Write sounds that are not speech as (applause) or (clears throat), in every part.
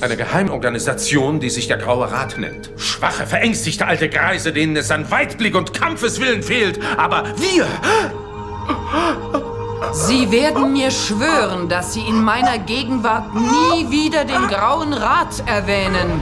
Eine Geheimorganisation, die sich der Graue Rat nennt. Schwache, verängstigte alte Greise, denen es an Weitblick und Kampfeswillen fehlt. Aber wir... Sie werden mir schwören, dass Sie in meiner Gegenwart nie wieder den Grauen Rat erwähnen.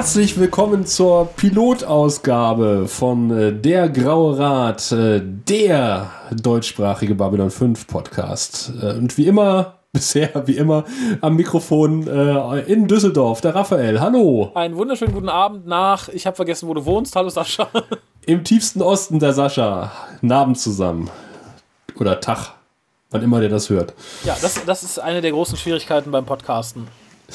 Herzlich willkommen zur Pilotausgabe von äh, Der Graue Rat, äh, der deutschsprachige Babylon 5 Podcast. Äh, und wie immer, (laughs) bisher wie immer, am Mikrofon in Düsseldorf, der Raphael. Hallo. Einen wunderschönen guten Abend nach, ich habe vergessen, wo du wohnst. Hallo Sascha. (laughs) Im tiefsten Osten der Sascha. Namen zusammen. Oder Tag. Wann immer der das hört. Ja, das, das ist eine der großen Schwierigkeiten beim Podcasten.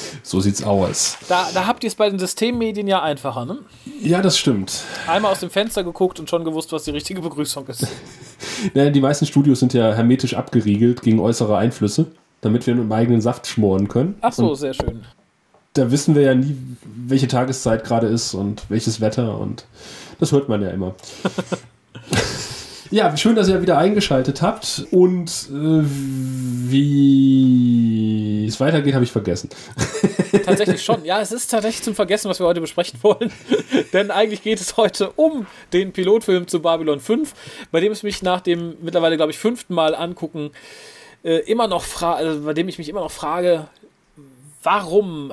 (laughs) So sieht's aus. Da, da habt ihr es bei den Systemmedien ja einfacher, ne? Ja, das stimmt. Einmal aus dem Fenster geguckt und schon gewusst, was die richtige Begrüßung ist. (laughs) naja, die meisten Studios sind ja hermetisch abgeriegelt gegen äußere Einflüsse, damit wir mit dem eigenen Saft schmoren können. Ach so, und sehr schön. Da wissen wir ja nie, welche Tageszeit gerade ist und welches Wetter und das hört man ja immer. (laughs) Ja, schön, dass ihr wieder eingeschaltet habt. Und äh, wie es weitergeht, habe ich vergessen. (laughs) Tatsächlich schon. Ja, es ist tatsächlich zum Vergessen, was wir heute besprechen wollen. (laughs) Denn eigentlich geht es heute um den Pilotfilm zu Babylon 5, bei dem es mich nach dem mittlerweile, glaube ich, fünften Mal angucken, äh, immer noch also bei dem ich mich immer noch frage, warum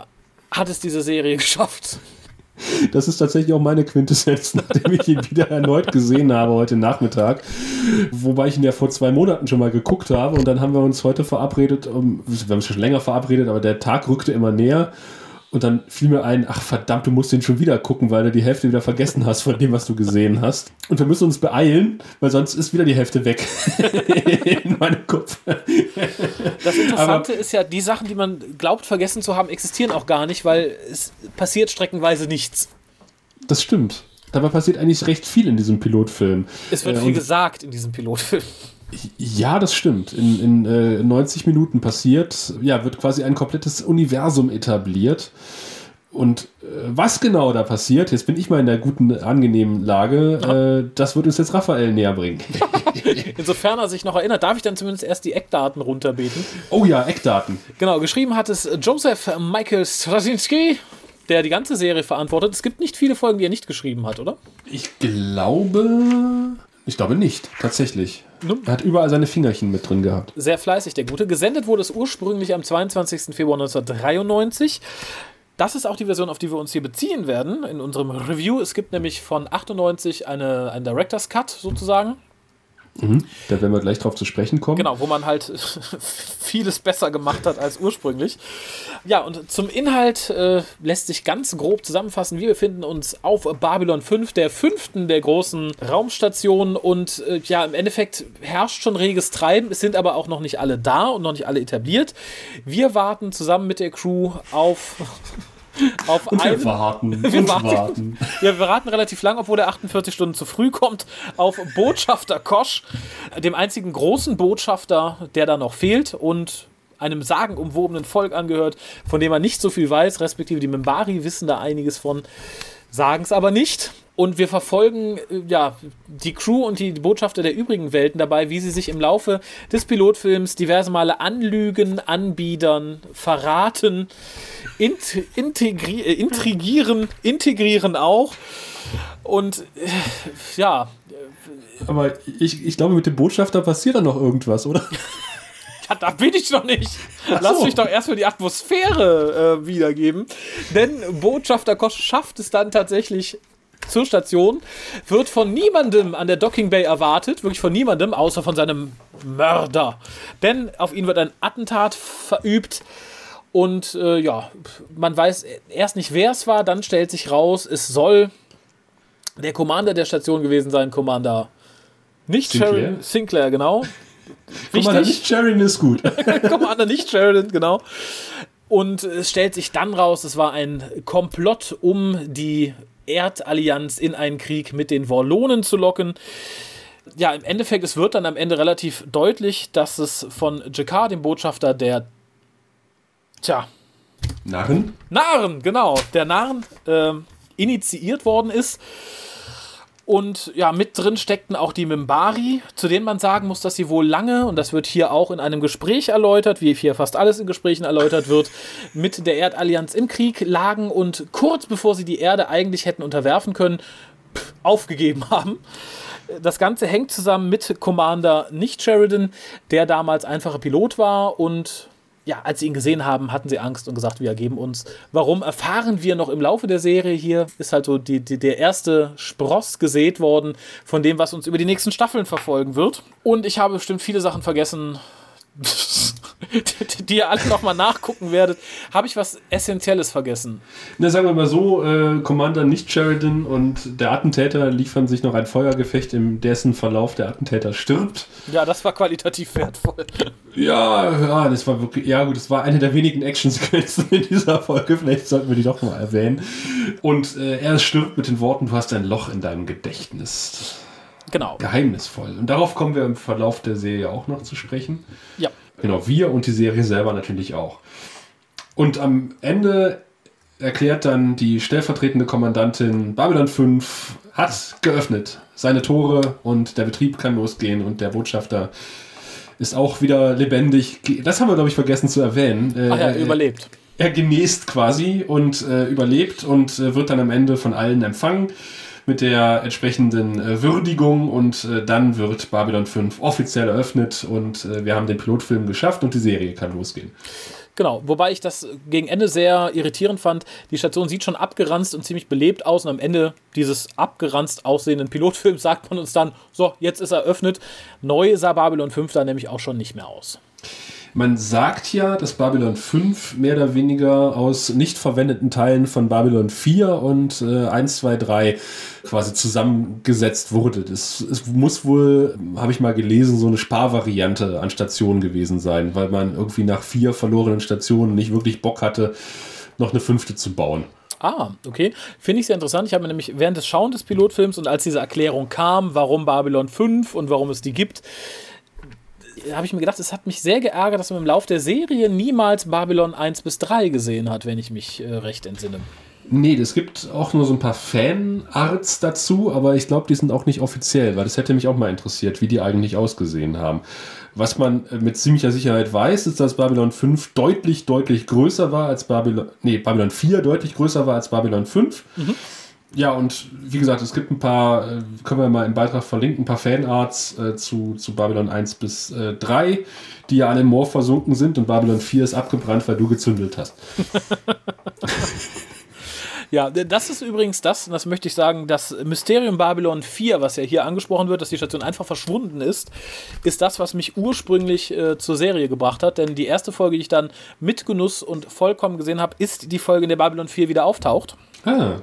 hat es diese Serie (laughs) geschafft? Das ist tatsächlich auch meine Quintessenz, (laughs) nachdem ich ihn wieder erneut gesehen habe heute Nachmittag. Wobei ich ihn ja vor zwei Monaten schon mal geguckt habe und dann haben wir uns heute verabredet, wir haben uns schon länger verabredet, aber der Tag rückte immer näher. Und dann fiel mir ein, ach verdammt, du musst den schon wieder gucken, weil du die Hälfte wieder vergessen hast von dem, was du gesehen hast. Und wir müssen uns beeilen, weil sonst ist wieder die Hälfte weg (laughs) in meinem Kopf. Das Interessante Aber, ist ja, die Sachen, die man glaubt vergessen zu haben, existieren auch gar nicht, weil es passiert streckenweise nichts. Das stimmt. Dabei passiert eigentlich recht viel in diesem Pilotfilm. Es wird äh, viel gesagt in diesem Pilotfilm. Ja, das stimmt. In, in äh, 90 Minuten passiert, ja, wird quasi ein komplettes Universum etabliert. Und äh, was genau da passiert, jetzt bin ich mal in der guten, angenehmen Lage, äh, das wird uns jetzt Raphael näher bringen. (laughs) Insofern er sich noch erinnert, darf ich dann zumindest erst die Eckdaten runterbeten. Oh ja, Eckdaten. Genau, geschrieben hat es Joseph Michael Straczynski, der die ganze Serie verantwortet. Es gibt nicht viele Folgen, die er nicht geschrieben hat, oder? Ich glaube. Ich glaube nicht, tatsächlich. Er hat überall seine Fingerchen mit drin gehabt. Sehr fleißig, der Gute. Gesendet wurde es ursprünglich am 22. Februar 1993. Das ist auch die Version, auf die wir uns hier beziehen werden in unserem Review. Es gibt nämlich von 98 eine, einen Director's Cut sozusagen. Mhm. Da werden wir gleich drauf zu sprechen kommen. Genau, wo man halt (laughs) vieles besser gemacht hat als ursprünglich. Ja, und zum Inhalt äh, lässt sich ganz grob zusammenfassen. Wir befinden uns auf Babylon 5, der fünften der großen Raumstationen. Und äh, ja, im Endeffekt herrscht schon reges Treiben. Es sind aber auch noch nicht alle da und noch nicht alle etabliert. Wir warten zusammen mit der Crew auf auf und einen, wir warten. (laughs) Wir warten. warten. Ja, wir warten relativ lang, obwohl er 48 Stunden zu früh kommt, auf Botschafter Kosch, dem einzigen großen Botschafter, der da noch fehlt und einem sagenumwobenen Volk angehört, von dem man nicht so viel weiß, respektive die Membari wissen da einiges von, sagen es aber nicht. Und wir verfolgen äh, ja, die Crew und die Botschafter der übrigen Welten dabei, wie sie sich im Laufe des Pilotfilms diverse Male anlügen, anbiedern, verraten, int integri äh, intrigieren, integrieren auch. Und äh, ja. Aber ich, ich glaube, mit dem Botschafter passiert da noch irgendwas, oder? (laughs) Ja, da bin ich noch nicht. So. Lass mich doch erstmal die Atmosphäre äh, wiedergeben. Denn Botschafter Kosch schafft es dann tatsächlich zur Station, wird von niemandem an der Docking Bay erwartet, wirklich von niemandem, außer von seinem Mörder. Denn auf ihn wird ein Attentat verübt. Und äh, ja, man weiß erst nicht, wer es war, dann stellt sich raus, es soll der Commander der Station gewesen sein, Commander nicht Sinclair, Sharon, Sinclair genau. Commander nicht Sheridan ist gut. (laughs) Commander nicht Sheridan, genau. Und es stellt sich dann raus, es war ein Komplott, um die Erdallianz in einen Krieg mit den Vorlonen zu locken. Ja, im Endeffekt, es wird dann am Ende relativ deutlich, dass es von Jakar, dem Botschafter der, tja, Narren? Narren, genau, der Narren äh, initiiert worden ist. Und ja, mit drin steckten auch die Mimbari, zu denen man sagen muss, dass sie wohl lange, und das wird hier auch in einem Gespräch erläutert, wie hier fast alles in Gesprächen erläutert wird, (laughs) mit der Erdallianz im Krieg lagen und kurz bevor sie die Erde eigentlich hätten unterwerfen können, aufgegeben (laughs) haben. Das Ganze hängt zusammen mit Commander Nicht Sheridan, der damals einfacher Pilot war und ja, als sie ihn gesehen haben, hatten sie Angst und gesagt, wir ergeben uns. Warum erfahren wir noch im Laufe der Serie? Hier ist halt so die, die, der erste Spross gesät worden von dem, was uns über die nächsten Staffeln verfolgen wird. Und ich habe bestimmt viele Sachen vergessen, (laughs) (laughs) die ihr alle nochmal nachgucken werdet. Habe ich was Essentielles vergessen? Na, sagen wir mal so, äh, Commander nicht Sheridan und der Attentäter liefern sich noch ein Feuergefecht, in dessen Verlauf der Attentäter stirbt. Ja, das war qualitativ wertvoll. Ja, ja, das war wirklich, ja gut, das war eine der wenigen Actionsequenzen in dieser Folge, vielleicht sollten wir die doch mal erwähnen. Und äh, er stirbt mit den Worten, du hast ein Loch in deinem Gedächtnis. Genau. Geheimnisvoll. Und darauf kommen wir im Verlauf der Serie auch noch zu sprechen. Ja. Genau, wir und die Serie selber natürlich auch. Und am Ende erklärt dann die stellvertretende Kommandantin, Babylon 5 hat geöffnet seine Tore und der Betrieb kann losgehen und der Botschafter ist auch wieder lebendig. Das haben wir, glaube ich, vergessen zu erwähnen. Ach ja, Äh, überlebt. er genäst quasi und äh, überlebt und äh, wird dann am Ende von allen empfangen mit der entsprechenden äh, Würdigung und äh, dann wird Babylon 5 offiziell eröffnet und äh, wir haben den Pilotfilm geschafft und die Serie kann losgehen. Genau, wobei ich das gegen Ende sehr irritierend fand. Die Station sieht schon abgeranzt und ziemlich belebt aus und am Ende dieses abgeranzt aussehenden Pilotfilms sagt man uns dann, so, jetzt ist er eröffnet. Neu sah Babylon 5 da nämlich auch schon nicht mehr aus. Man sagt ja, dass Babylon 5 mehr oder weniger aus nicht verwendeten Teilen von Babylon 4 und äh, 1, 2, 3 quasi zusammengesetzt wurde. Das, es muss wohl, habe ich mal gelesen, so eine Sparvariante an Stationen gewesen sein, weil man irgendwie nach vier verlorenen Stationen nicht wirklich Bock hatte, noch eine fünfte zu bauen. Ah, okay. Finde ich sehr interessant. Ich habe mir nämlich während des Schauen des Pilotfilms und als diese Erklärung kam, warum Babylon 5 und warum es die gibt, habe ich mir gedacht, es hat mich sehr geärgert, dass man im Lauf der Serie niemals Babylon 1 bis 3 gesehen hat, wenn ich mich äh, recht entsinne. Nee, es gibt auch nur so ein paar Fanarts dazu, aber ich glaube, die sind auch nicht offiziell, weil das hätte mich auch mal interessiert, wie die eigentlich ausgesehen haben. Was man äh, mit ziemlicher Sicherheit weiß, ist, dass Babylon 5 deutlich, deutlich größer war als Babylon, nee, Babylon 4 deutlich größer war als Babylon 5. Ja, und wie gesagt, es gibt ein paar, äh, können wir mal im Beitrag verlinken, ein paar Fanarts äh, zu, zu Babylon 1 bis äh, 3, die ja alle im Moor versunken sind und Babylon 4 ist abgebrannt, weil du gezündelt hast. (laughs) Ja, das ist übrigens das, und das möchte ich sagen, das Mysterium Babylon 4, was ja hier angesprochen wird, dass die Station einfach verschwunden ist, ist das, was mich ursprünglich äh, zur Serie gebracht hat. Denn die erste Folge, die ich dann mit Genuss und vollkommen gesehen habe, ist die Folge, in der Babylon 4 wieder auftaucht. Ah,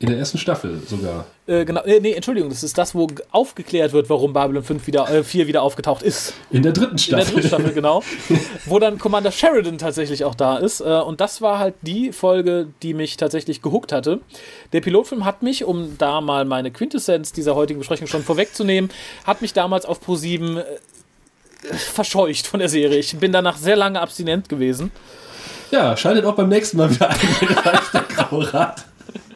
in der ersten Staffel sogar. Äh, genau, äh, nee, Entschuldigung, das ist das, wo aufgeklärt wird, warum Babylon 5 wieder, äh, 4 wieder aufgetaucht ist. In der dritten In der Staffel. dritten Staffel, genau. (laughs) wo dann Commander Sheridan tatsächlich auch da ist. Äh, und das war halt die Folge, die mich tatsächlich gehuckt hatte. Der Pilotfilm hat mich, um da mal meine Quintessenz dieser heutigen Besprechung schon vorwegzunehmen, hat mich damals auf Pro7 äh, verscheucht von der Serie. Ich bin danach sehr lange abstinent gewesen. Ja, schaltet auch beim nächsten Mal wieder ein, wenn der Graue Rat.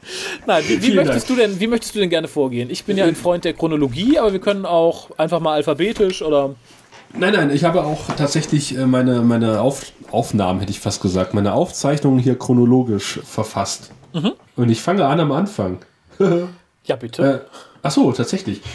(laughs) Nein, wie, wie, möchtest du denn, wie möchtest du denn gerne vorgehen? Ich bin ja ein Freund der Chronologie, aber wir können auch einfach mal alphabetisch oder. Nein, nein, ich habe auch tatsächlich äh, meine, meine Auf Aufnahmen, hätte ich fast gesagt, meine Aufzeichnungen hier chronologisch verfasst. Und ich fange an am Anfang. (laughs) Ja, bitte. äh, ach so, tatsächlich. (laughs)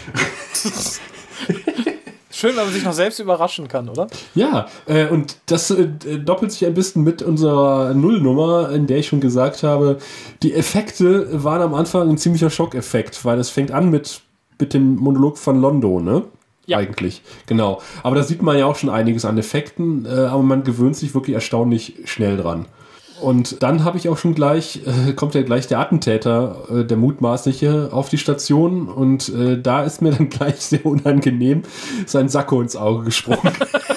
Schön, wenn man sich noch selbst überraschen kann, oder? Ja, äh, und das äh, doppelt sich ein bisschen mit unserer Nullnummer, in der ich schon gesagt habe, die Effekte waren am Anfang ein ziemlicher Schockeffekt, weil es fängt an mit, mit dem Monolog von Londo, ne? Ja. Eigentlich, genau. Aber da sieht man ja auch schon einiges an Effekten, äh, aber man gewöhnt sich wirklich erstaunlich schnell dran. Und dann habe ich auch schon gleich, äh, kommt ja gleich der Attentäter, äh, der mutmaßliche, auf die Station und äh, da ist mir dann (laughs) gleich sehr unangenehm sein Sakko ins Auge gesprungen. (laughs)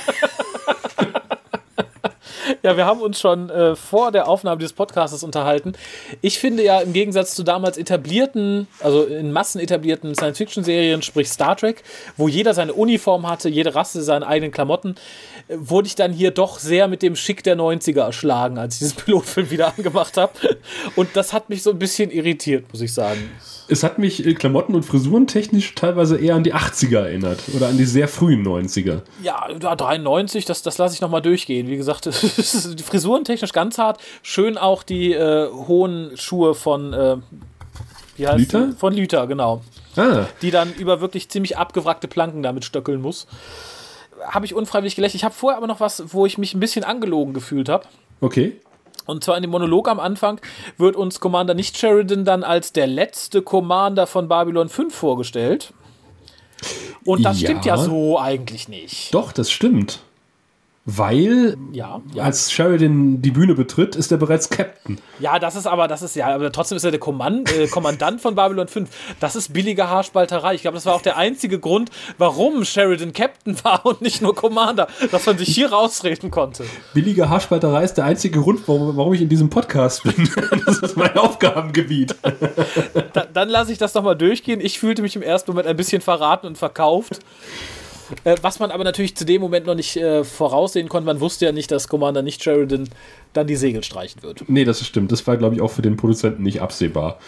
Ja, wir haben uns schon äh, vor der Aufnahme dieses Podcasts unterhalten. Ich finde ja im Gegensatz zu damals etablierten, also in Massen etablierten Science-Fiction-Serien, sprich Star Trek, wo jeder seine Uniform hatte, jede Rasse seine eigenen Klamotten, äh, wurde ich dann hier doch sehr mit dem Schick der 90er erschlagen, als ich diesen (laughs) Pilotfilm wieder angemacht habe. Und das hat mich so ein bisschen irritiert, muss ich sagen. Es hat mich äh, Klamotten- und Frisuren technisch teilweise eher an die 80er erinnert oder an die sehr frühen 90er. Ja, 93, das, das lasse ich nochmal durchgehen. Wie gesagt, (laughs) die Frisuren technisch ganz hart. Schön auch die äh, hohen Schuhe von, äh, wie heißt Lüther? Die? Von Lüther, genau. Ah, Die dann über wirklich ziemlich abgewrackte Planken damit stöckeln muss. Habe ich unfreiwillig gelächelt. Ich habe vorher aber noch was, wo ich mich ein bisschen angelogen gefühlt habe. okay. Und zwar in dem Monolog am Anfang wird uns Commander nicht Sheridan dann als der letzte Commander von Babylon 5 vorgestellt. Und das Ja. stimmt ja so eigentlich nicht. Doch, das stimmt. Weil, Ja, ja. als Sheridan die Bühne betritt, ist er bereits Captain. Ja, das ist aber, das ist ja, aber trotzdem ist er der Kommand, äh, Kommandant von Babylon 5. Das ist billige Haarspalterei. Ich glaube, das war auch der einzige Grund, warum Sheridan Captain war und nicht nur Commander, dass man sich hier rausreden konnte. Billige Haarspalterei ist der einzige Grund, warum, warum ich in diesem Podcast bin. (laughs) Das ist mein Aufgabengebiet. Da, dann lasse ich das nochmal durchgehen. Ich fühlte mich im ersten Moment ein bisschen verraten und verkauft. Äh, was man aber natürlich zu dem Moment noch nicht äh, voraussehen konnte. Man wusste ja nicht, dass Commander nicht Sheridan dann die Segel streichen wird. Nee, das stimmt. Das war, glaube ich, auch für den Produzenten nicht absehbar.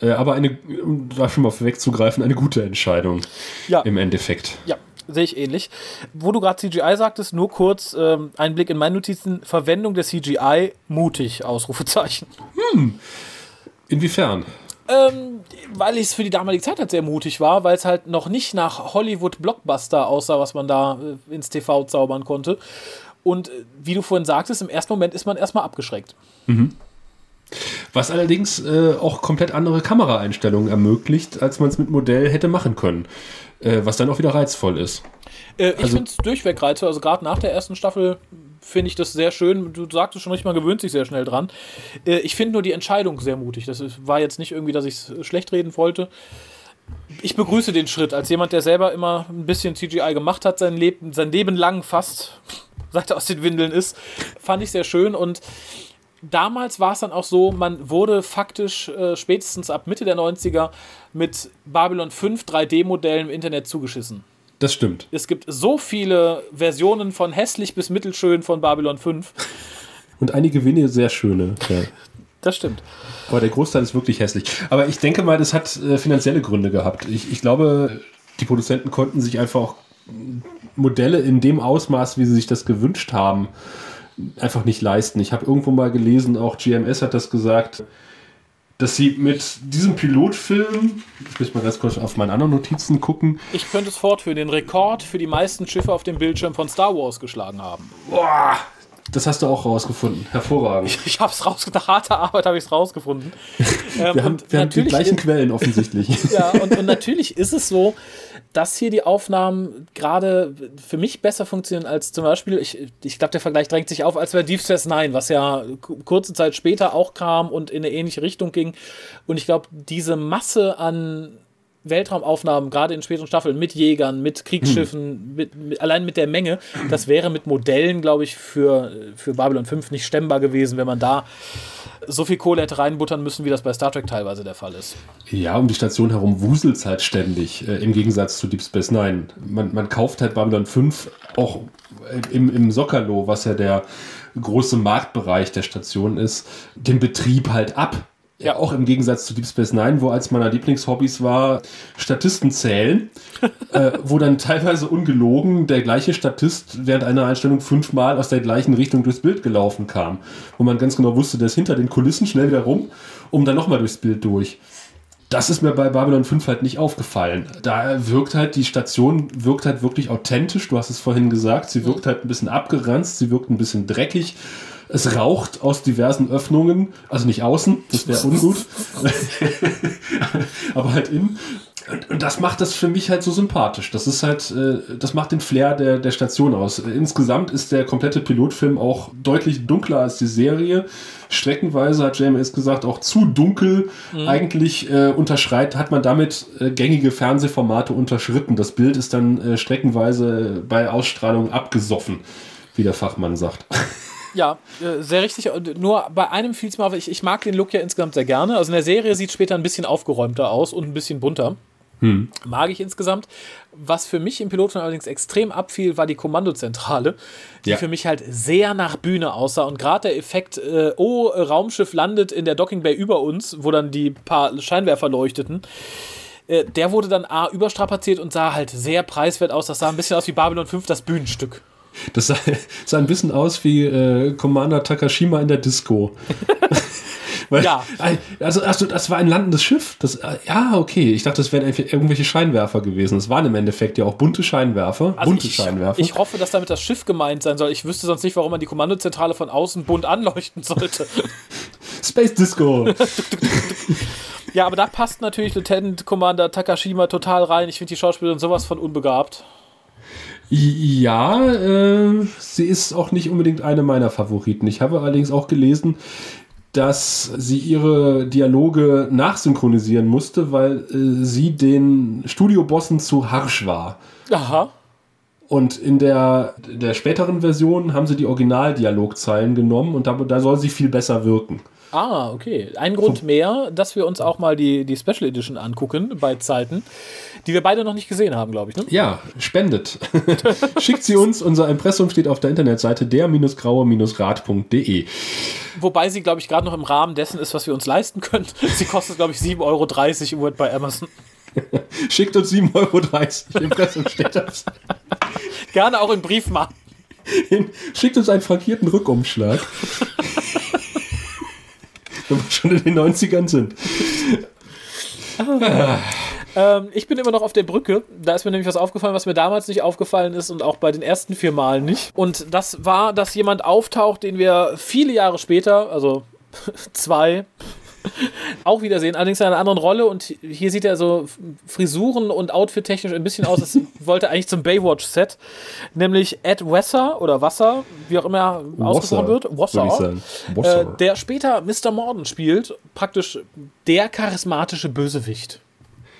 Äh, aber eine, um da schon mal wegzugreifen, eine gute Entscheidung Ja. im Endeffekt. Ja, sehe ich ähnlich. Wo du gerade CGI sagtest, nur kurz ähm, ein Blick in meine Notizen. Verwendung der CGI, mutig, Ausrufezeichen. Inwiefern? Ähm, weil es für die damalige Zeit halt sehr mutig war, weil es halt noch nicht nach Hollywood-Blockbuster aussah, was man da äh, ins TV zaubern konnte. Und äh, wie du vorhin sagtest, im ersten Moment ist man erstmal abgeschreckt. Was allerdings äh, auch komplett andere Kameraeinstellungen ermöglicht, als man es mit Modell hätte machen können. Äh, was dann auch wieder reizvoll ist. Äh, ich Also- finde es durchweg reizvoll. Also gerade nach der ersten Staffel finde ich das sehr schön. Du sagtest schon richtig, man gewöhnt sich sehr schnell dran. Äh, ich finde nur die Entscheidung sehr mutig. Das war jetzt nicht irgendwie, dass ich es schlecht reden wollte. Ich begrüße den Schritt als jemand, der selber immer ein bisschen CGI gemacht hat, sein Leben, sein Leben lang fast, (laughs) seit er aus den Windeln ist. Fand ich sehr schön und damals war es dann auch so, man wurde faktisch äh, spätestens ab Mitte der 90er mit Babylon 5 3D-Modellen im Internet zugeschissen. Das stimmt. Es gibt so viele Versionen von hässlich bis mittelschön von Babylon 5. Und einige wenige sehr schöne. Ja. Das stimmt. Aber der Großteil ist wirklich hässlich. Aber ich denke mal, das hat äh, finanzielle Gründe gehabt. Ich, ich glaube, die Produzenten konnten sich einfach auch Modelle in dem Ausmaß, wie sie sich das gewünscht haben, einfach nicht leisten. Ich habe irgendwo mal gelesen, auch GMS hat das gesagt, dass sie mit diesem Pilotfilm, ich muss mal ganz kurz auf meine anderen Notizen gucken, Ich könnte es fortführen, den Rekord für die meisten Schiffe auf dem Bildschirm von Star Wars geschlagen haben. boah, das hast du auch rausgefunden. Hervorragend. Ich habe es rausgefunden, nach harter Arbeit habe ich es rausgefunden. Ähm, Wir haben, und wir haben die gleichen Quellen offensichtlich. (laughs) Ja, und, und natürlich ist es so, dass hier die Aufnahmen gerade für mich besser funktionieren als zum Beispiel, ich, ich glaube, der Vergleich drängt sich auf, als bei Deep Space Nine, was ja ku- kurze Zeit später auch kam und in eine ähnliche Richtung ging. Und ich glaube, diese Masse an Weltraumaufnahmen, gerade in späteren Staffeln, mit Jägern, mit Kriegsschiffen, mit, mit, allein mit der Menge, das wäre mit Modellen, glaube ich, für, für Babylon 5 nicht stemmbar gewesen, wenn man da so viel Kohle hätte reinbuttern müssen, wie das bei Star Trek teilweise der Fall ist. Ja, um die Station herum wuselt es halt ständig, äh, im Gegensatz zu Deep Space Nine. Man, man kauft halt Babylon 5 auch äh, im, im Sockerlo, was ja der große Marktbereich der Station ist, den Betrieb halt ab. Ja, auch im Gegensatz zu Deep Space Nine, wo als meiner Lieblingshobbys war, Statisten zählen, (laughs) äh, wo dann teilweise ungelogen der gleiche Statist während einer Einstellung fünfmal aus der gleichen Richtung durchs Bild gelaufen kam. Wo man ganz genau wusste, der ist hinter den Kulissen schnell wieder rum, um dann nochmal durchs Bild durch. Das ist mir bei Babylon 5 halt nicht aufgefallen. Da wirkt halt, die Station wirkt halt wirklich authentisch, du hast es vorhin gesagt, sie wirkt halt ein bisschen abgeranzt, sie wirkt ein bisschen dreckig. Es raucht aus diversen Öffnungen, also nicht außen, das wäre ungut, (laughs) aber halt innen. Und, und das macht das für mich halt so sympathisch. Das ist halt, äh, das macht den Flair der, der Station aus. Insgesamt ist der komplette Pilotfilm auch deutlich dunkler als die Serie. Streckenweise hat JMS gesagt, auch zu dunkel. Eigentlich äh, unterschreitet, hat man damit äh, gängige Fernsehformate unterschritten. Das Bild ist dann äh, streckenweise bei Ausstrahlung abgesoffen, wie der Fachmann sagt. (laughs) Ja, äh, sehr richtig. Und nur bei einem fiel es mir auf, ich, ich mag den Look ja insgesamt sehr gerne. Also in der Serie sieht später ein bisschen aufgeräumter aus und ein bisschen bunter. Hm. Mag ich insgesamt. Was für mich im Piloten allerdings extrem abfiel, war die Kommandozentrale, die Ja. für mich halt sehr nach Bühne aussah. Und gerade der Effekt, äh, oh, Raumschiff landet in der Docking Bay über uns, wo dann die paar Scheinwerfer leuchteten, äh, der wurde dann A, überstrapaziert und sah halt sehr preiswert aus. Das sah ein bisschen aus wie Babylon 5, das Bühnenstück. Das sah, (laughs) sah ein bisschen aus wie äh, Commander Takashima in der Disco. (laughs) Weil, Ja. Also, also, das war ein landendes Schiff. Das, äh, ja, okay. Ich dachte, das wären irgendwelche Scheinwerfer gewesen. Das waren im Endeffekt ja auch bunte Scheinwerfer. Also bunte ich, Scheinwerfer. ich hoffe, dass damit das Schiff gemeint sein soll. Ich wüsste sonst nicht, warum man die Kommandozentrale von außen bunt anleuchten sollte. (laughs) Space Disco. ja, aber da passt natürlich Lieutenant Commander Takashima total rein. Ich finde die Schauspielerin sowas von unbegabt. Ja, äh, sie ist auch nicht unbedingt eine meiner Favoriten. Ich habe allerdings auch gelesen, dass sie ihre Dialoge nachsynchronisieren musste, weil äh, sie den Studiobossen zu harsch war. Aha. Und in der, der späteren Version haben sie die Originaldialogzeilen genommen und da, da soll sie viel besser wirken. Ah, okay. Ein Grund mehr, dass wir uns auch mal die, die Special Edition angucken bei Zeiten, die wir beide noch nicht gesehen haben, glaube ich. Ne? Ja, spendet. (laughs) Schickt sie uns. Unser Impressum steht auf der Internetseite der-graue-rat.de. Wobei sie, glaube ich, gerade noch im Rahmen dessen ist, was wir uns leisten können. Sie kostet, glaube ich, 7,30 Euro bei Amazon. (laughs) Schickt uns 7,30 Euro. Impressum steht das. Gerne auch in Briefmarken. Schickt uns einen frankierten Rückumschlag. (laughs) Wenn wir schon in den 90ern sind. Ähm, ich bin immer noch auf der Brücke. Da ist mir nämlich was aufgefallen, was mir damals nicht aufgefallen ist und auch bei den ersten vier Malen nicht. Und das war, dass jemand auftaucht, den wir viele Jahre später, also (laughs) zwei, (laughs) auch wiedersehen. Allerdings in einer anderen Rolle. Und hier sieht er so Frisuren und Outfit technisch ein bisschen aus. Das (laughs) wollte eigentlich zum Baywatch-Set. Nämlich Ed Wasser oder Wasser, wie auch immer er ausgesprochen wird. sagen. Wasser. Äh, der später Mr. Morden spielt, praktisch der charismatische Bösewicht.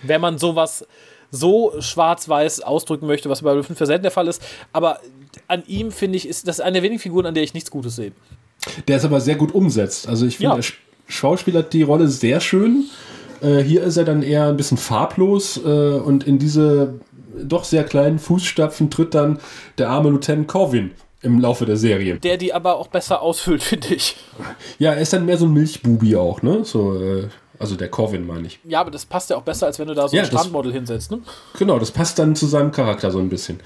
Wenn man sowas so schwarz-weiß ausdrücken möchte, was bei Babylon 5 ja selten der Fall ist. Aber an ihm, finde ich, ist das eine der wenigen Figuren, an der ich nichts Gutes sehe. Der ist aber sehr gut umsetzt. Also ich finde, Ja. Schauspielert die Rolle sehr schön. Äh, hier ist er dann eher ein bisschen farblos äh, und in diese doch sehr kleinen Fußstapfen tritt dann der arme Lieutenant Corvin im Laufe der Serie. Der die aber auch besser ausfüllt, (laughs) finde ich. Ja, er ist dann mehr so ein Milchbubi auch, ne? So, äh, also der Corvin meine ich. Ja, aber das passt ja auch besser, als wenn du da so Ja, ein Strandmodel hinsetzt, ne? Genau, das passt dann zu seinem Charakter so ein bisschen.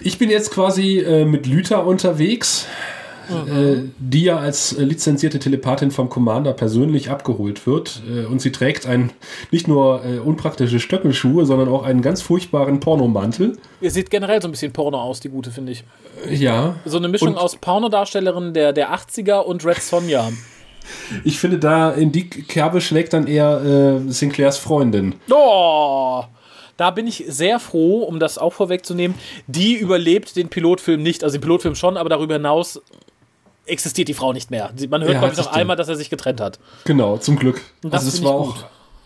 Ich bin jetzt quasi äh, mit Lüther unterwegs, äh, die ja als äh, lizenzierte Telepathin vom Commander persönlich abgeholt wird. Äh, und sie trägt ein, nicht nur unpraktische Stöckelschuhe, sondern auch einen ganz furchtbaren Pornomantel. Ihr seht generell so ein bisschen Porno aus, die gute, finde ich. Ja. So eine Mischung Und- aus Pornodarstellerin der, der 80er und Red Sonja. Ich finde, da in die Kerbe schlägt dann eher äh, Sinclairs Freundin. Oh! Da bin ich sehr froh, um das auch vorwegzunehmen. Die überlebt den Pilotfilm nicht. Also den Pilotfilm schon, aber darüber hinaus existiert die Frau nicht mehr. Man hört, Ja, glaube ich, noch einmal, dass er sich getrennt hat. Genau, zum Glück. Und das also es war auch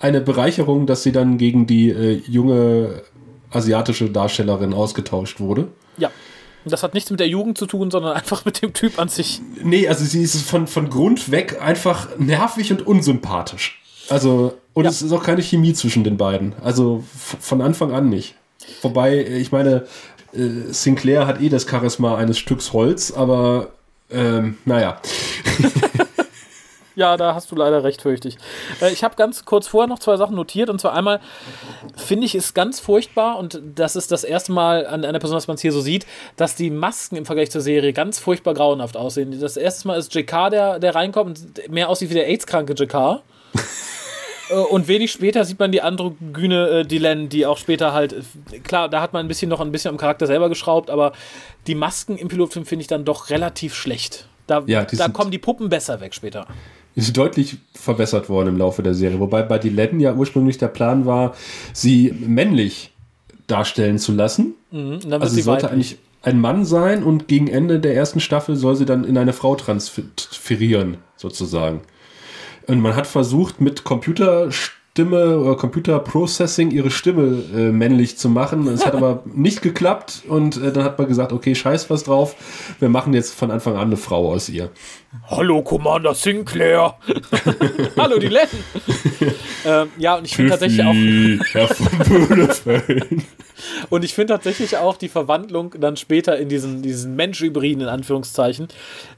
eine Bereicherung, dass sie dann gegen die äh, junge asiatische Darstellerin ausgetauscht wurde. Ja. Und das hat nichts mit der Jugend zu tun, sondern (laughs) einfach mit dem Typ an sich. Nee, also sie ist von, von Grund weg einfach nervig und unsympathisch. Also, und Ja. es ist auch keine Chemie zwischen den beiden. Also von Anfang an nicht. Wobei, äh, ich meine, äh, Sinclair hat eh das Charisma eines Stücks Holz, aber ähm, naja. Ja, da hast du leider recht, fürchte ich. Äh, ich habe ganz kurz vorher noch zwei Sachen notiert. Und zwar einmal finde ich es ganz furchtbar, und das ist das erste Mal an einer Person, dass man es hier so sieht, dass die Masken im Vergleich zur Serie ganz furchtbar grauenhaft aussehen. Das erste Mal ist JK, der, der reinkommt und mehr aussieht wie der AIDS-kranke JK. Äh, Und wenig später sieht man die androgyne äh, Dylan, die auch später halt, äh, klar, da hat man ein bisschen noch ein bisschen am Charakter selber geschraubt, aber die Masken im Pilotfilm finde ich dann doch relativ schlecht. Da, Ja, da kommen die Puppen besser weg später. Ist deutlich verbessert worden im Laufe der Serie. Wobei bei Dylan ja ursprünglich der Plan war, sie männlich darstellen zu lassen. Mhm, Also sie sollte eigentlich ein Mann sein und gegen Ende der ersten Staffel soll sie dann in eine Frau transferieren, sozusagen. Und man hat versucht, mit Stimme oder Computer Processing ihre Stimme äh, männlich zu machen. Es hat (laughs) aber nicht geklappt und äh, dann hat man gesagt, okay, scheiß was drauf. Wir machen jetzt von Anfang an eine Frau aus ihr. Hallo Commander Sinclair. (laughs) Hallo die Letten. (laughs) ähm, ja, und ich finde tatsächlich auch Herr von und ich finde tatsächlich auch die Verwandlung dann später in diesen diesen Mensch-Hybriden in Anführungszeichen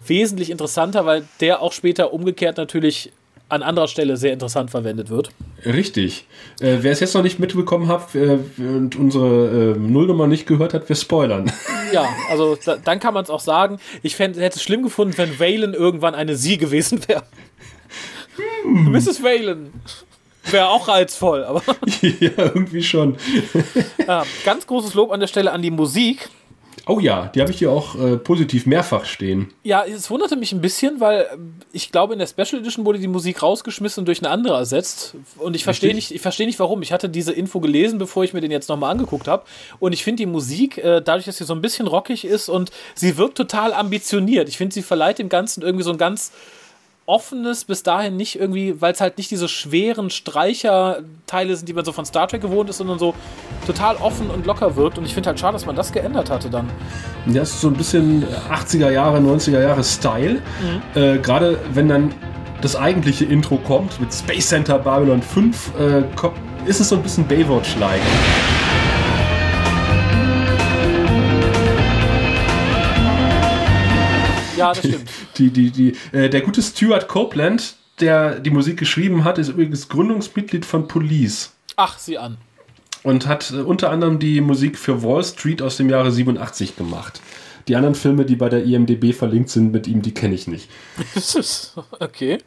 wesentlich interessanter, weil der auch später umgekehrt natürlich an anderer Stelle sehr interessant verwendet wird. Richtig. Äh, wer es jetzt noch nicht mitbekommen hat äh, und unsere äh, Nullnummer nicht gehört hat, wir spoilern. (laughs) Ja, also da, dann kann man es auch sagen. Ich fänd, hätte es schlimm gefunden, wenn Valen irgendwann eine Sie gewesen wäre. Hm. Mrs. Valen. Wäre auch reizvoll, aber (laughs) ja, irgendwie schon. äh, (laughs) ganz großes Lob an der Stelle an die Musik. Oh ja, die habe ich hier auch äh, positiv mehrfach stehen. Ja, es wunderte mich ein bisschen, weil äh, ich glaube, in der Special Edition wurde die Musik rausgeschmissen und durch eine andere ersetzt. Und ich verstehe nicht, ich verstehe nicht, warum. Ich hatte diese Info gelesen, bevor ich mir den jetzt nochmal angeguckt habe. Und ich finde die Musik, äh, dadurch, dass sie so ein bisschen rockig ist und sie wirkt total ambitioniert. Ich finde, sie verleiht dem Ganzen irgendwie so ein ganz offenes, bis dahin nicht irgendwie, weil es halt nicht diese schweren Streicherteile sind, die man so von Star Trek gewohnt ist, sondern so total offen und locker wirkt. Und ich finde halt schade, dass man das geändert hatte dann. Das ist so ein bisschen 80er Jahre, 90er Jahre Style. Äh, Gerade wenn dann das eigentliche Intro kommt mit Space Center Babylon 5, äh, ist es so ein bisschen Baywatch-like. Ja, das stimmt. Die, die, die, äh, der gute Stuart Copeland, der die Musik geschrieben hat, ist übrigens Gründungsmitglied von Police Ach, sieh an. Und hat äh, unter anderem die Musik für Wall Street aus dem Jahre 87 gemacht. Die anderen Filme, die bei der IMDB verlinkt sind mit ihm, die kenne ich nicht. okay.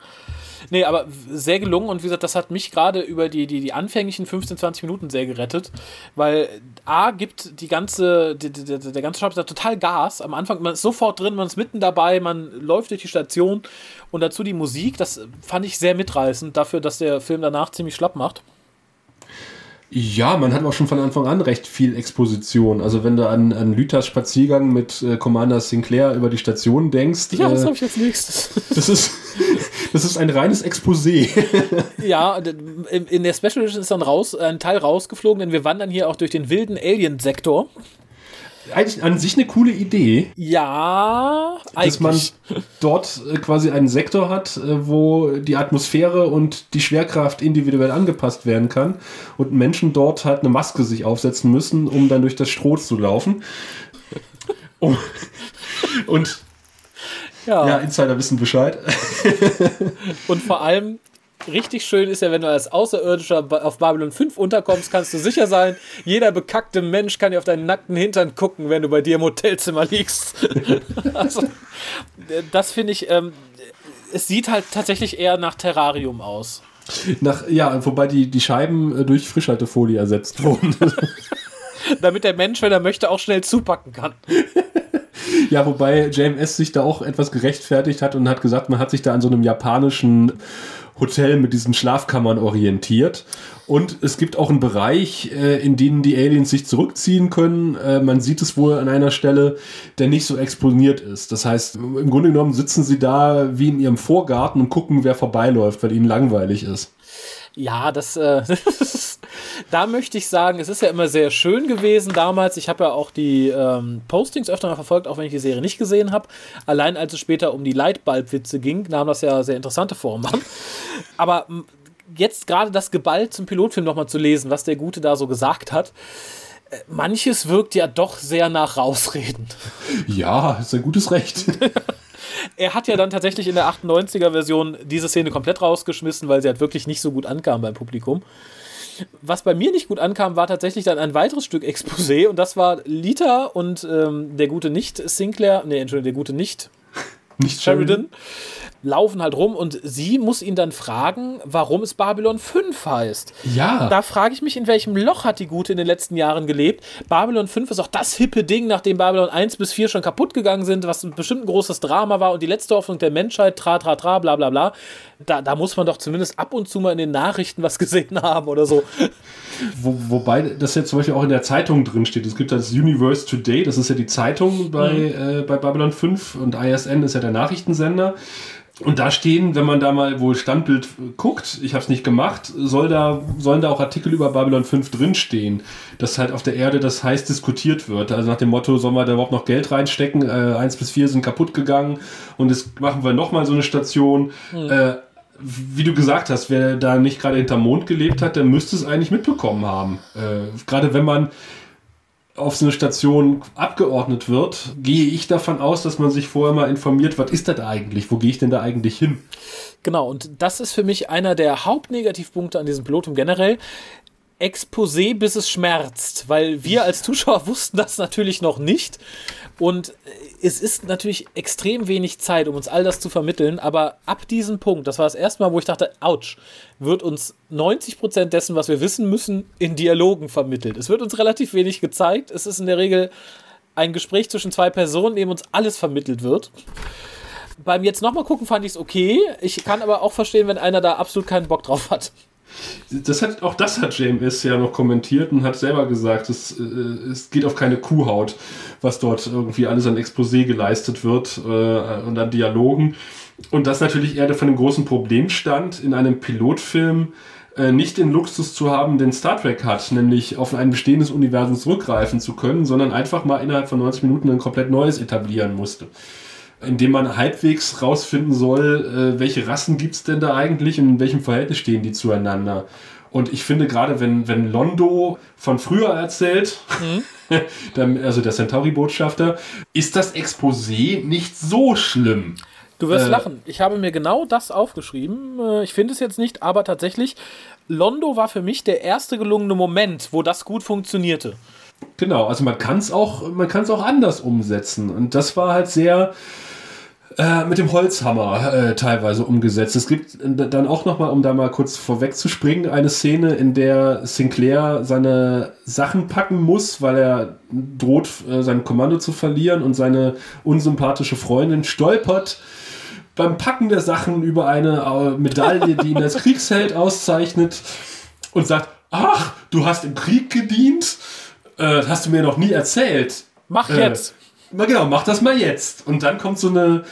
Nee, aber sehr gelungen und wie gesagt, das hat mich gerade über die, die, die anfänglichen 15, 20 Minuten sehr gerettet, weil A gibt die ganze, die, die, der ganze Shop total Gas. Am Anfang, man ist sofort drin, man ist mitten dabei, man läuft durch die Station und dazu die Musik, das fand ich sehr mitreißend dafür, dass der Film danach ziemlich schlapp macht. Ja, man hat auch schon von Anfang an recht viel Exposition. Also wenn du an, an Lüthers Spaziergang mit äh, Commander Sinclair über die Station denkst, Ja, das äh, habe ich als nächstes. (laughs) das, ist, das ist ein reines Exposé. (laughs) Ja, in der Special Edition ist dann raus, ein Teil rausgeflogen, denn wir wandern hier auch durch den wilden Alien-Sektor. Eigentlich an sich eine coole Idee, Ja, dass man eigentlich. dort äh, quasi einen Sektor hat, äh, wo die Atmosphäre und die Schwerkraft individuell angepasst werden kann und Menschen dort halt eine Maske sich aufsetzen müssen, um dann durch das Stroh zu laufen. (laughs) Um, und Ja. ja, Insider wissen Bescheid. Und vor allem, richtig schön ist ja, wenn du als Außerirdischer auf Babylon 5 unterkommst, kannst du sicher sein, jeder bekackte Mensch kann dir auf deinen nackten Hintern gucken, wenn du bei dir im Hotelzimmer liegst. (laughs) also, das finde ich, ähm, es sieht halt tatsächlich eher nach Terrarium aus. Nach, ja, wobei die, die Scheiben äh, durch Frischhaltefolie ersetzt wurden. (laughs) Damit der Mensch, wenn er möchte, auch schnell zupacken kann. (laughs) (laughs) ja, wobei JMS sich da auch etwas gerechtfertigt hat und hat gesagt, man hat sich da an so einem japanischen Hotel mit diesen Schlafkammern orientiert. Und es gibt auch einen Bereich, äh, in dem die Aliens sich zurückziehen können. Äh, man sieht es wohl an einer Stelle, der nicht so exponiert ist. Das heißt, im Grunde genommen sitzen sie da wie in ihrem Vorgarten und gucken, wer vorbeiläuft, weil ihnen langweilig ist. Ja, das, äh, (laughs) da möchte ich sagen, es ist ja immer sehr schön gewesen damals. Ich habe ja auch die ähm, Postings öfter mal verfolgt, auch wenn ich die Serie nicht gesehen habe. Allein als es später um die Lightbulb-Witze ging, nahm das ja sehr interessante Formen an. Aber jetzt gerade das Geballt zum Pilotfilm nochmal zu lesen, was der Gute da so gesagt hat, äh, manches wirkt ja doch sehr nach Rausreden. Ja, ist ein gutes Recht. (laughs) Er hat ja dann tatsächlich in der 98er-Version diese Szene komplett rausgeschmissen, weil sie halt wirklich nicht so gut ankam beim Publikum. Was bei mir nicht gut ankam, war tatsächlich dann ein weiteres Stück Exposé und das war Lita und ähm, der gute Nicht Sinclair, nee, Entschuldigung, der gute Nicht Nicht Sheridan laufen halt rum und sie muss ihn dann fragen, warum es Babylon 5 heißt. Ja. Da frage ich mich, in welchem Loch hat die Gute in den letzten Jahren gelebt? Babylon 5 ist auch das hippe Ding, nachdem Babylon 1 bis 4 schon kaputt gegangen sind, was bestimmt ein großes Drama war und die letzte Hoffnung der Menschheit, tra, tra, tra, bla, bla, bla. Da, da muss man doch zumindest ab und zu mal in den Nachrichten was gesehen (laughs) haben oder so. Wo, wobei das ja zum Beispiel auch in der Zeitung drin steht. Es gibt das Universe Today, das ist ja die Zeitung bei, äh, bei Babylon 5 und ISN ist ja der Nachrichtensender. Und da stehen, wenn man da mal wohl Standbild guckt, ich habe es nicht gemacht, soll da, sollen da auch Artikel über Babylon 5 drinstehen, dass halt auf der Erde das heiß diskutiert wird. Also nach dem Motto, sollen wir da überhaupt noch Geld reinstecken? Äh, 1 bis 4 sind kaputt gegangen und jetzt machen wir nochmal so eine Station. Mhm. Äh, wie du gesagt hast, wer da nicht gerade hinterm Mond gelebt hat, der müsste es eigentlich mitbekommen haben. Äh, gerade wenn man auf so eine Station abgeordnet wird, gehe ich davon aus, dass man sich vorher mal informiert, was ist das eigentlich? Wo gehe ich denn da eigentlich hin? Genau, und das ist für mich einer der Hauptnegativpunkte an diesem Pilotum generell. Exposé, bis es schmerzt, weil wir als Zuschauer (laughs) wussten das natürlich noch nicht. Und es ist natürlich extrem wenig Zeit, um uns all das zu vermitteln, aber ab diesem Punkt, das war das erste Mal, wo ich dachte, ouch, wird uns 90% dessen, was wir wissen müssen, in Dialogen vermittelt. Es wird uns relativ wenig gezeigt. Es ist in der Regel ein Gespräch zwischen zwei Personen, in dem uns alles vermittelt wird. Beim jetzt nochmal gucken fand ich es okay. Ich kann aber auch verstehen, wenn einer da absolut keinen Bock drauf hat. Das hat, auch das hat JMS ja noch kommentiert und hat selber gesagt, es, äh, es geht auf keine Kuhhaut, was dort irgendwie alles an Exposé geleistet wird äh, und an Dialogen. Und das natürlich eher von dem großen Problem stand, in einem Pilotfilm äh, nicht den Luxus zu haben, den Star Trek hat, nämlich auf ein bestehendes Universum zurückgreifen zu können, sondern einfach mal innerhalb von 90 Minuten ein komplett neues etablieren musste indem man halbwegs rausfinden soll, äh, welche Rassen gibt es denn da eigentlich und in welchem Verhältnis stehen die zueinander. Und ich finde gerade, wenn, wenn Londo von früher erzählt, mhm. (laughs) also der Centauri-Botschafter, ist das Exposé nicht so schlimm. Du wirst äh, lachen. Ich habe mir genau das aufgeschrieben. Äh, ich finde es jetzt nicht, aber tatsächlich, Londo war für mich der erste gelungene Moment, wo das gut funktionierte. Genau, also man kann es auch, auch anders umsetzen. Und das war halt sehr, äh, mit dem Holzhammer äh, teilweise umgesetzt. Es gibt dann auch nochmal, um da mal kurz vorwegzuspringen, eine Szene, in der Sinclair seine Sachen packen muss, weil er droht, äh, sein Kommando zu verlieren und seine unsympathische Freundin stolpert beim Packen der Sachen über eine äh, Medaille, die ihn als (laughs) Kriegsheld auszeichnet und sagt, ach, du hast im Krieg gedient? Äh, hast du mir noch nie erzählt. Mach jetzt. Na genau, mach das mal jetzt. Und dann kommt so eine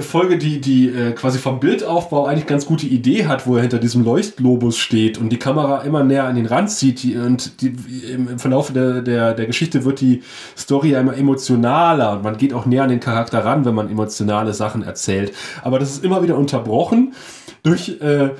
Folge, die, die äh, quasi vom Bildaufbau eigentlich ganz gute Idee hat, wo er hinter diesem Leuchtglobus steht und die Kamera immer näher an den Rand zieht. Die, und die, im, Verlauf der, der, der Geschichte wird die Story immer emotionaler und man geht auch näher an den Charakter ran, wenn man emotionale Sachen erzählt. Aber das ist immer wieder unterbrochen durch, äh,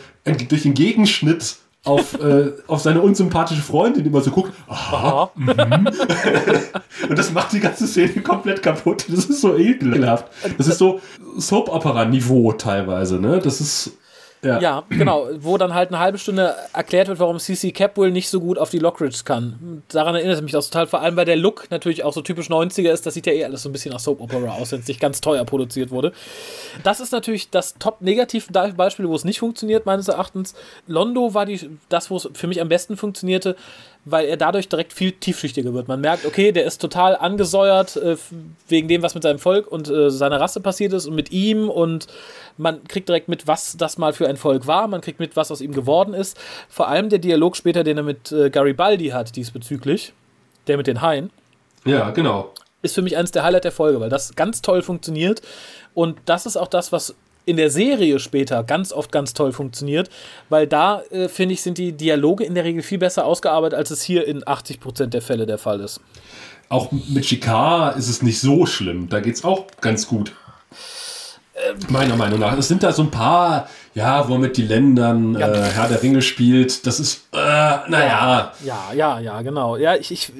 durch den Gegenschnitt auf, äh, auf seine unsympathische Freundin, die immer so guckt. Aha. Mhm. (laughs) und das macht die ganze Szene komplett kaputt. Das ist so ekelhaft. Das ist so Soap-Opera-Niveau teilweise, ne? Das ist ja. ja. genau. Wo dann halt eine halbe Stunde erklärt wird, warum CC Capwell nicht so gut auf die Lockridge kann. Daran erinnert es mich auch total, vor allem weil der Look natürlich auch so typisch 90er ist. Das sieht ja eh alles so ein bisschen nach Soap Opera aus, wenn es nicht ganz teuer produziert wurde. Das ist natürlich das Top-Negativ-Beispiel, wo es nicht funktioniert, meines Erachtens. Londo war die, das, wo es für mich am besten funktionierte, weil er dadurch direkt viel tiefschichtiger wird. Man merkt, okay, der ist total angesäuert äh, wegen dem, was mit seinem Volk und äh, seiner Rasse passiert ist und mit ihm und man kriegt direkt mit, was das mal für ein Volk war, man kriegt mit, was aus ihm geworden ist. Vor allem der Dialog später, den er mit äh, Garibaldi hat diesbezüglich, der mit den Haien. Ja, genau. Ist für mich eines der Highlight der Folge, weil das ganz toll funktioniert und das ist auch das, was in der Serie später ganz oft ganz toll funktioniert, weil da, äh, finde ich, sind die Dialoge in der Regel viel besser ausgearbeitet, als es hier in 80% der Fälle der Fall ist. Auch mit Chicard ist es nicht so schlimm, da geht es auch ganz gut. Meiner Meinung nach. Es sind da so ein paar, ja, wo er mit die Ländern ja. äh, Herr der Ringe spielt. Das ist, äh, naja. Ja, ja, ja, genau. Ja, ich, ich,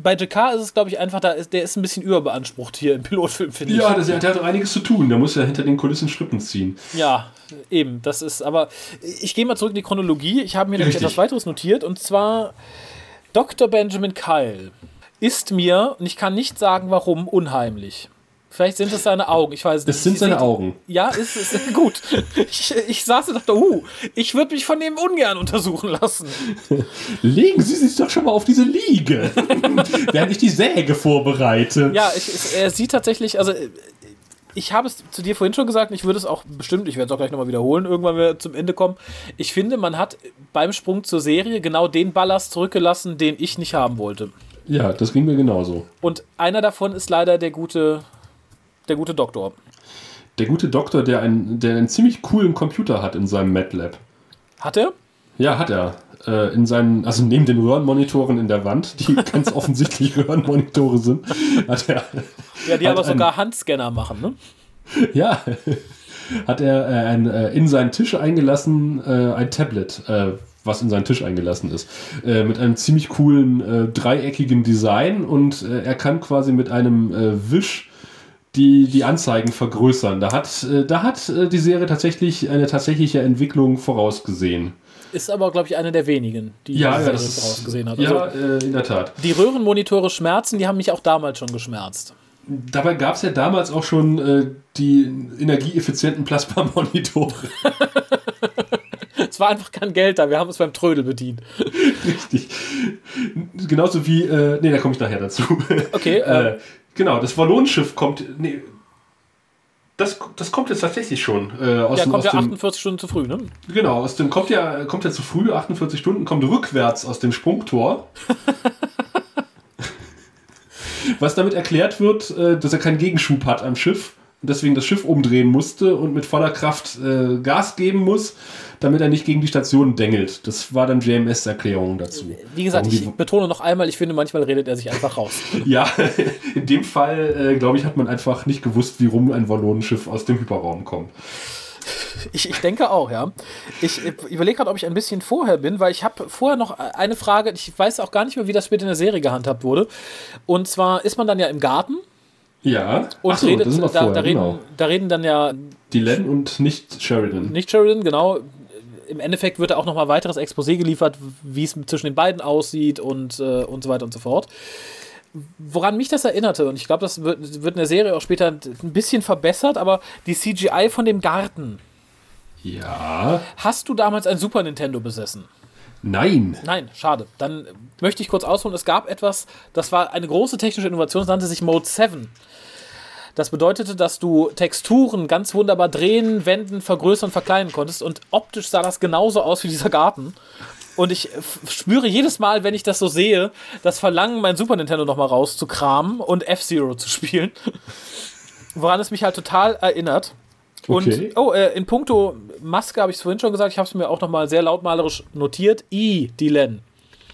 bei JK ist es, glaube ich, einfach, da ist, der ist ein bisschen überbeansprucht hier im Pilotfilm, finde ich. Ja, das, der hat auch einiges zu tun. Der muss ja hinter den Kulissen Strippen ziehen. Ja, eben. Das ist, aber ich gehe mal zurück in die Chronologie. Ich habe mir nämlich etwas weiteres notiert und zwar Dr. Benjamin Kyle ist mir, und ich kann nicht sagen warum, unheimlich. Vielleicht sind es seine Augen, ich weiß nicht. Es sind seine sieht, Augen. Ja, ist, ist gut. (laughs) Ich, ich saß und dachte, uh, ich würde mich von dem ungern untersuchen lassen. (laughs) Legen Sie sich doch schon mal auf diese Liege, (laughs) während ich die Säge vorbereite. Ja, ich, ich, er sieht tatsächlich, also ich habe es zu dir vorhin schon gesagt, ich würde es auch bestimmt, ich werde es auch gleich nochmal wiederholen, irgendwann wenn wir zum Ende kommen. Ich finde, man hat beim Sprung zur Serie genau den Ballast zurückgelassen, den ich nicht haben wollte. Ja, das ging mir genauso. Und einer davon ist leider der gute der gute Doktor. Der gute Doktor, der, ein, der einen ziemlich coolen Computer hat in seinem MATLAB. Hat er? Ja, hat er. Äh, in seinen, also neben den Röhrenmonitoren in der Wand, die (laughs) ganz offensichtlich Röhrenmonitore sind, hat er. Ja, die aber sogar Handscanner machen, ne? Ja, hat er äh, ein, äh, in seinen Tisch eingelassen äh, ein Tablet, äh, was in seinen Tisch eingelassen ist, äh, mit einem ziemlich coolen äh, dreieckigen Design und äh, er kann quasi mit einem äh, Wisch die, die Anzeigen vergrößern. Da hat, äh, da hat äh, die Serie tatsächlich eine tatsächliche Entwicklung vorausgesehen. Ist aber, glaube ich, eine der wenigen, die Ja, die ja, das vorausgesehen hat. Ja, Also, äh, in der Tat. die Röhrenmonitore schmerzen, die haben mich auch damals schon geschmerzt. Dabei gab es ja damals auch schon äh, die energieeffizienten Plasma-Monitore. (laughs) Es war einfach kein Geld da, wir haben es beim Trödel bedient. Richtig. Genauso wie, äh, nee, da komme ich nachher dazu. Okay, (laughs) äh, äh, genau, das Wallonschiff kommt, nee, das, das kommt jetzt tatsächlich schon. Äh, aus ja, dem, kommt ja dem, 48 Stunden zu früh, ne? Genau, aus dem kommt ja, kommt ja zu früh, 48 Stunden, kommt rückwärts aus dem Sprungtor. (laughs) Was damit erklärt wird, äh, dass er keinen Gegenschub hat am Schiff und deswegen das Schiff umdrehen musste und mit voller Kraft äh, Gas geben muss, damit er nicht gegen die Station dengelt. Das war dann JMS Erklärung dazu. Wie gesagt, Warum ich betone noch einmal, ich finde, manchmal redet er sich einfach raus. (laughs) Ja, in dem Fall, äh, glaube ich, hat man einfach nicht gewusst, wie rum ein Wallonenschiff aus dem Hyperraum kommt. Ich, ich denke auch, ja. Ich äh, überlege gerade, ob ich ein bisschen vorher bin, weil ich habe vorher noch eine Frage, ich weiß auch gar nicht mehr, wie das später in der Serie gehandhabt wurde. Und zwar ist man dann ja im Garten Ja, und Ach so, redet, da, vorher, da, reden, genau. da reden dann ja Die Len und nicht Sheridan. nicht Sheridan, genau. Im Endeffekt wird da auch nochmal weiteres Exposé geliefert, wie es zwischen den beiden aussieht und, äh, und so weiter und so fort. Woran mich das erinnerte, und ich glaube, das wird, wird in der Serie auch später ein bisschen verbessert, aber die CGI von dem Garten. Ja, Hast du damals ein Super Nintendo besessen? Nein. Nein, schade. Dann möchte ich kurz ausholen. Es gab etwas, das war eine große technische Innovation, das nannte sich Mode 7. Das bedeutete, dass du Texturen ganz wunderbar drehen, wenden, vergrößern, verkleinern konntest und optisch sah das genauso aus wie dieser Garten. Und ich spüre jedes Mal, wenn ich das so sehe, das Verlangen, mein Super Nintendo nochmal rauszukramen und F-Zero zu spielen. (laughs) Woran es mich halt total erinnert. Und, Okay. oh, äh, in puncto Maske habe ich es vorhin schon gesagt, ich habe es mir auch nochmal sehr lautmalerisch notiert. I, die Len.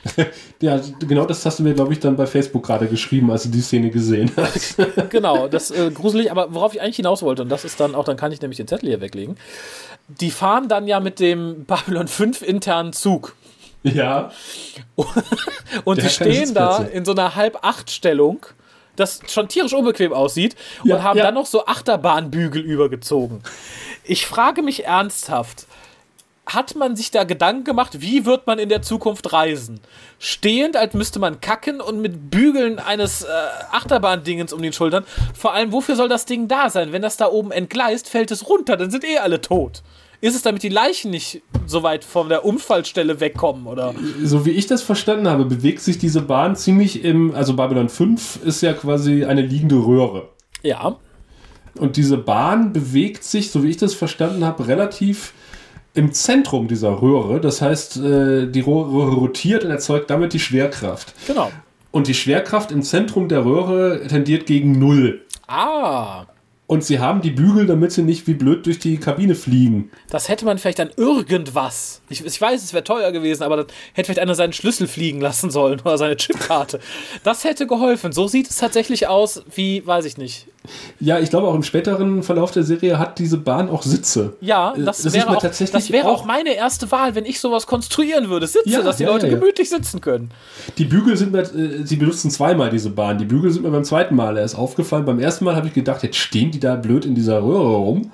(laughs) Ja, genau das hast du mir, glaube ich, dann bei Facebook gerade geschrieben, als du die Szene gesehen hast. (laughs) genau, (laughs) das äh, gruselig, aber worauf ich eigentlich hinaus wollte, und das ist dann auch, dann kann ich nämlich den Zettel hier weglegen. Die fahren dann ja mit dem Babylon 5 internen Zug. ja, Und sie stehen da in so einer Halb-Acht-Stellung, das schon tierisch unbequem aussieht, Ja, und haben ja. dann noch so Achterbahnbügel übergezogen. Ich frage mich ernsthaft, hat man sich da Gedanken gemacht, wie wird man in der Zukunft reisen? Stehend, als müsste man kacken und mit Bügeln eines äh, Achterbahndingens um den Schultern. Vor allem, wofür soll das Ding da sein? Wenn das da oben entgleist, fällt es runter, dann sind eh alle tot. Ist es damit die Leichen nicht so weit von der Unfallstelle wegkommen, oder? so wie ich das verstanden habe, bewegt sich diese Bahn ziemlich im, also Babylon 5 ist ja quasi eine liegende Röhre. Ja. Und diese Bahn bewegt sich, so wie ich das verstanden habe, relativ im Zentrum dieser Röhre. Das heißt, äh, die Röhre rotiert und erzeugt damit die Schwerkraft. Genau. Und die Schwerkraft im Zentrum der Röhre tendiert gegen Null. Ah, Und sie haben die Bügel, damit sie nicht wie blöd durch die Kabine fliegen. das hätte man vielleicht an irgendwas. Ich, ich weiß, es wäre teuer gewesen, aber dann hätte vielleicht einer seinen Schlüssel fliegen lassen sollen oder seine Chipkarte. Das hätte geholfen. So sieht es tatsächlich aus, wie, weiß ich nicht. Ja, ich glaube auch im späteren Verlauf der Serie hat diese Bahn auch Sitze. Ja, Äh, das, das ist wäre, auch, tatsächlich das wäre auch auch- meine erste Wahl, wenn ich sowas konstruieren würde. Sitze, Ja, dass die ja, Leute ja, gemütlich sitzen können. Die Bügel sind mir, äh, sie benutzen zweimal diese Bahn. Die Bügel sind mir beim zweiten Mal erst aufgefallen. Beim ersten Mal habe ich gedacht, jetzt stehen die da blöd in dieser Röhre rum.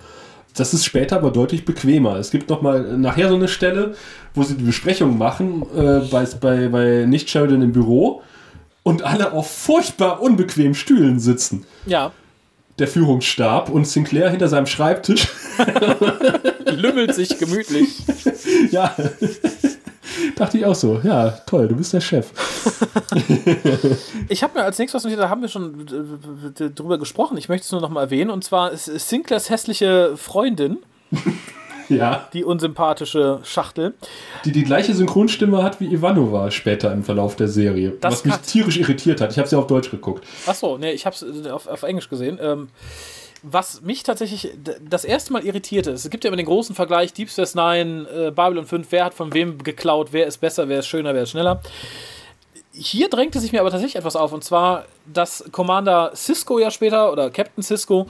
Das ist später aber deutlich bequemer. Es gibt noch mal nachher so eine Stelle, wo sie die Besprechung machen äh, bei, bei, bei Nicht-Sheridan im Büro und alle auf furchtbar unbequemen Stühlen sitzen. Ja, Der Führungsstab und Sinclair hinter seinem Schreibtisch. (laughs) lümmelt sich gemütlich. (laughs) ja, dachte ich auch so. Ja, toll, du bist der Chef. (laughs) Ich habe mir als nächstes was da haben wir schon äh, drüber gesprochen. Ich möchte es nur noch mal erwähnen. Und zwar ist Sinclairs hässliche Freundin, (laughs) Ja, die unsympathische Schachtel. die die gleiche Synchronstimme hat wie Ivanova später im Verlauf der Serie. Das was mich tierisch irritiert hat. Ich habe sie auf Deutsch geguckt. Achso, nee, ich habe es auf, auf Englisch gesehen. Ähm, was mich tatsächlich das erste Mal irritierte, es gibt ja immer den großen Vergleich Deep Space Nine, äh, Babylon 5, wer hat von wem geklaut, wer ist besser, wer ist schöner, wer ist schneller. Hier drängte sich mir aber tatsächlich etwas auf, und zwar, dass Commander Cisco ja später, oder Captain Cisco,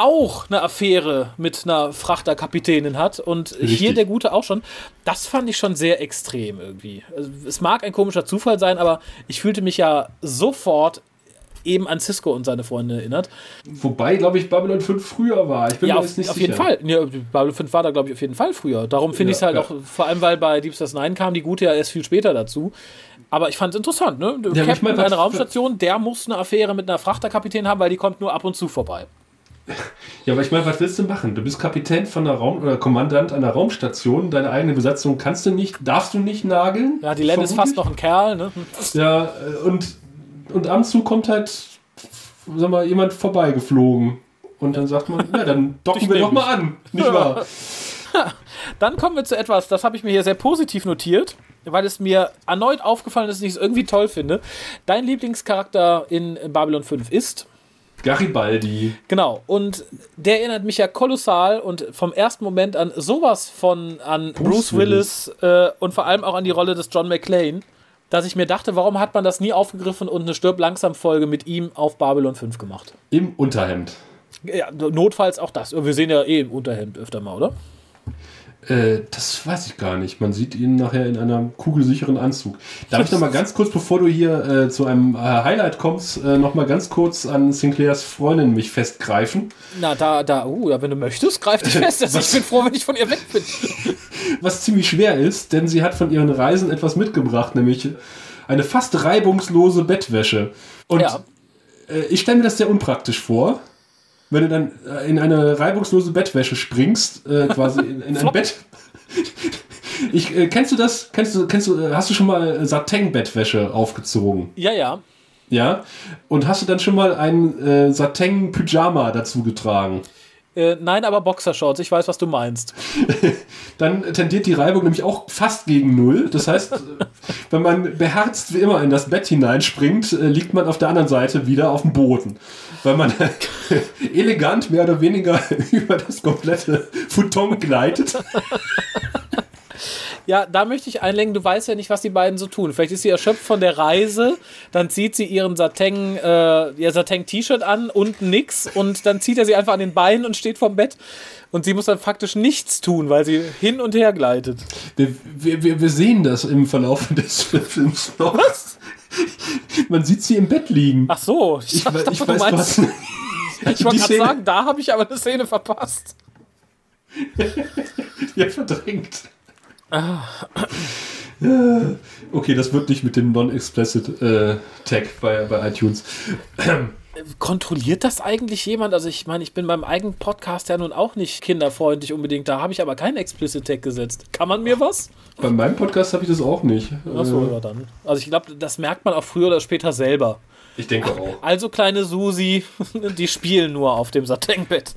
auch eine Affäre mit einer Frachterkapitänin hat und hier Richtig. der Gute auch schon. Das fand ich schon sehr extrem irgendwie. Also, es mag ein komischer Zufall sein, aber ich fühlte mich ja sofort eben an Cisco und seine Freunde erinnert. Wobei, glaube ich, Babylon 5 früher war. Ich bin Ja, mir auf, nicht auf sicher. jeden Fall. Ja, Babylon 5 war da, glaube ich, auf jeden Fall früher. Darum finde Ja, ich es halt ja. auch, vor allem, weil bei Deep Space Nine kam die Gute ja erst viel später dazu. Aber ich fand es interessant, ne? Der Ja, ich Captain mein, was- einer Raumstation, der muss eine Affäre mit einer Frachterkapitän haben, weil die kommt nur ab und zu vorbei. (laughs) Ja, aber ich meine, was willst du machen? Du bist Kapitän von einer Raum oder Kommandant einer Raumstation. Deine eigene Besatzung kannst du nicht, darfst du nicht nageln. Ja, die Len ist fast noch ein Kerl, ne? Ja, äh, und, und ab und zu kommt halt, sag mal, jemand vorbeigeflogen. Und dann sagt man, ja, dann (laughs) docken wir doch mal an. Nicht wahr? (laughs) Dann kommen wir zu etwas, das habe ich mir hier sehr positiv notiert, weil es mir erneut aufgefallen ist und ich es irgendwie toll finde. Dein Lieblingscharakter in Babylon 5 ist. Garibaldi. Genau, und der erinnert mich ja kolossal und vom ersten Moment an sowas von an Bruce, Bruce Willis, äh, und vor allem auch an die Rolle des John McClane, dass ich mir dachte, warum hat man das nie aufgegriffen und eine Stirb langsam Folge mit ihm auf Babylon 5 gemacht? Im Unterhemd. Ja, notfalls auch das. Wir sehen ja eh im Unterhemd öfter mal, oder? Äh, das weiß ich gar nicht. Man sieht ihn nachher in einem kugelsicheren Anzug. Darf ich noch mal ganz kurz, bevor du hier äh, zu einem äh, Highlight kommst, äh, noch mal ganz kurz an Sinclairs Freundin mich festgreifen? Na, da, da, uh, wenn du möchtest, greif dich fest. Also ich bin froh, wenn ich von ihr weg bin. (laughs) Was ziemlich schwer ist, denn sie hat von ihren Reisen etwas mitgebracht, nämlich eine fast reibungslose Bettwäsche. Und Ja. äh, ich stelle mir das sehr unpraktisch vor. Wenn du dann äh, in eine reibungslose Bettwäsche springst, äh, quasi in, in ein. Bett. Ich, äh, kennst du das? Kennst du, kennst du, äh, hast du schon mal Satin-Bettwäsche aufgezogen? Ja, ja. Ja. Und hast du dann schon mal ein äh, Satin-Pyjama dazu getragen? Äh, nein, aber Boxershorts, ich weiß, was du meinst. (laughs) Dann tendiert die Reibung nämlich auch fast gegen Null. Das heißt, (laughs) wenn man beherzt wie immer in das Bett hineinspringt, äh, liegt man auf der anderen Seite wieder auf dem Boden. Weil man (laughs) elegant mehr oder weniger über das komplette Futon gleitet. Ja, da möchte ich einlenken, du weißt ja nicht, was die beiden so tun. Vielleicht ist sie erschöpft von der Reise, dann zieht sie ihren Satin, äh, ihr Satin-T-Shirt an und nix und dann zieht er sie einfach an den Beinen und steht vorm Bett und sie muss dann faktisch nichts tun, weil sie hin und her gleitet. Wir, wir, wir, sehen das im Verlauf des Films noch. Was? Man sieht sie im Bett liegen. Ach so, ich, dachte, we- ich weiß meinst- was. (laughs) Ich wollte gerade sagen, da habe ich aber eine Szene verpasst. (laughs) Ja, verdrängt. Ah. Okay, das wird nicht mit dem Non-Explicit äh, Tag bei, bei iTunes. Kontrolliert das eigentlich jemand? Also ich meine, ich bin beim eigenen Podcast ja nun auch nicht kinderfreundlich unbedingt. Da habe ich aber keinen Explicit Tag gesetzt. Kann man mir was? Bei meinem Podcast habe ich das auch nicht. Achso, Äh, ja dann. Also ich glaube, das merkt man auch früher oder später selber. ich denke auch. Also kleine Susi, (laughs) die spielen nur auf dem Satinbett.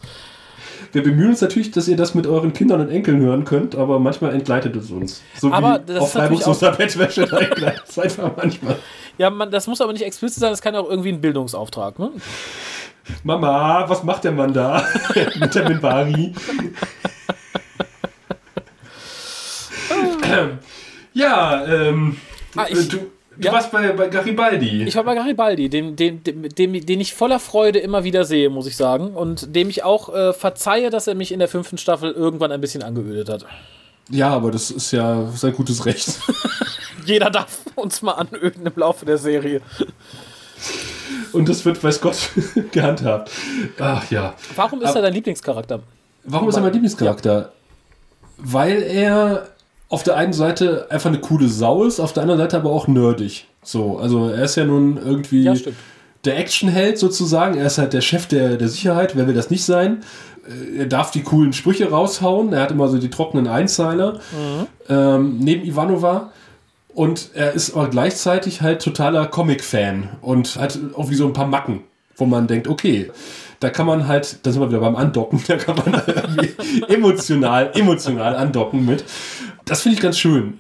Wir bemühen uns natürlich, dass ihr das mit euren Kindern und Enkeln hören könnt, aber manchmal entgleitet es uns. So Aber wie das auf reibungsloser Bettwäsche (laughs) entgleitet es einfach manchmal. Ja, man, das muss aber nicht explizit sein, das kann auch irgendwie ein Bildungsauftrag. Ne? Mama, was macht der Mann da? (laughs) mit der Minbari. ja, ähm, Ah, ich- du, du ja. warst bei, bei Garibaldi. Ich war bei Garibaldi, dem, dem, dem, dem, den ich voller Freude immer wieder sehe, muss ich sagen. Und dem ich auch äh, verzeihe, dass er mich in der fünften Staffel irgendwann ein bisschen angeödet hat. ja, aber das ist ja sein gutes Recht. (laughs) Jeder darf uns mal anöden im Laufe der Serie. Und das wird, weiß Gott, (laughs) gehandhabt. Ach ja. Warum ist Aber- er dein Lieblingscharakter? Warum ist er mein Lieblingscharakter? Weil er auf der einen Seite einfach eine coole Sau ist, auf der anderen Seite aber auch nerdig. So, also er ist ja nun irgendwie Ja, der Actionheld sozusagen. Er ist halt der Chef der, der Sicherheit. Wer will das nicht sein? Äh, Er darf die coolen Sprüche raushauen. Er hat immer so die trockenen Einzeiler. Ähm, neben Ivanova. Und er ist aber gleichzeitig halt totaler Comic-Fan und hat auch wie so ein paar Macken, wo man denkt, okay, da kann man halt, da sind wir wieder beim Andocken, (laughs) da kann man (laughs) emotional, emotional andocken mit. Das finde ich ganz schön.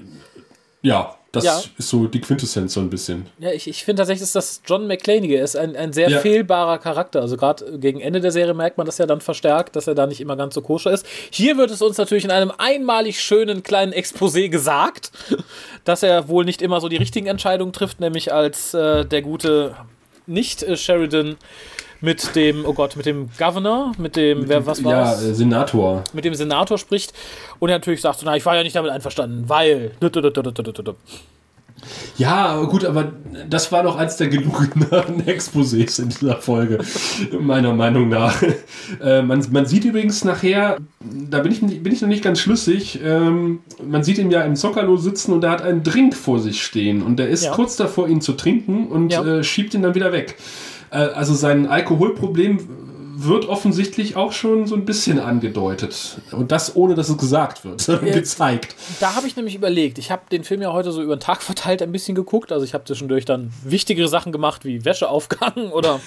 Ja, Das Ja. ist so die Quintessenz so ein bisschen. Ja, ich, ich finde tatsächlich, ist das John McClane. Er ist ein, ein sehr Ja. fehlbarer Charakter. Also gerade gegen Ende der Serie merkt man das ja dann verstärkt, dass er da nicht immer ganz so koscher ist. Hier wird es uns natürlich in einem einmalig schönen kleinen Exposé gesagt, (laughs) dass er wohl nicht immer so die richtigen Entscheidungen trifft, nämlich als äh, der gute nicht äh, Sheridan mit dem, oh Gott, mit dem Governor, mit dem, wer, was war ja, äh, Senator. mit dem Senator spricht und er natürlich sagt, so, na, ich war ja nicht damit einverstanden, weil. Ja, gut, aber das war doch eins der gelungeneren (laughs) Exposés in dieser Folge, meiner Meinung nach. Äh, man, man sieht übrigens nachher, da bin ich, bin ich noch nicht ganz schlüssig, ähm, man sieht ihn ja im Zocalo sitzen und er hat einen Drink vor sich stehen und der ist Ja. kurz davor, ihn zu trinken und Ja. äh, schiebt ihn dann wieder weg. Äh, also sein Alkoholproblem wird offensichtlich auch schon so ein bisschen angedeutet. Und das ohne, dass es gesagt wird, (laughs) sondern Ja. gezeigt. Da habe ich nämlich überlegt, ich habe den Film ja heute so über den Tag (laughs) verteilt ein bisschen geguckt, also ich habe zwischendurch dann wichtigere Sachen gemacht, wie Wäsche aufgehangen (laughs) oder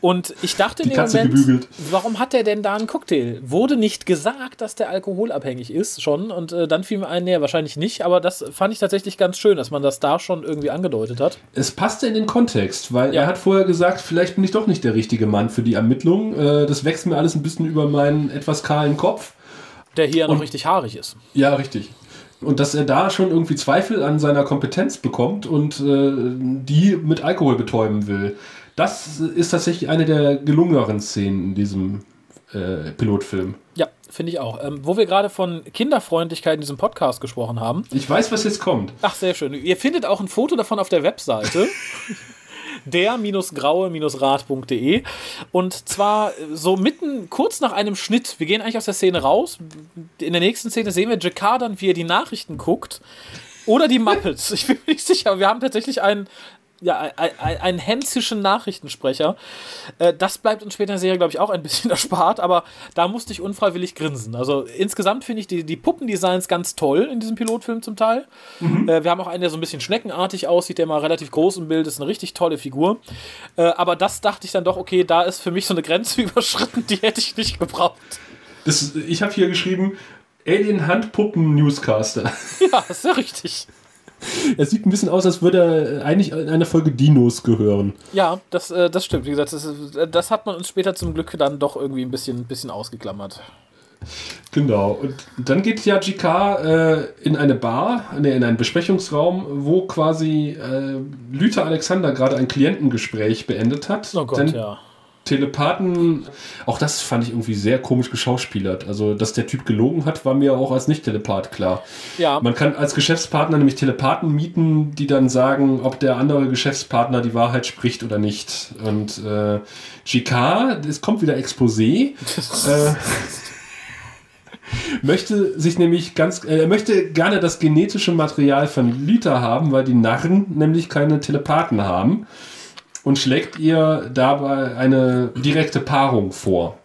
und ich dachte in dem Moment, gebügelt. warum hat der denn da einen Cocktail? Wurde nicht gesagt, dass der alkoholabhängig ist schon und äh, dann fiel mir ein, nee, wahrscheinlich nicht, aber das fand ich tatsächlich ganz schön, dass man das da schon irgendwie angedeutet hat. Es passte in den Kontext, weil Ja. er hat vorher gesagt, vielleicht bin ich doch nicht der richtige Mann für die Äh, das wächst mir alles ein bisschen über meinen etwas kahlen Kopf. Der hier ja noch richtig haarig ist. Ja, richtig. Und dass er da schon irgendwie Zweifel an seiner Kompetenz bekommt und äh, die mit Alkohol betäuben will. Das ist tatsächlich eine der gelungeneren Szenen in diesem äh, Pilotfilm. Ja, finde ich auch. Ähm, wo wir gerade von Kinderfreundlichkeit in diesem Podcast gesprochen haben, Ich weiß, was jetzt kommt. Ach, sehr schön. Ihr findet auch ein Foto davon auf der Webseite. (laughs) der-graue-rad.de und zwar äh, so mitten kurz nach einem Schnitt. Wir gehen eigentlich aus der Szene raus. In der nächsten Szene sehen wir Jakar dann, wie er die Nachrichten guckt. Oder die Muppets. Ich bin mir nicht sicher. Wir haben tatsächlich einen, ja, ein- ein- einen hänzischen Nachrichtensprecher. Äh, Das bleibt uns später in der Serie, glaube ich, auch ein bisschen (laughs) erspart, aber da musste ich unfreiwillig grinsen. Also insgesamt finde ich die, die Puppendesigns ganz toll in diesem Pilotfilm zum Teil. Äh, wir haben auch einen, der so ein bisschen schneckenartig aussieht, der mal relativ groß im Bild ist, eine richtig tolle Figur. Äh, aber das dachte ich dann doch, okay, da ist für mich so eine Grenze (laughs) überschritten, die hätte ich nicht gebraucht. Das, ich habe hier geschrieben, Alien Handpuppen Newscaster. (laughs) Ja, ist ja richtig. (laughs) Es sieht ein bisschen aus, als würde er eigentlich in eine Folge Dinos gehören. Ja, das, äh, das stimmt. Wie gesagt, das, äh, das hat man uns später zum Glück dann doch irgendwie ein bisschen, ein bisschen ausgeklammert. Genau. Und dann geht ja GK äh, in eine Bar, nee, in einen Besprechungsraum, wo quasi äh, Lüther Alexander gerade ein Klientengespräch beendet hat. Oh Gott, dann ja. Telepathen, auch das fand ich irgendwie sehr komisch geschauspielert. Also, dass der Typ gelogen hat, war mir auch als Nicht-Telepath klar. Ja, Man kann als Geschäftspartner nämlich Telepathen mieten, die dann sagen, ob der andere Geschäftspartner die Wahrheit spricht oder nicht. Und äh, GK, es kommt wieder Exposé, (laughs) äh, möchte sich nämlich ganz, äh, er möchte gerne das genetische Material von Lita haben, weil die Narren nämlich keine Telepathen haben und schlägt ihr dabei eine direkte Paarung vor.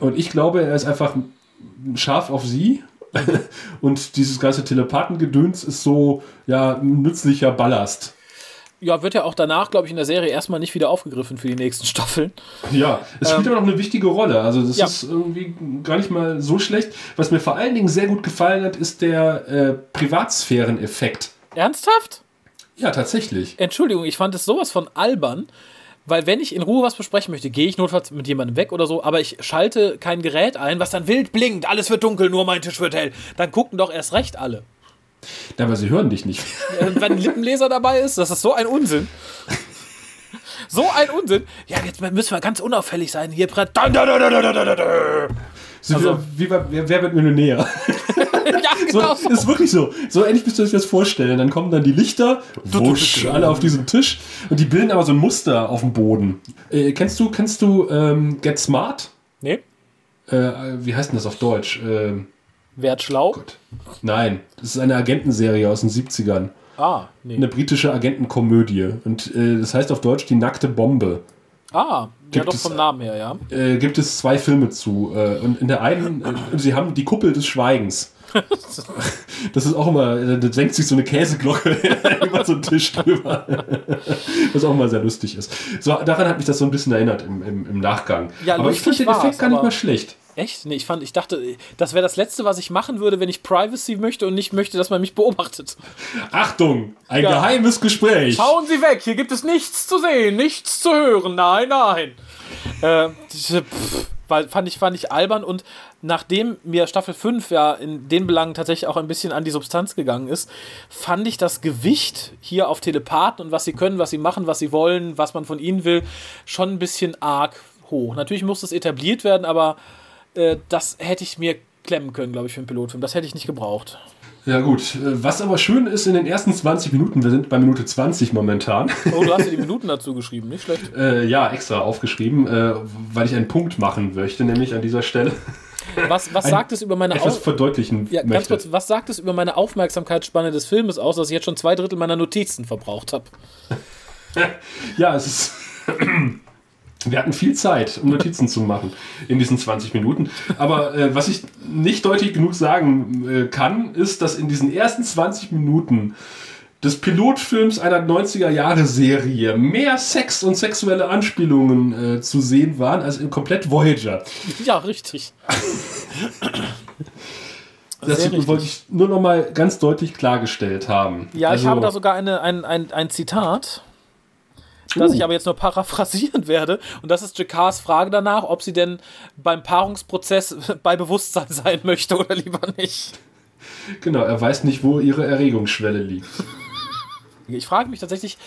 Und ich glaube, er ist einfach scharf auf sie. (laughs) Und dieses ganze Telepathengedöns ist so, ja, nützlicher Ballast. ja, wird ja auch danach, glaube ich, in der Serie erstmal nicht wieder aufgegriffen für die nächsten Staffeln. Ja, es spielt aber noch eine wichtige Rolle. Also das Ähm, Ja. ist irgendwie gar nicht mal so schlecht. Was mir vor allen Dingen sehr gut gefallen hat, ist der äh, Privatsphären-Effekt. Ernsthaft? Ja, tatsächlich. Entschuldigung, ich fand es sowas von albern, weil wenn ich in Ruhe was besprechen möchte, gehe ich notfalls mit jemandem weg oder so, aber ich schalte kein Gerät ein, was dann wild blinkt, alles wird dunkel, nur mein Tisch wird hell. Dann gucken doch erst recht alle. Ja, aber sie hören dich nicht. Wenn ein Lippenleser dabei ist, das ist so ein Unsinn. So ein Unsinn. Ja, jetzt müssen wir ganz unauffällig sein. Hier brennt. Sind Also- wie bei, wer, wer wird Millionär? Ja, (laughs) So, (laughs) genau so. Ist wirklich so. So ähnlich müsst ihr euch das vorstellen. Dann kommen dann die Lichter, wusch, alle auf diesen Tisch und die bilden aber so ein Muster auf dem Boden. Äh, kennst du, kennst du ähm, Get Smart? Nee, Äh, wie heißt denn das auf Deutsch? Ähm, werd schlau. Gott. Nein, das ist eine Agentenserie aus den 70ern. Ah, nee. Eine britische Agentenkomödie. Und äh, das heißt auf Deutsch die nackte Bombe. Ah, ja Gibt doch es- vom Namen her, ja. Äh, gibt es zwei Filme zu. Äh, und in der einen, äh, sie haben die Kuppel des Schweigens. Das ist auch immer, da senkt sich so eine Käseglocke (laughs) über so einen Tisch drüber. Was auch immer sehr lustig ist. So, daran hat mich das so ein bisschen erinnert im, im, im Nachgang. Ja, aber ich fand den Effekt gar nicht mal schlecht. Echt? Nee, ich fand, ich dachte, das wäre das Letzte, was ich machen würde, wenn ich Privacy möchte und nicht möchte, dass man mich beobachtet. Achtung, ein Ja. geheimes Gespräch. Schauen Sie weg, hier gibt es nichts zu sehen, nichts zu hören. Nein, nein. Äh, pff, weil, fand, ich, fand ich albern und nachdem mir Staffel 5 ja in den Belangen tatsächlich auch ein bisschen an die Substanz gegangen ist, fand ich das Gewicht hier auf Telepathen und was sie können, was sie machen, was sie wollen, was man von ihnen will, schon ein bisschen arg hoch. Natürlich muss das etabliert werden, aber äh, das hätte ich mir klemmen können, glaube ich, für einen Pilotfilm. Das hätte ich nicht gebraucht. Ja gut, was aber schön ist in den ersten 20 Minuten, wir sind bei Minute 20 momentan, Oh, du hast dir die Minuten dazu geschrieben, nicht schlecht. (laughs) äh, ja, extra aufgeschrieben, äh, weil ich einen Punkt machen möchte, nämlich an dieser Stelle Was, was sagt es über meine etwas verdeutlichen ja, ganz möchte. kurz, was sagt es über meine Aufmerksamkeitsspanne des Filmes aus, dass ich jetzt schon zwei Drittel meiner Notizen verbraucht habe? (laughs) Ja, es ist. Wir hatten viel Zeit, um Notizen zu machen in diesen 20 Minuten. Aber äh, was ich nicht deutlich genug sagen äh, kann, ist, dass in diesen ersten 20 Minuten des Pilotfilms einer 90er-Jahre-Serie mehr Sex und sexuelle Anspielungen äh, zu sehen waren als in komplett Voyager. Ja, richtig. Das wollte ich nur noch mal ganz deutlich klargestellt haben. Ja, ich Also, habe da sogar eine, ein, ein, ein Zitat, das Uh. ich aber jetzt nur paraphrasieren werde. Und das ist Jakars Frage danach, ob sie denn beim Paarungsprozess (laughs) bei Bewusstsein sein möchte oder lieber nicht. Genau, er weiß nicht, wo ihre Erregungsschwelle liegt. Ich frage mich tatsächlich,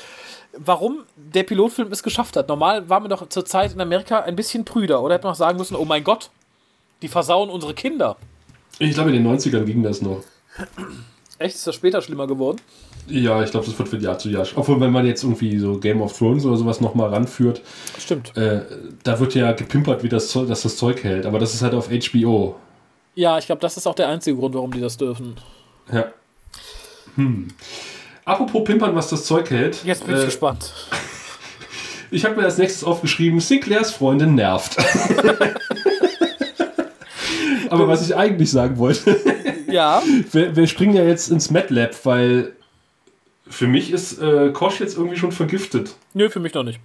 warum der Pilotfilm es geschafft hat. Normal war man doch zur Zeit in Amerika ein bisschen prüder. Oder hätte man auch sagen müssen, oh mein Gott, die versauen unsere Kinder. Ich glaube, in den 90ern ging das noch. Echt, ist das später schlimmer geworden? Ja, ich glaube, das wird von Jahr zu Jahr. Obwohl, wenn man jetzt irgendwie so Game of Thrones oder sowas nochmal ranführt, Stimmt. äh, da wird ja gepimpert, wie das, Zeug, dass das Zeug hält. Aber das ist halt auf HBO. Ja, ich glaube, das ist auch der einzige Grund, warum die das dürfen. Ja. Hm. Apropos pimpern, was das Zeug hält. Jetzt bin ich äh, gespannt. (laughs) Ich habe mir als nächstes aufgeschrieben, Sinclairs Freundin nervt. (laughs) Aber was ich eigentlich sagen wollte, Ja, wir, wir springen ja jetzt ins MATLAB, weil für mich ist äh, Kosch jetzt irgendwie schon vergiftet. nö, für mich noch nicht.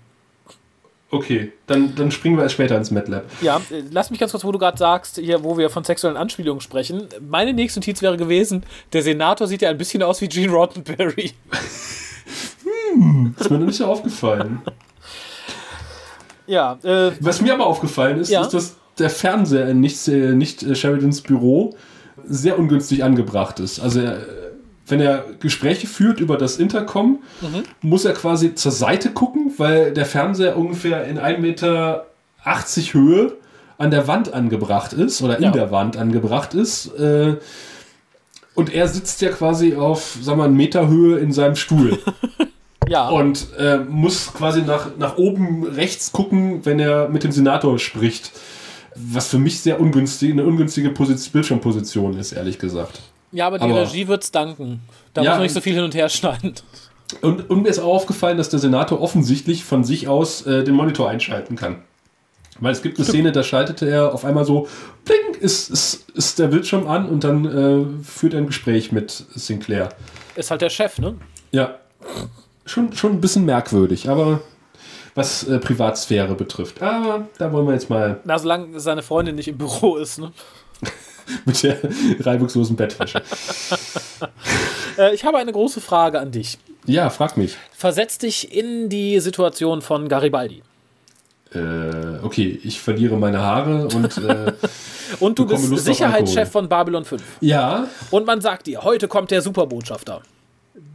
Okay, dann, dann springen wir erst später ins MATLAB. Ja, äh, lass mich ganz kurz, wo du gerade sagst, hier, wo wir von sexuellen Anspielungen sprechen. Meine nächste Notiz wäre gewesen, der Senator sieht ja ein bisschen aus wie Gene Roddenberry. Ist mir noch nicht so aufgefallen. Ja, äh, Was mir aber aufgefallen ist, Ja. ist, dass der Fernseher in nicht, äh, nicht äh, Sheridans Büro sehr ungünstig angebracht ist. Also er, wenn er Gespräche führt über das Intercom, Mhm. muss er quasi zur Seite gucken, weil der Fernseher ungefähr in 1,80 Meter Höhe an der Wand angebracht ist oder in Ja. der Wand angebracht ist. Äh, und er sitzt ja quasi auf, sagen wir, einen Meter Höhe in seinem Stuhl. (laughs) ja. und äh, muss quasi nach, nach oben rechts gucken, wenn er mit dem Senator spricht. Was für mich sehr ungünstig, eine ungünstige Position, Bildschirmposition ist, ehrlich gesagt. ja, aber die aber- Regie wird's danken. Da Ja, muss man nicht so viel hin und her schneiden. Und, und mir ist auch aufgefallen, dass der Senator offensichtlich von sich aus äh, den Monitor einschalten kann. Weil es gibt eine Szene, da schaltete er auf einmal so, pling, ist, ist, ist der Bildschirm an und dann äh, führt er ein Gespräch mit Sinclair. Ist halt der Chef, ne? Ja, schon, schon ein bisschen merkwürdig, aber was äh, Privatsphäre betrifft. Aber da wollen wir jetzt mal Na, solange seine Freundin nicht im Büro ist, ne? (laughs) mit der reibungslosen Bettwäsche. (laughs) Äh, ich habe eine große Frage an dich. Ja, frag mich. Versetz dich in die Situation von Garibaldi. Äh, okay, ich verliere meine Haare und äh, (laughs) Und du bist Lust Sicherheitschef von Babylon 5. ja, Und man sagt dir, heute kommt der Superbotschafter.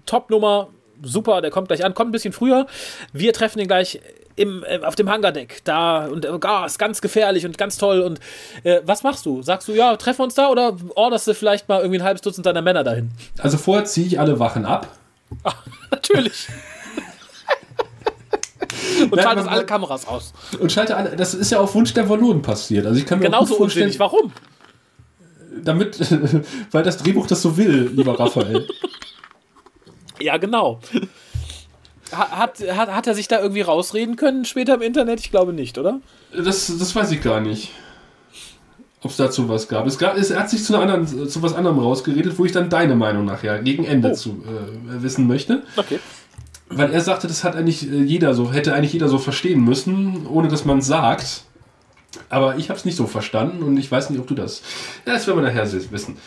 Top-Nummer, super, der kommt gleich an, kommt ein bisschen früher. Wir treffen ihn gleich im, äh, auf dem Hangardeck. Da und äh, ah, ist ganz gefährlich und ganz toll. Und äh, was machst du? Sagst du, ja, treffen wir uns da oder orderst du vielleicht mal irgendwie ein halbes Dutzend deiner Männer dahin? also vorher ziehe ich alle Wachen ab. (laughs) Natürlich. (laughs) und Nein, schaltest man- alle Kameras aus. Und schalte alle, das ist ja auf Wunsch der Wallonen passiert. Also ich kann mir auch Genauso gut vorstellen, unsinnig. Warum? damit, (laughs) weil das Drehbuch das so will, lieber Raphael. Ja, genau. Ha- Hat, hat, hat er sich da irgendwie rausreden können später im Internet? Ich glaube nicht, oder? Das, das weiß ich gar nicht. Ob es dazu was gab. Es, gab. es hat sich zu, anderen, zu was anderem rausgeredet, wo ich dann deine Meinung nachher gegen Ende Oh. zu äh, wissen möchte. Okay. Weil er sagte, das hat eigentlich äh, jeder so, hätte eigentlich jeder so verstehen müssen, ohne dass man sagt. Aber ich habe es nicht so verstanden und ich weiß nicht, ob du das. Ja, das werden wir nachher wissen.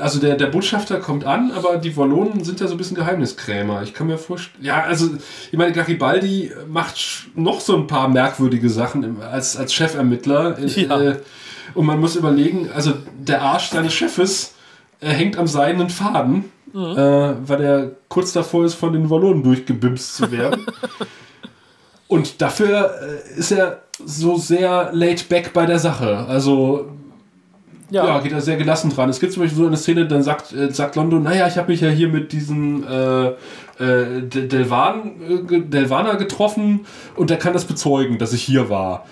Also der, der Botschafter kommt an, aber die Wallonen sind ja so ein bisschen Geheimniskrämer. Ich kann mir vorstellen. Ja, also ich meine, Garibaldi macht noch so ein paar merkwürdige Sachen als, als Chefermittler. Ja. Äh, und man muss überlegen, also der Arsch seines Chefes äh, hängt am seidenen Faden, mhm. äh, weil er kurz davor ist, von den Wallonen durchgebimst zu werden. (laughs) und dafür äh, ist er so sehr laid back bei der Sache. Also ja. ja. geht er sehr gelassen dran. Es gibt zum Beispiel so eine Szene, dann sagt, äh, sagt London, naja, ich habe mich ja hier mit diesem äh, äh, Delvan, äh, Delvaner getroffen und der kann das bezeugen, dass ich hier war.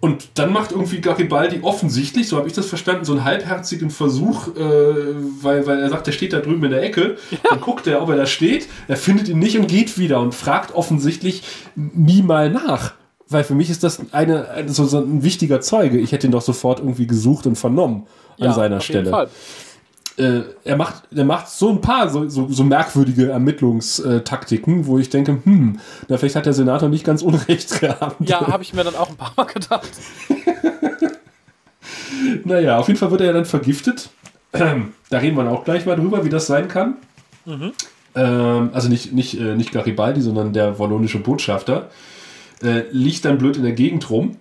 Und dann macht irgendwie Garibaldi offensichtlich, so habe ich das verstanden, so einen halbherzigen Versuch, äh, weil, weil er sagt, der steht da drüben in der Ecke. Ja. Dann guckt er, ob er da steht. Er findet ihn nicht und geht wieder und fragt offensichtlich nie mal nach. Weil für mich ist das eine, so, so ein wichtiger Zeuge. Ich hätte ihn doch sofort irgendwie gesucht und vernommen an ja, seiner Stelle. Äh, er, macht, er macht so ein paar so, so, so merkwürdige Ermittlungstaktiken, wo ich denke, hm, na, vielleicht hat der Senator nicht ganz unrecht (laughs) gehabt. Ja, habe ich mir dann auch ein paar Mal gedacht. (laughs) naja, auf jeden Fall wird er dann vergiftet. (clears throat) da reden wir auch gleich mal drüber, wie das sein kann. Mhm. Ähm, also nicht, nicht, äh, nicht Garibaldi, sondern der wallonische Botschafter äh, liegt dann blöd in der Gegend rum.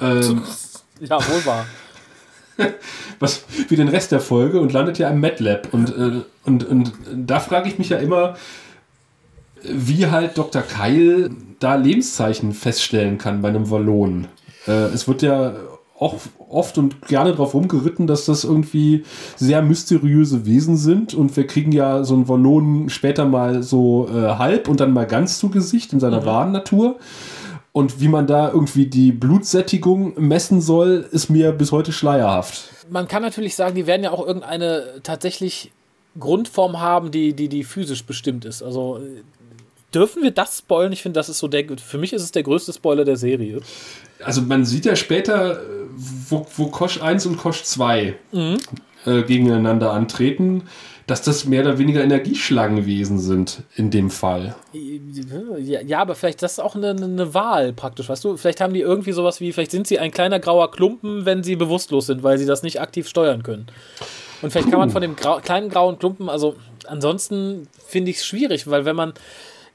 Ähm, (laughs) ja, wohl wahr. was wie den Rest der Folge und landet ja im MATLAB. Und, äh, und, und da frage ich mich ja immer, wie halt Dr. Keil da Lebenszeichen feststellen kann bei einem Wallon. Äh, es wird ja auch oft und gerne darauf rumgeritten, dass das irgendwie sehr mysteriöse Wesen sind und wir kriegen ja so einen Wallon später mal so äh, halb und dann mal ganz zu Gesicht in seiner mhm. wahren Natur. Und wie man da irgendwie die Blutsättigung messen soll, ist mir bis heute schleierhaft. Man kann natürlich sagen, die werden ja auch irgendeine tatsächlich Grundform haben, die, die, die physisch bestimmt ist. Also dürfen wir das spoilern? Ich finde, das ist so der, für mich ist es der größte Spoiler der Serie. Also man sieht ja später, wo, wo Kosch 1 und Kosch 2 mhm. äh, gegeneinander antreten dass das mehr oder weniger Energieschlangenwesen sind in dem Fall. Ja, aber vielleicht das ist auch eine, eine, Wahl praktisch, weißt du? Vielleicht haben die irgendwie sowas wie, vielleicht sind sie ein kleiner grauer Klumpen, wenn sie bewusstlos sind, weil sie das nicht aktiv steuern können. Und vielleicht kann man von dem grau kleinen grauen Klumpen, also ansonsten finde ich es schwierig, weil wenn man,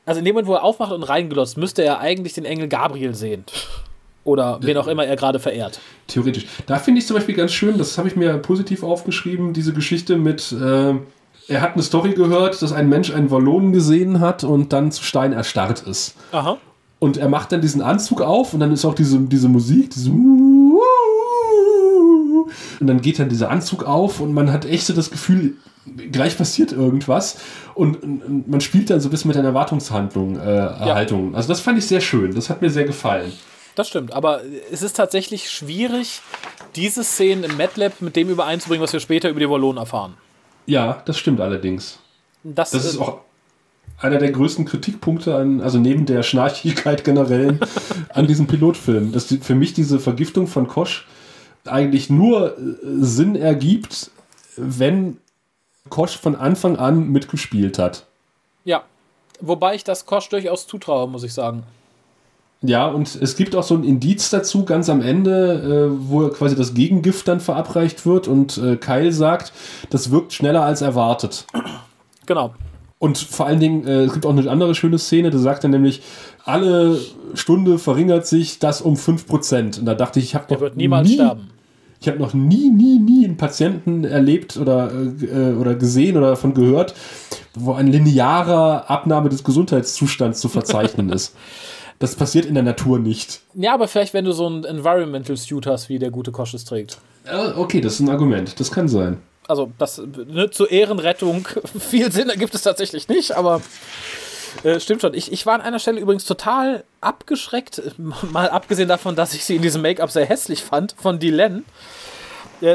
also in dem Moment, wo er aufmacht und reinglotzt, müsste er eigentlich den Engel Gabriel sehen. Oder wen auch immer er gerade verehrt. Theoretisch. Da finde ich zum Beispiel ganz schön, das habe ich mir positiv aufgeschrieben, diese Geschichte mit, äh, er hat eine Story gehört, dass ein Mensch einen Wallonen gesehen hat und dann zu Stein erstarrt ist. Aha. Und er macht dann diesen Anzug auf und dann ist auch diese, diese Musik, diese und dann geht dann dieser Anzug auf und man hat echt so das Gefühl, gleich passiert irgendwas und, und man spielt dann so ein bisschen mit einer Erwartungshandlung, äh, Erhaltung. Ja. Also das fand ich sehr schön, das hat mir sehr gefallen. Das stimmt, aber es ist tatsächlich schwierig, diese Szenen im MATLAB mit dem übereinzubringen, was wir später über die Wallonen erfahren. Ja, das stimmt allerdings. Das, das ist äh, auch einer der größten Kritikpunkte an, also neben der Schnarchigkeit generell, (laughs) an diesem Pilotfilm. Dass die, für mich diese Vergiftung von Kosch eigentlich nur äh, Sinn ergibt, wenn Kosch von Anfang an mitgespielt hat. Ja, wobei ich das Kosch durchaus zutraue, muss ich sagen. Ja, und es gibt auch so ein Indiz dazu, ganz am Ende, äh, wo quasi das Gegengift dann verabreicht wird und äh, Kyle sagt, das wirkt schneller als erwartet. Genau. Und vor allen Dingen, äh, es gibt auch eine andere schöne Szene, da sagt er nämlich, alle Stunde verringert sich das um 5%. Und da dachte ich, ich habe noch niemals nie, sterben. Ich habe noch nie, nie, nie einen Patienten erlebt oder, äh, oder gesehen oder davon gehört, wo ein linearer Abnahme des Gesundheitszustands zu verzeichnen (laughs) ist. Das passiert in der Natur nicht. Ja, aber vielleicht, wenn du so einen Environmental Suit hast, wie der gute Kosch es trägt. Okay, das ist ein Argument. Das kann sein. Also, das ne, zur Ehrenrettung (laughs) viel Sinn ergibt es tatsächlich nicht, aber äh, stimmt schon. Ich, ich war an einer Stelle übrigens total abgeschreckt, (laughs) mal abgesehen davon, dass ich sie in diesem Make-up sehr hässlich fand, von Dylan.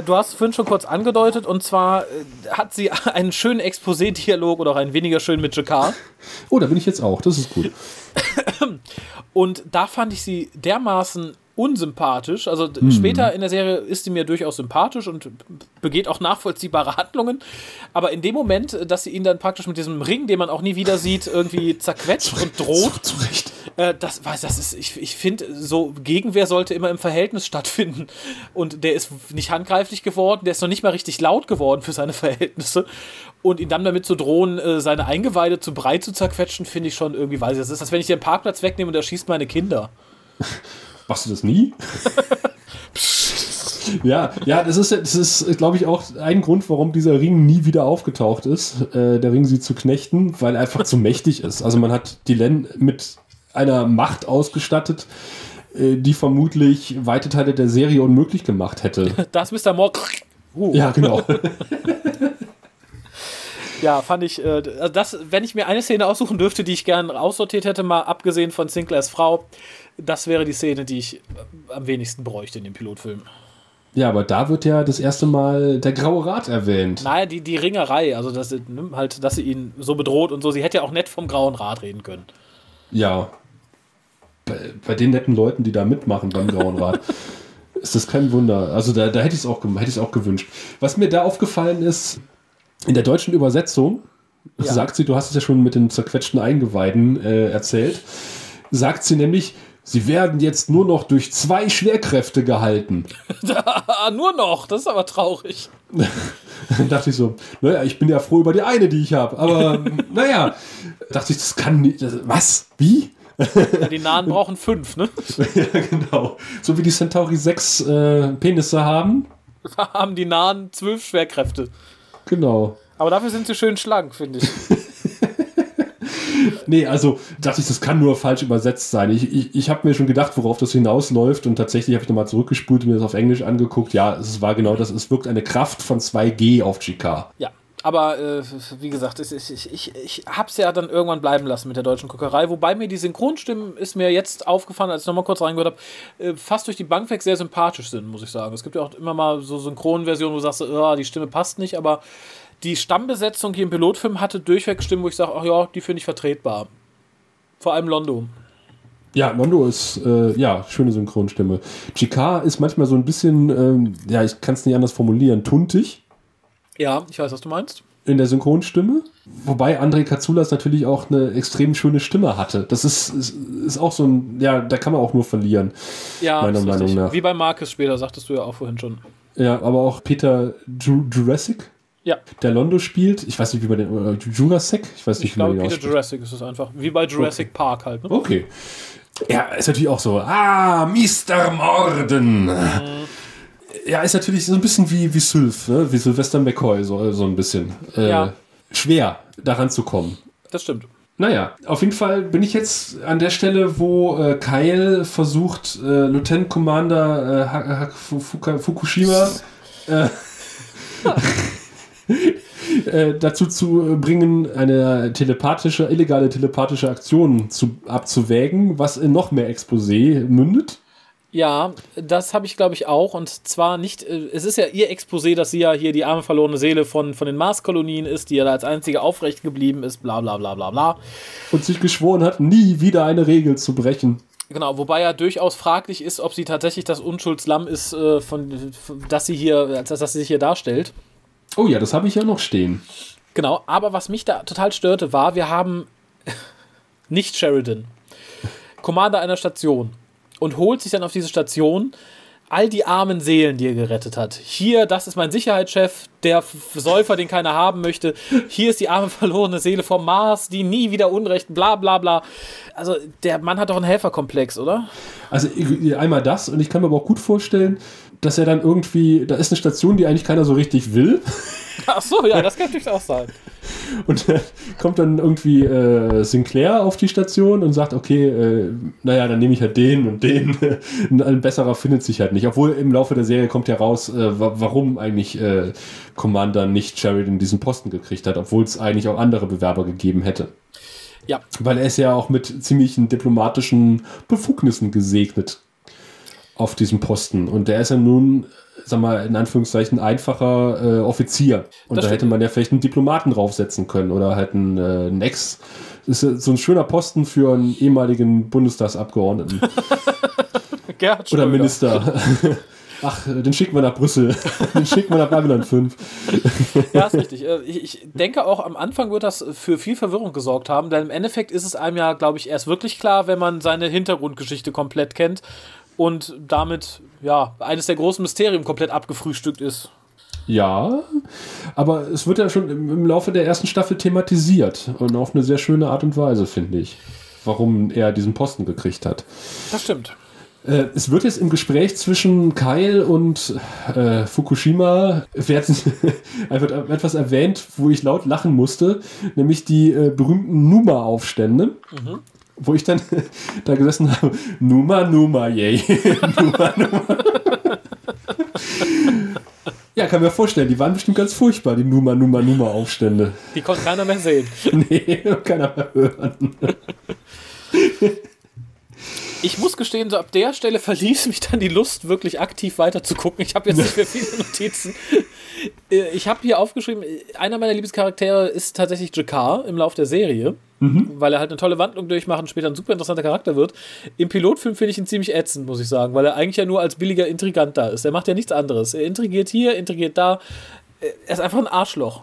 Du hast vorhin schon kurz angedeutet, und zwar äh, hat sie (laughs) einen schönen Exposé-Dialog oder auch einen weniger schönen mit Jakar. Oh, da bin ich jetzt auch, das ist gut. Und da fand ich sie dermaßen unsympathisch. Also mhm. später in der Serie ist sie mir durchaus sympathisch und begeht auch nachvollziehbare (laughs) Handlungen. Aber in dem Moment, dass sie ihn dann praktisch mit diesem Ring, den man auch nie wieder sieht, irgendwie (laughs) zerquetscht und droht. Zu, zu Recht. Äh, das, weiß, das ist, ich, ich finde, so Gegenwehr sollte immer im Verhältnis stattfinden. Und der ist nicht handgreiflich geworden, der ist noch nicht mal richtig laut geworden für seine Verhältnisse. Und ihn dann damit zu drohen, äh, seine Eingeweide zu breit zu zerquetschen, finde ich schon irgendwie, weiß ich, das ist, als wenn ich einen Parkplatz wegnehme und er schießt meine Kinder. (laughs) Machst du das nie? (laughs) ja, ja, das ist, das ist, glaube ich, auch ein Grund, warum dieser Ring nie wieder aufgetaucht ist. Äh, der Ring sie zu knechten, weil er einfach zu mächtig ist. Also man hat die Len mit einer Macht ausgestattet, äh, die vermutlich weite Teile der Serie unmöglich gemacht hätte. (laughs) Das Mr. Morg. Uh. Ja, genau. ja, fand ich, äh, also das, wenn ich mir eine Szene aussuchen dürfte, die ich gern aussortiert hätte, mal abgesehen von Sinclairs Frau, das wäre die Szene, die ich äh, am wenigsten bräuchte in dem Pilotfilm. Ja, aber da wird ja das erste Mal der Graue Rat erwähnt. Naja, die, die Ringerei, also dass, ne, halt, dass sie ihn so bedroht und so. Sie hätte ja auch nett vom Grauen Rat reden können. Ja. Bei, bei den netten Leuten, die da mitmachen beim Grauen Rat, (laughs) ist das kein Wunder. Also da, da hätte ich es auch, hätte auch gewünscht. Was mir da aufgefallen ist, in der deutschen Übersetzung, ja. sagt sie, du hast es ja schon mit den zerquetschten Eingeweiden äh, erzählt, sagt sie nämlich, Sie werden jetzt nur noch durch zwei Schwerkräfte gehalten. (laughs) nur noch, das ist aber traurig. Dann (laughs) dachte ich so, naja, ich bin ja froh über die eine, die ich habe. Aber (laughs) naja, dachte ich, das kann nicht. Das, was? Wie? Ja, die Nahen brauchen fünf, ne? ja, genau. So wie die Centauri sechs äh, Penisse haben. Haben die Nahen zwölf Schwerkräfte. Genau. Aber dafür sind sie schön schlank, finde ich. Nee, also dachte ich, das kann nur falsch übersetzt sein. Ich, ich, ich habe mir schon gedacht, worauf das hinausläuft und tatsächlich habe ich nochmal zurückgespult und mir das auf Englisch angeguckt. Ja, es war genau das. Es wirkt eine Kraft von 2G auf GK. Ja, aber äh, wie gesagt, ich, ich, ich, ich habe es ja dann irgendwann bleiben lassen mit der deutschen Guckerei. Wobei mir die Synchronstimmen, ist mir jetzt aufgefallen, als ich nochmal kurz reingehört habe, äh, fast durch die Bank weg sehr sympathisch sind, muss ich sagen. Es gibt ja auch immer mal so Synchronversionen, wo du sagst, oh, die Stimme passt nicht, aber die Stammbesetzung hier im Pilotfilm hatte durchweg Stimmen, wo ich sage, ach ja, die finde ich vertretbar. Vor allem Londo. Ja, Londo ist, äh, ja, schöne Synchronstimme. GK ist manchmal so ein bisschen, ähm, ja, ich kann es nicht anders formulieren, tuntig. Ja, ich weiß, was du meinst. In der Synchronstimme. Wobei André Katsoulas natürlich auch eine extrem schöne Stimme hatte. Das ist, ist, ist auch so ein, ja, da kann man auch nur verlieren. Ja, meiner Meinung nach. Wie bei Marcus später, sagtest du ja auch vorhin schon. Ja, aber auch Peter Jurassic ja. Der Londo spielt. Ich weiß nicht, wie bei den. Äh, Jurassic? Ich weiß nicht, ich wie glaube, Peter Jurassic ist es einfach. Wie bei Jurassic okay. Park halt. Ne? Okay. Ja, ist natürlich auch so. Ah, Mr. Morden. Mhm. Ja, ist natürlich so ein bisschen wie, wie Sylph, ne? wie Sylvester McCoy, so, so ein bisschen. Äh, ja. Schwer, daran zu kommen. Das stimmt. Naja, auf jeden Fall bin ich jetzt an der Stelle, wo äh, Kyle versucht, äh, Lieutenant Commander äh, Fukushima (laughs) äh, dazu zu bringen, eine telepathische, illegale telepathische Aktion zu, abzuwägen, was in noch mehr Exposé mündet. Ja, das habe ich glaube ich auch. Und zwar nicht, äh, es ist ja ihr Exposé, dass sie ja hier die arme verlorene Seele von, von den Marskolonien ist, die ja da als einzige aufrecht geblieben ist, bla bla bla bla bla. Und sich geschworen hat, nie wieder eine Regel zu brechen. Genau, wobei ja durchaus fraglich ist, ob sie tatsächlich das Unschuldslamm ist, äh, von, das sie hier, als dass sie sich hier darstellt. Oh ja, das habe ich ja noch stehen. Genau, aber was mich da total störte, war, wir haben (laughs) nicht Sheridan, Commander einer Station und holt sich dann auf diese Station all die armen Seelen, die er gerettet hat. Hier, das ist mein Sicherheitschef, der Säufer, den keiner haben möchte. Hier ist die arme (laughs) verlorene Seele vom Mars, die nie wieder Unrecht, bla bla bla. Also der Mann hat doch einen Helferkomplex, oder? Also einmal das und ich kann mir aber auch gut vorstellen, dass er dann irgendwie, da ist eine Station, die eigentlich keiner so richtig will. (laughs) Ach so, ja, das kann natürlich auch sein. Und äh, kommt dann irgendwie äh, Sinclair auf die Station und sagt, okay, äh, naja, dann nehme ich halt den und den. (laughs) Ein besserer findet sich halt nicht. Obwohl im Laufe der Serie kommt ja raus, äh, warum eigentlich äh, Commander nicht Sheridan diesen Posten gekriegt hat, obwohl es eigentlich auch andere Bewerber gegeben hätte. Ja. Weil er ist ja auch mit ziemlichen diplomatischen Befugnissen gesegnet auf diesem Posten. Und der ist ja nun, sag mal, in Anführungszeichen einfacher äh, Offizier. Und das da hätte man ja vielleicht einen Diplomaten draufsetzen können oder halt einen, äh, einen Ex. Das ist so ein schöner Posten für einen ehemaligen Bundestagsabgeordneten. (laughs) Gerhard Oder. Minister. (laughs) Ach, den schicken wir nach Brüssel. (laughs) Den schicken wir nach Babylon 5. Ja, ist richtig. Äh, ich denke auch, am Anfang wird das für viel Verwirrung gesorgt haben, denn im Endeffekt ist es einem ja, glaube ich, erst wirklich klar, wenn man seine Hintergrundgeschichte komplett kennt und damit, ja, eines der großen Mysterien komplett abgefrühstückt ist. Ja, aber es wird ja schon im, im Laufe der ersten Staffel thematisiert und auf eine sehr schöne Art und Weise, finde ich, warum er diesen Posten gekriegt hat. Das stimmt. Äh, es wird jetzt im Gespräch zwischen Kyle und äh, Fukushima (laughs) einfach etwas erwähnt, wo ich laut lachen musste, nämlich die äh, berühmten Numa-Aufstände. Wo ich dann (laughs) da gesessen habe, Numa, Numa, yay. (laughs) Numa, Numa. ja, kann mir vorstellen, die waren bestimmt ganz furchtbar, die Numa, Numa, Numa-Aufstände. Die konnte keiner mehr sehen. (laughs) nee, keiner mehr hören. Ich muss gestehen, so ab der Stelle verließ mich dann die Lust, wirklich aktiv weiter zu gucken. Ich habe jetzt nicht mehr viele Notizen. Äh, Ich habe hier aufgeschrieben, einer meiner Lieblingscharaktere ist tatsächlich Jakar im Lauf der Serie, weil er halt eine tolle Wandlung durchmacht und später ein super interessanter Charakter wird. Im Pilotfilm finde ich ihn ziemlich ätzend, muss ich sagen, weil er eigentlich ja nur als billiger Intrigant da ist. Er macht ja nichts anderes. Er intrigiert hier, intrigiert da. Er ist einfach ein Arschloch.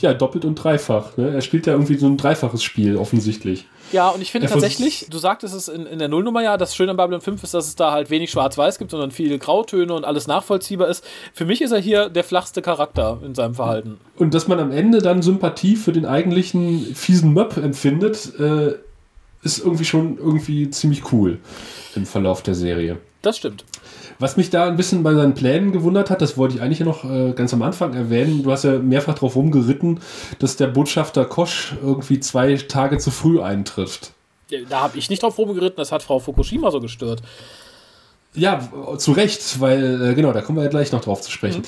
Ja, doppelt und dreifach. Ne? Er spielt ja irgendwie so ein dreifaches Spiel, offensichtlich. Ja, und ich finde tatsächlich, du sagtest es in, in der Nullnummer ja, das Schöne an Babylon 5 ist, dass es da halt wenig Schwarz-Weiß gibt, sondern viele Grautöne und alles nachvollziehbar ist. Für mich ist er hier der flachste Charakter in seinem Verhalten. Und dass man am Ende dann Sympathie für den eigentlichen fiesen Möb empfindet, äh, ist irgendwie schon irgendwie ziemlich cool im Verlauf der Serie. Das stimmt. Was mich da ein bisschen bei seinen Plänen gewundert hat, das wollte ich eigentlich noch äh, ganz am Anfang erwähnen. Du hast ja mehrfach darauf rumgeritten, dass der Botschafter Kosch irgendwie zwei Tage zu früh eintrifft. Da habe ich nicht drauf rumgeritten, das hat Frau Fukushima so gestört. Ja, zu Recht, weil, äh, genau, da kommen wir ja gleich noch drauf zu sprechen.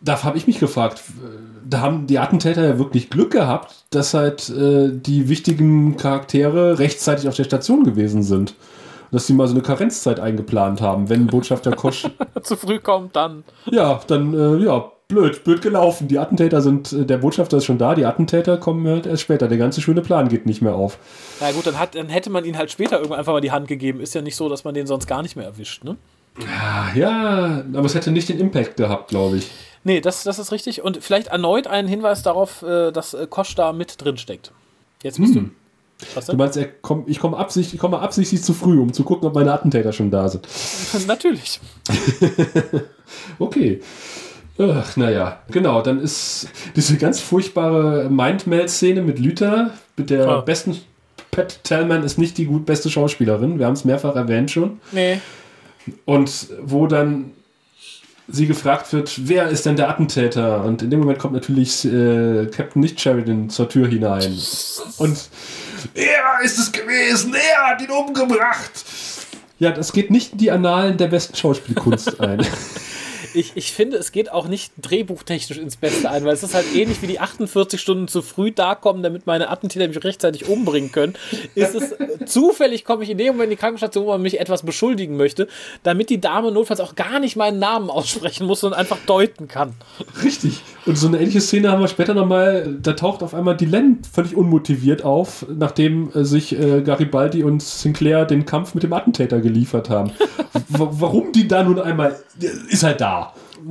Da habe ich mich gefragt, da haben die Attentäter ja wirklich Glück gehabt, dass halt äh, die wichtigen Charaktere rechtzeitig auf der Station gewesen sind. Dass sie mal so eine Karenzzeit eingeplant haben, wenn Botschafter Kosch, (laughs) Zu früh kommt, dann. ja, dann, äh, ja, blöd, blöd gelaufen. Die Attentäter sind, äh, der Botschafter ist schon da, die Attentäter kommen halt erst später. Der ganze schöne Plan geht nicht mehr auf. Na gut, dann, hat, dann hätte man ihn halt später irgendwann einfach mal die Hand gegeben. Ist ja nicht so, dass man den sonst gar nicht mehr erwischt, ne? Ah, Ja, aber es hätte nicht den Impact gehabt, glaube ich. Nee, das, das ist richtig. Und vielleicht erneut ein Hinweis darauf, äh, dass äh, Kosch da mit drin steckt. Jetzt bist du. Was Du denn? meinst, er komm, ich komme absichtlich, ich komme absichtlich zu früh, um zu gucken, ob meine Attentäter schon da sind. (laughs) (laughs) Natürlich. Okay. Ach, naja, genau, dann ist diese ganz furchtbare Mindmeld-Szene mit Lüther, mit der Ah. besten. Pat Tellman ist nicht die gut beste Schauspielerin, wir haben es mehrfach erwähnt schon. Nee. Und wo dann sie gefragt wird, wer ist denn der Attentäter? Und in dem Moment kommt natürlich äh, Captain Nicht Sheridan zur Tür hinein. Und er ist es gewesen, er hat ihn umgebracht. Ja, das geht nicht in die Annalen der besten Schauspielkunst ein. (laughs) Ich, ich finde, es geht auch nicht drehbuchtechnisch ins Beste ein, weil es ist halt ähnlich wie die 48 Stunden zu früh da kommen, damit meine Attentäter mich rechtzeitig umbringen können. Ist es zufällig, komme ich in dem Moment in die Krankenstation, wo man mich etwas beschuldigen möchte, damit die Dame notfalls auch gar nicht meinen Namen aussprechen muss, sondern einfach deuten kann. Richtig. Und so eine ähnliche Szene haben wir später nochmal. Da taucht auf einmal Dylan völlig unmotiviert auf, nachdem äh, sich äh, Garibaldi und Sinclair den Kampf mit dem Attentäter geliefert haben. Warum die da nun einmal. Ist halt da.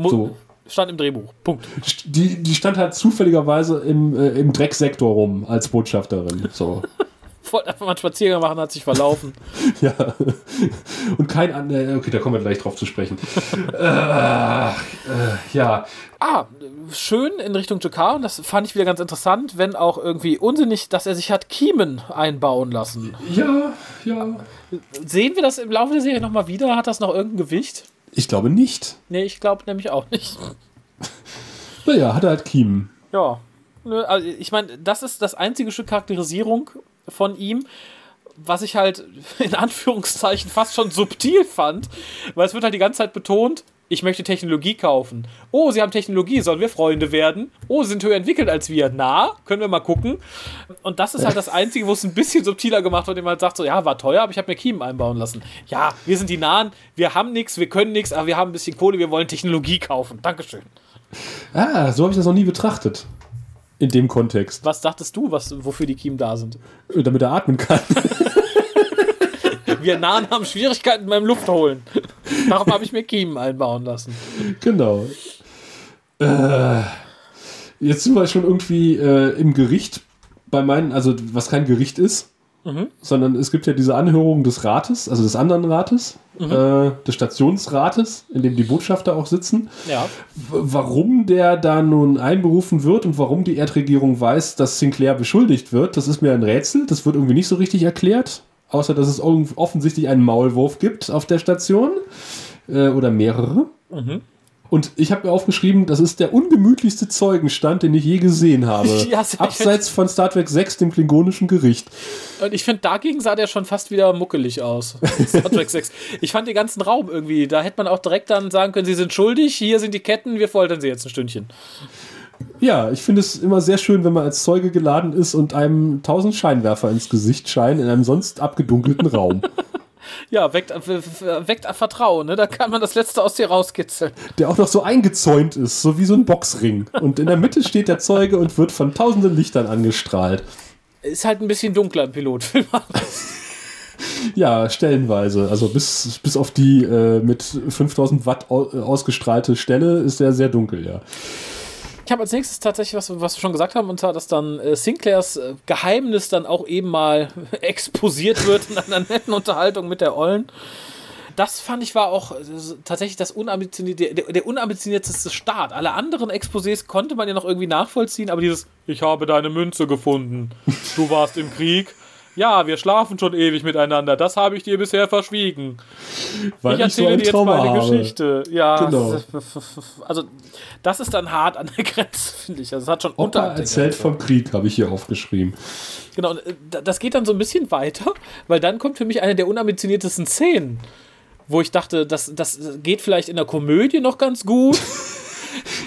So. Stand im Drehbuch. Punkt. Die, die stand halt zufälligerweise im, äh, im Drecksektor rum als Botschafterin. So. (laughs) Wollte einfach mal einen Spaziergang machen, hat sich verlaufen. (laughs) ja. Und kein an. Äh, okay, da kommen wir gleich drauf zu sprechen. äh, äh, ja. Ah, schön in Richtung Jakar und das fand ich wieder ganz interessant, wenn auch irgendwie unsinnig, dass er sich hat Kiemen einbauen lassen. Ja, ja. Sehen wir das im Laufe der Serie nochmal wieder? Hat das noch irgendein Gewicht? Ich glaube nicht. Nee, ich glaube nämlich auch nicht. (laughs) Naja, hat er halt Kiemen. Ja. Also ich meine, das ist das einzige Stück Charakterisierung von ihm, was ich halt (laughs) in Anführungszeichen fast schon subtil fand, weil es wird halt die ganze Zeit betont, ich möchte Technologie kaufen. Oh, sie haben Technologie, sollen wir Freunde werden? Oh, sie sind höher entwickelt als wir. Na, können wir mal gucken. Und das ist halt das Einzige, wo es ein bisschen subtiler gemacht wird, indem man halt sagt so, ja, war teuer, aber ich habe mir Kiemen einbauen lassen. Ja, wir sind die Nahen, wir haben nichts, wir können nichts, aber wir haben ein bisschen Kohle, wir wollen Technologie kaufen. Dankeschön. Ah, so habe ich das noch nie betrachtet. In dem Kontext. Was dachtest du, was, wofür die Kiemen da sind? Damit er atmen kann. (laughs) Wir Nahen haben Schwierigkeiten beim Luftholen. Darum habe ich mir Kiemen einbauen lassen. Genau. Äh, jetzt sind wir schon irgendwie äh, im Gericht bei meinen, also was kein Gericht ist, sondern es gibt ja diese Anhörung des Rates, also des anderen Rates, äh, des Stationsrates, in dem die Botschafter auch sitzen. Ja. Warum der da nun einberufen wird und warum die Erdregierung weiß, dass Sinclair beschuldigt wird, das ist mir ein Rätsel. Das wird irgendwie nicht so richtig erklärt. Außer, dass es offensichtlich einen Maulwurf gibt auf der Station. Äh, oder mehrere. Und ich habe mir aufgeschrieben, das ist der ungemütlichste Zeugenstand, den ich je gesehen habe. (laughs) Ja, Abseits von Star Trek 6, dem klingonischen Gericht. Und ich finde, dagegen sah der schon fast wieder muckelig aus. Star Trek 6. (laughs) Ich fand den ganzen Raum irgendwie, da hätte man auch direkt dann sagen können, sie sind schuldig, hier sind die Ketten, wir foltern sie jetzt ein Stündchen. Ja, ich finde es immer sehr schön, wenn man als Zeuge geladen ist und einem tausend Scheinwerfer ins Gesicht scheinen in einem sonst abgedunkelten Raum. (laughs) Ja, weckt, äh, weckt Vertrauen, ne? Da kann man das Letzte aus dir rauskitzeln. der auch noch so eingezäunt ist, so wie so ein Boxring. Und in der Mitte steht der Zeuge und wird von tausenden Lichtern angestrahlt. Ist halt ein bisschen dunkler im Pilotfilm. (laughs) Ja, stellenweise. Also bis, bis auf die äh, mit 5000 Watt au ausgestrahlte Stelle ist der sehr dunkel, ja. Ich habe als nächstes tatsächlich was, was wir schon gesagt haben, und zwar, dass dann äh, Sinclairs äh, Geheimnis dann auch eben mal (laughs) exposiert wird in einer netten Unterhaltung mit der Ollen. Das fand ich war auch äh, tatsächlich das unambitionierte, der, der unambitionierteste Start. Alle anderen Exposés konnte man ja noch irgendwie nachvollziehen, aber dieses Ich habe deine Münze gefunden. Du warst im Krieg. Ja, wir schlafen schon ewig miteinander. Das habe ich dir bisher verschwiegen. Weil ich erzähle dir jetzt Trauma meine habe. Geschichte. Ja, Genau. also das ist dann hart an der (laughs) Grenze, finde ich. Also es hat schon Opa erzählt Grenze. vom Krieg, habe ich hier aufgeschrieben. Genau, und, äh, da- das geht dann so ein bisschen weiter, weil dann kommt für mich eine der unambitioniertesten Szenen, wo ich dachte, das, das geht vielleicht in der Komödie noch ganz gut. (laughs)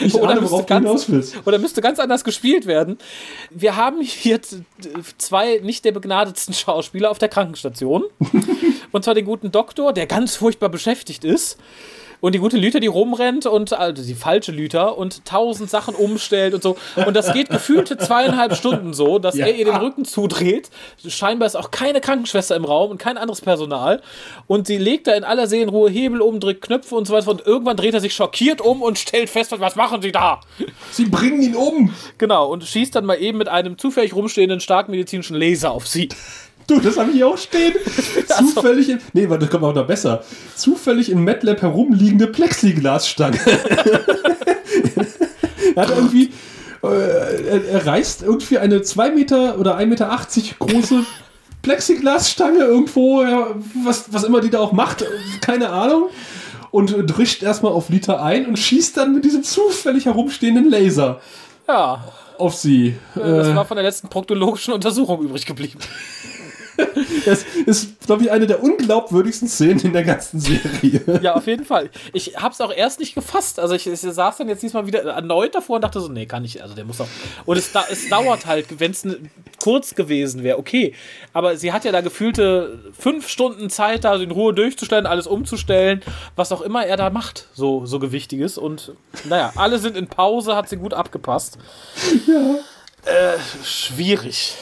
Ich Oder ahne, müsste ganz-. Oder müsste ganz anders gespielt werden. Wir haben hier zwei nicht der begnadetsten Schauspieler auf der Krankenstation. (laughs) und zwar den guten Doktor, der ganz furchtbar beschäftigt ist. Und die gute Lüter, die rumrennt und, also die falsche Lüter und tausend Sachen umstellt und so. Und das geht gefühlte zweieinhalb Stunden so, dass Ja. er ihr den Rücken zudreht. Scheinbar ist auch keine Krankenschwester im Raum und kein anderes Personal. Und sie legt da in aller Seelenruhe Hebel um, drückt Knöpfe und so weiter. Und irgendwann dreht er sich schockiert um und stellt fest, was machen sie da? Sie bringen ihn um! Genau, und schießt dann mal eben mit einem zufällig rumstehenden stark medizinischen Laser auf sie. Du, das habe ich hier auch stehen. (laughs) Zufällig in. Nee, warte, das kommt auch noch besser. Zufällig in MATLAB herumliegende Plexiglasstange. (laughs) er hat irgendwie. Äh, er, er reißt irgendwie eine 2 Meter oder 1,80 Meter große Plexiglasstange irgendwo, ja, was, was immer die da auch macht, keine Ahnung. Und drischt erstmal auf Liter ein und schießt dann mit diesem zufällig herumstehenden Laser Ja, auf sie. das Äh, war von der letzten proktologischen Untersuchung übrig geblieben. (laughs) (laughs) das ist, glaube ich, eine der unglaubwürdigsten Szenen in der ganzen Serie. Ja, auf jeden Fall. Ich hab's auch erst nicht gefasst. Also ich, ich saß dann jetzt diesmal wieder erneut davor und dachte so, nee, kann ich, also der muss doch. Und es, es dauert halt, wenn es kurz gewesen wäre, okay. Aber sie hat ja da gefühlte fünf Stunden Zeit, da in Ruhe durchzustellen, alles umzustellen, was auch immer er da macht, so, so Gewichtiges. Und naja, alle sind in Pause, hat sie gut abgepasst. Ja. Äh, schwierig.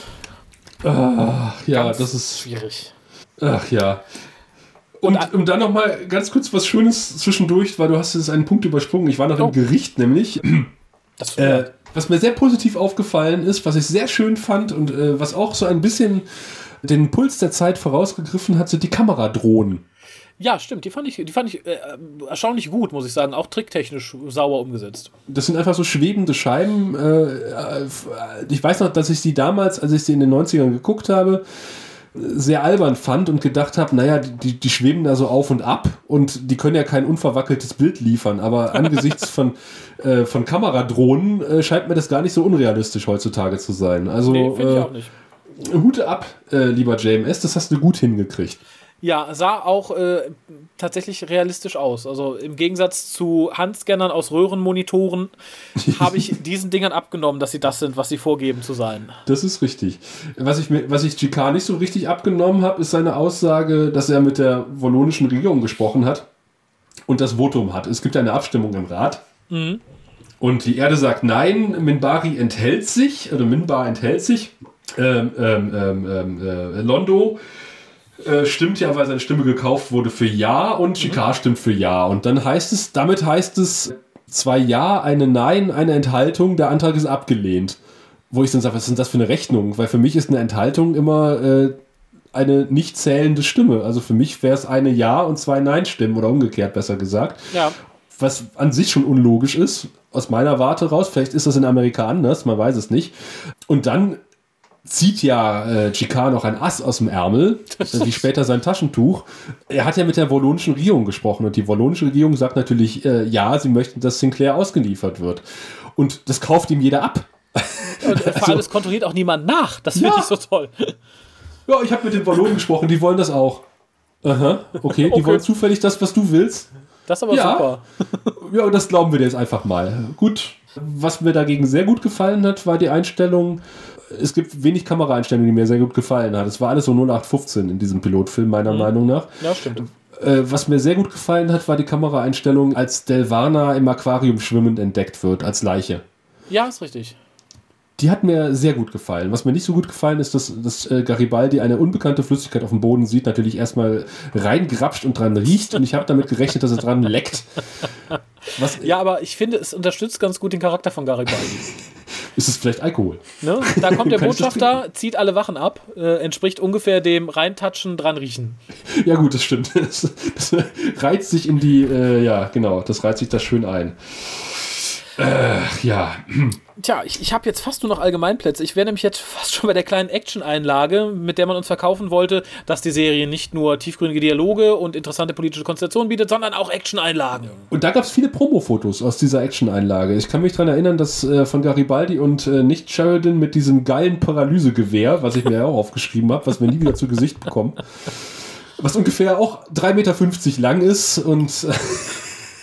Ja, Ganz das ist. schwierig. Ach ja. Und, und dann noch mal ganz kurz was Schönes zwischendurch, weil du hast jetzt einen Punkt übersprungen. Ich war noch Oh. im Gericht nämlich. Das Äh, was mir sehr positiv aufgefallen ist, was ich sehr schön fand und äh, was auch so ein bisschen den Puls der Zeit vorausgegriffen hat, sind die Kameradrohnen. Ja, stimmt. Die fand ich, die fand ich äh, erstaunlich gut, muss ich sagen. Auch tricktechnisch sauber umgesetzt. Das sind einfach so schwebende Scheiben. Äh, äh, ich weiß noch, dass ich sie damals, als ich sie in den 90ern geguckt habe, sehr albern fand und gedacht habe, naja, die, die schweben da so auf und ab und die können ja kein unverwackeltes Bild liefern, aber (laughs) angesichts von, äh, von Kameradrohnen äh, scheint mir das gar nicht so unrealistisch heutzutage zu sein. Also Nee, finde ich äh, auch nicht. Hute ab, äh, lieber JMS, das hast du gut hingekriegt. Ja, sah auch äh, tatsächlich realistisch aus. Also im Gegensatz zu Handscannern aus Röhrenmonitoren (laughs) habe ich diesen Dingern abgenommen, dass sie das sind, was sie vorgeben zu sein. Das ist richtig. Was ich, mir, was ich GK nicht so richtig abgenommen habe, ist seine Aussage, dass er mit der wallonischen Regierung gesprochen hat und das Votum hat. Es gibt eine Abstimmung im Rat. Und die Erde sagt nein, Minbari enthält sich, oder Minbar enthält sich. Ähm, ähm, ähm, ähm, äh, Londo äh, stimmt ja, weil seine Stimme gekauft wurde für Ja und Chicard stimmt für Ja. Und dann heißt es, damit heißt es zwei Ja, eine Nein, eine Enthaltung, der Antrag ist abgelehnt. Wo ich dann sage, was ist denn das für eine Rechnung? Weil für mich ist eine Enthaltung immer äh, eine nicht zählende Stimme. Also für mich wäre es eine Ja und zwei Nein-Stimmen oder umgekehrt besser gesagt. Ja. Was an sich schon unlogisch ist, aus meiner Warte raus. Vielleicht ist das in Amerika anders, man weiß es nicht. Und dann zieht ja äh, Chicard noch ein Ass aus dem Ärmel, (laughs) äh, wie später sein Taschentuch. Er hat ja mit der wallonischen Regierung gesprochen und die wallonische Regierung sagt natürlich, äh, ja, sie möchten, dass Sinclair ausgeliefert wird. Und das kauft ihm jeder ab. Und vor allem, Also- es kontrolliert auch niemand nach. Das finde Ja. ich so toll. Ja, ich habe mit den Wallonen gesprochen, die wollen das auch. Aha, okay, die Okay. wollen zufällig das, was du willst. Das ist aber Ja. super. (laughs) Ja, das glauben wir dir jetzt einfach mal. Gut. Was mir dagegen sehr gut gefallen hat, war die Einstellung. Es gibt wenig Kameraeinstellungen, die mir sehr gut gefallen hat. Es war alles so 0815 in diesem Pilotfilm, meiner Meinung nach. Ja, stimmt. Äh, was mir sehr gut gefallen hat, war die Kameraeinstellung, als Delvana im Aquarium schwimmend entdeckt wird, als Leiche. Ja, ist richtig. Die hat mir sehr gut gefallen. Was mir nicht so gut gefallen ist, dass, dass äh, Garibaldi eine unbekannte Flüssigkeit auf dem Boden sieht, natürlich erstmal reingrapscht und dran riecht und ich habe damit gerechnet, dass es dran leckt. (laughs) Was, Ja, aber ich finde, es unterstützt ganz gut den Charakter von Garibaldi. (laughs) Ist es vielleicht Alkohol? Ne? Da kommt der (laughs) Botschafter, zieht alle Wachen ab, äh, entspricht ungefähr dem Reintatschen, dran riechen. Ja gut, das stimmt. (laughs) Das, das reizt sich in die, äh, ja genau, das reizt sich da schön ein. Äh, ja, Tja, ich, ich habe jetzt fast nur noch Allgemeinplätze. Ich wäre nämlich jetzt fast schon bei der kleinen Action-Einlage, mit der man uns verkaufen wollte, dass die Serie nicht nur tiefgründige Dialoge und interessante politische Konstellationen bietet, sondern auch Action-Einlagen. und da gab es viele Promo-Fotos aus dieser Action-Einlage. Ich kann mich daran erinnern, dass äh, von Garibaldi und äh, nicht Sheridan mit diesem geilen Paralysegewehr, was ich mir ja auch (laughs) aufgeschrieben habe, was wir nie wieder zu Gesicht bekommen, was ungefähr auch 3,50 Meter lang ist und äh,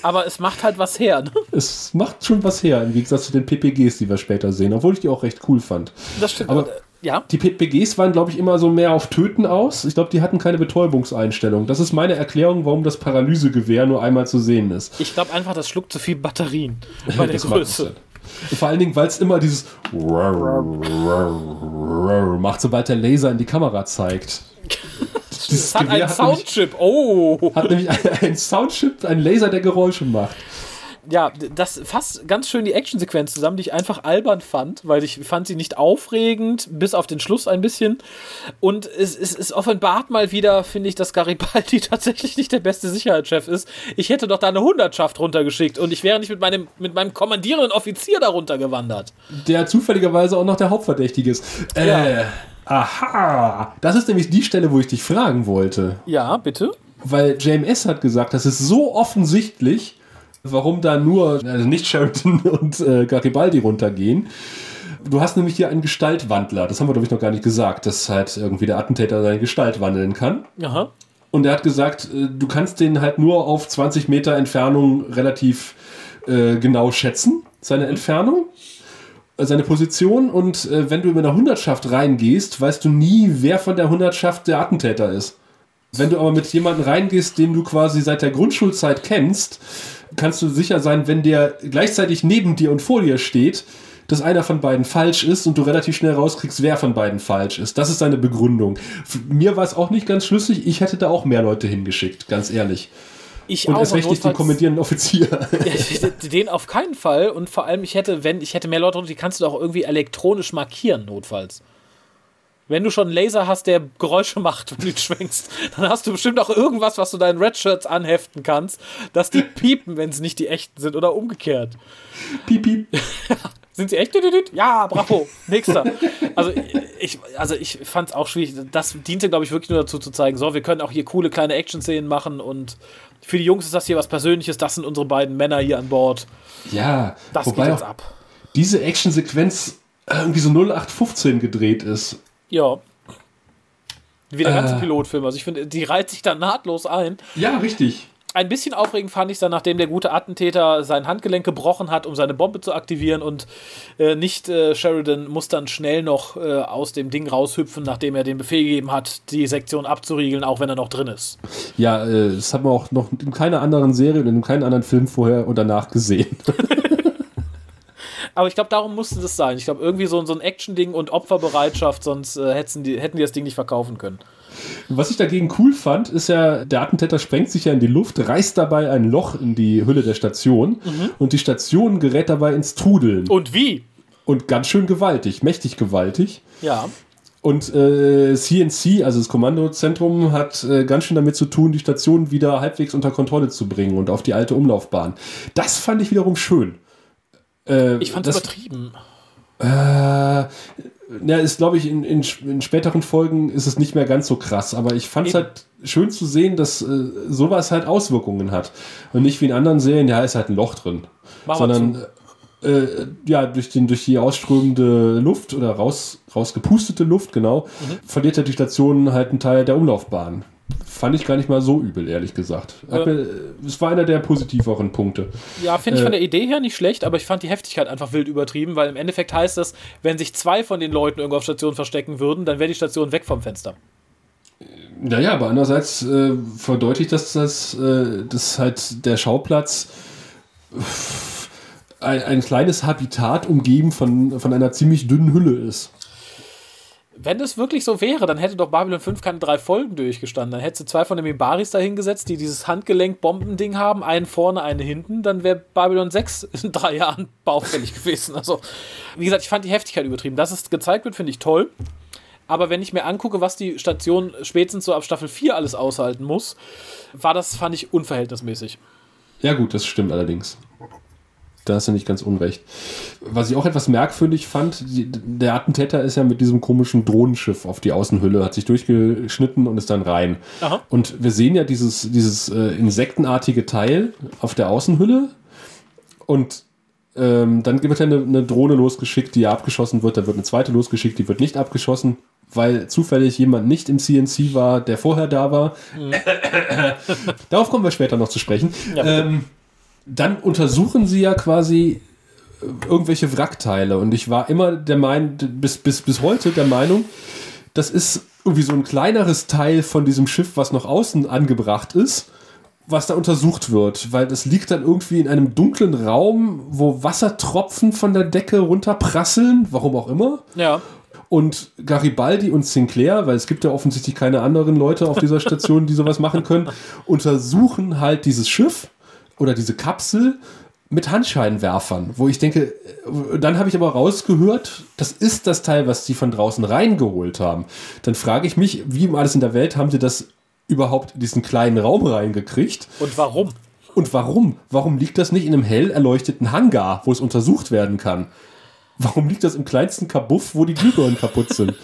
Aber es macht halt was her. Ne? es macht schon was her, im Gegensatz zu den PPGs, die wir später sehen, obwohl ich die auch recht cool fand. Das stimmt. Aber- äh, ja, Die PPGs waren, glaube ich, immer so mehr auf Töten aus. Ich glaube, die hatten keine Betäubungseinstellung. Das ist meine Erklärung, warum das Paralysegewehr nur einmal zu sehen ist. ich glaube einfach, das schluckt zu viel Batterien (laughs) bei der Größe. Und Vor allen Dingen, weil es immer dieses macht, sobald der Laser in die Kamera zeigt. Es hat Gewehr einen hat nämlich, Soundchip. Oh! hat nämlich einen Soundchip, einen Laser, der Geräusche macht. Ja, das fasst ganz schön die Actionsequenz zusammen, die ich einfach albern fand, weil ich fand sie nicht aufregend, bis auf den Schluss ein bisschen. Und es, es, es offenbart mal wieder, finde ich, dass Garibaldi (laughs) tatsächlich nicht der beste Sicherheitschef ist. Ich hätte doch da eine Hundertschaft runtergeschickt und ich wäre nicht mit meinem, mit meinem kommandierenden Offizier darunter gewandert. Der zufälligerweise auch noch der Hauptverdächtige ist. Äh, Ja. Aha! Das ist nämlich die Stelle, wo ich dich fragen wollte. Ja, bitte? Weil JMS hat gesagt, das ist so offensichtlich, warum da nur also nicht Sheridan (laughs) und äh, Garibaldi runtergehen. Du hast nämlich hier einen Gestaltwandler. Das haben wir, glaube ich, noch gar nicht gesagt, dass halt irgendwie der Attentäter seine Gestalt wandeln kann. Aha. Und er hat gesagt, äh, du kannst den halt nur auf 20 Meter Entfernung relativ äh, genau schätzen, seine Entfernung, äh, seine Position. Und äh, wenn du mit einer Hundertschaft reingehst, weißt du nie, wer von der Hundertschaft der Attentäter ist. Wenn du aber mit jemandem reingehst, den du quasi seit der Grundschulzeit kennst, kannst du sicher sein, wenn der gleichzeitig neben dir und vor dir steht, dass einer von beiden falsch ist und du relativ schnell rauskriegst, wer von beiden falsch ist. Das ist seine Begründung. Mir war es auch nicht ganz schlüssig. Ich hätte da auch mehr Leute hingeschickt, ganz ehrlich. Ich Und auch. erst recht nicht den kommandierenden Offizier. (laughs) Den auf keinen Fall. Und vor allem, ich hätte, wenn, ich hätte mehr Leute, die kannst du auch irgendwie elektronisch markieren, notfalls. Wenn du schon einen Laser hast, der Geräusche macht, wenn du ihn (laughs) schwenkst, dann hast du bestimmt auch irgendwas, was du deinen Redshirts anheften kannst, dass die (laughs) piepen, wenn es nicht die echten sind oder umgekehrt. piep, piep. (laughs) Sind sie echt? Ja, bravo. Nächster. Also ich, also ich fand es auch schwierig. Das diente, glaube ich, wirklich nur dazu zu zeigen, so, wir können auch hier coole kleine Action-Szenen machen und für die Jungs ist das hier was Persönliches. Das sind unsere beiden Männer hier an Bord. Ja, Das geht jetzt ab. diese Actionsequenz irgendwie so 0815 gedreht ist. Ja. Wie der ganze Äh. Pilotfilm. Also ich finde, die reiht sich da nahtlos ein. Ja, richtig. Ein bisschen aufregend fand ich es dann, nachdem der gute Attentäter sein Handgelenk gebrochen hat, um seine Bombe zu aktivieren und äh, nicht äh, Sheridan muss dann schnell noch äh, aus dem Ding raushüpfen, nachdem er den Befehl gegeben hat, die Sektion abzuriegeln, auch wenn er noch drin ist. Ja, äh, das haben wir auch noch in keiner anderen Serie und in keinem anderen Film vorher und danach gesehen. (laughs) Aber ich glaube, darum musste das sein. Ich glaube, irgendwie so, so ein Action-Ding und Opferbereitschaft, sonst äh, hätten, die, hätten die das Ding nicht verkaufen können. Was ich dagegen cool fand, ist ja, der Attentäter sprengt sich ja in die Luft, reißt dabei ein Loch in die Hülle der Station und die Station gerät dabei ins Trudeln. Und wie? Und ganz schön gewaltig, mächtig gewaltig. Ja. Und äh, CNC, also das Kommandozentrum, hat äh, ganz schön damit zu tun, die Station wieder halbwegs unter Kontrolle zu bringen und auf die alte Umlaufbahn. Das fand ich wiederum schön. Äh, Ich fand es übertrieben. Äh, ja, ist, glaube ich, in, in, in späteren Folgen ist es nicht mehr ganz so krass, aber ich fand es halt schön zu sehen, dass äh, sowas halt Auswirkungen hat. Und nicht wie in anderen Serien, ja, ist halt ein Loch drin. Mach sondern äh, ja, durch, den, durch die ausströmende Luft oder raus, rausgepustete Luft, genau, Mhm. verliert ja die Station halt einen Teil der Umlaufbahn. Fand ich gar nicht mal so übel, ehrlich gesagt. Ja. mir, es war einer der positiveren Punkte. Ja, finde ich Äh, von der Idee her nicht schlecht, aber ich fand die Heftigkeit einfach wild übertrieben, weil im Endeffekt heißt das, wenn sich zwei von den Leuten irgendwo auf Station verstecken würden, dann wäre die Station weg vom Fenster. Naja, aber andererseits äh, verdeutlicht das, dass, äh, dass halt der Schauplatz äh, ein, ein kleines Habitat umgeben von, von einer ziemlich dünnen Hülle ist. Wenn das wirklich so wäre, dann hätte doch Babylon 5 keine drei Folgen durchgestanden. Dann hätte sie zwei von den Mibaris da hingesetzt, die dieses Handgelenk-Bombending haben, einen vorne, einen hinten. Dann wäre Babylon 6 in drei Jahren (laughs) baufällig gewesen. Also, wie gesagt, ich fand die Heftigkeit übertrieben. Dass es gezeigt wird, finde ich toll. Aber wenn ich mir angucke, was die Station spätestens so ab Staffel 4 alles aushalten muss, war das, fand ich, unverhältnismäßig. Ja, gut, das stimmt allerdings. Da hast du nicht ganz unrecht. Was ich auch etwas merkwürdig fand, der Attentäter ist ja mit diesem komischen Drohnenschiff auf die Außenhülle, hat sich durchgeschnitten und ist dann rein. Aha. Und wir sehen ja dieses, dieses äh, insektenartige Teil auf der Außenhülle und ähm, dann wird ja eine, eine Drohne losgeschickt, die ja abgeschossen wird, dann wird eine zweite losgeschickt, die wird nicht abgeschossen, weil zufällig jemand nicht im CNC war, der vorher da war. Darauf kommen wir später noch zu sprechen. Ja, ähm, dann untersuchen sie ja quasi äh, irgendwelche Wrackteile und ich war immer der Meinung, bis, bis, bis heute der Meinung, das ist irgendwie so ein kleineres Teil von diesem Schiff, was noch außen angebracht ist, was da untersucht wird, weil das liegt dann irgendwie in einem dunklen Raum, wo Wassertropfen von der Decke runterprasseln, warum auch immer. Ja. Und Garibaldi und Sinclair, weil es gibt ja offensichtlich keine anderen Leute auf dieser Station, die sowas machen können, (laughs) untersuchen halt dieses Schiff oder diese Kapsel mit Handscheinwerfern, wo ich denke, äh, dann habe ich aber rausgehört, das ist das Teil, was sie von draußen reingeholt haben. Dann frage ich mich, wie um alles in der Welt haben sie das überhaupt in diesen kleinen Raum reingekriegt? Und warum? Und warum? Warum liegt das nicht in einem hell erleuchteten Hangar, wo es untersucht werden kann? Warum liegt das im kleinsten Kabuff, wo die Glühbirnen kaputt sind? (laughs)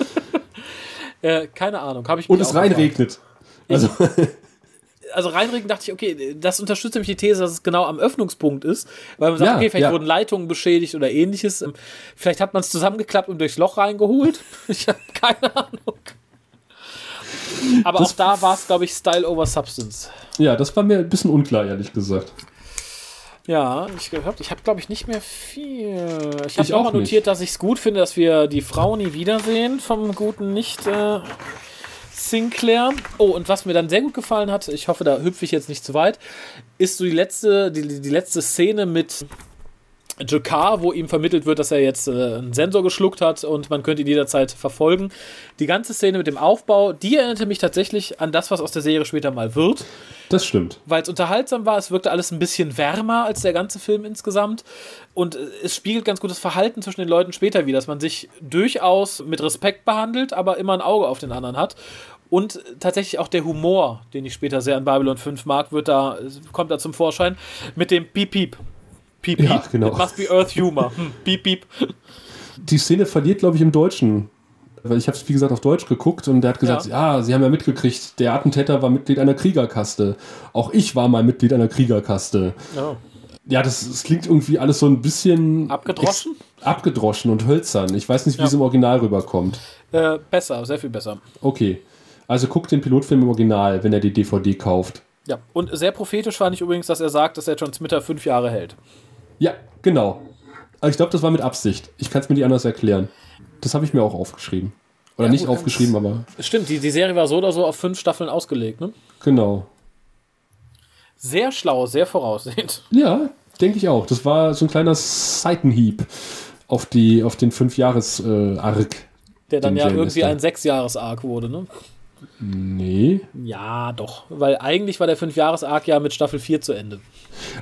Äh, keine Ahnung. Habe ich Und es reinregnet. Also, also reinregen dachte ich, okay, das unterstützt nämlich die These, dass es genau am Öffnungspunkt ist, weil man sagt, Ja, okay, vielleicht ja. wurden Leitungen beschädigt oder ähnliches. Vielleicht hat man es zusammengeklappt und durchs Loch reingeholt. (laughs) Ich habe keine Ahnung. Aber Das- auch da war es, glaube ich, Style over Substance. ja, das war mir ein bisschen unklar, ehrlich gesagt. Ja, ich glaube, ich habe, glaube ich, nicht mehr viel. Ich habe auch mal notiert, dass ich es gut finde, dass wir die Frau nie wiedersehen vom guten nicht äh, Sinclair. Oh, und was mir dann sehr gut gefallen hat, ich hoffe, da hüpfe ich jetzt nicht zu weit, ist so die letzte, die, die letzte Szene mit Jakar, wo ihm vermittelt wird, dass er jetzt äh, einen Sensor geschluckt hat und man könnte ihn jederzeit verfolgen. Die ganze Szene mit dem Aufbau, die erinnerte mich tatsächlich an das, was aus der Serie später mal wird Das stimmt. weil es unterhaltsam war. Es wirkte alles ein bisschen wärmer als der ganze Film insgesamt. Und äh, es spiegelt ganz gut das Verhalten zwischen den Leuten später wieder, dass man sich durchaus mit Respekt behandelt, aber immer ein Auge auf den anderen hat. Und tatsächlich auch der Humor, den ich später sehr an Babylon 5 mag, wird da, kommt da zum Vorschein mit dem Piep Piep. Piep Piep. Ja, genau. It must be Earth Humor. Hm, piep Piep. Die Szene verliert, glaube ich, im Deutschen. Weil ich habe es, wie gesagt, auf Deutsch geguckt und der hat gesagt, ja. Sie haben ja mitgekriegt, der Attentäter war Mitglied einer Kriegerkaste. Auch ich war mal Mitglied einer Kriegerkaste. Ja. Ja, das, das klingt irgendwie alles so ein bisschen... Abgedroschen? Abgedroschen und hölzern. Ich weiß nicht, wie Ja. es im Original rüberkommt. Äh, besser, sehr viel besser. Okay. Also guckt den Pilotfilm im Original, wenn er die DVD kauft. Ja. Und sehr prophetisch fand ich übrigens, dass er sagt, dass der Transmitter fünf Jahre hält. Ja, genau. Aber ich glaube, das war mit Absicht. Ich kann es mir nicht anders erklären. Das habe ich mir auch aufgeschrieben. Oder Ja, nicht gut, aufgeschrieben, aber Stimmt, die, die Serie war so oder so auf fünf Staffeln ausgelegt, ne? genau. Sehr schlau, sehr voraussehend. Ja, Denke ich auch. Das war so ein kleiner Seitenhieb auf, die, auf den Fünf-Jahres-Arc. Der dann ja irgendwie ein Sechs-Jahres-Arc wurde, ne? Nee. Ja, doch. Weil eigentlich war der Fünf-Jahres-Arc ja mit Staffel 4 zu Ende.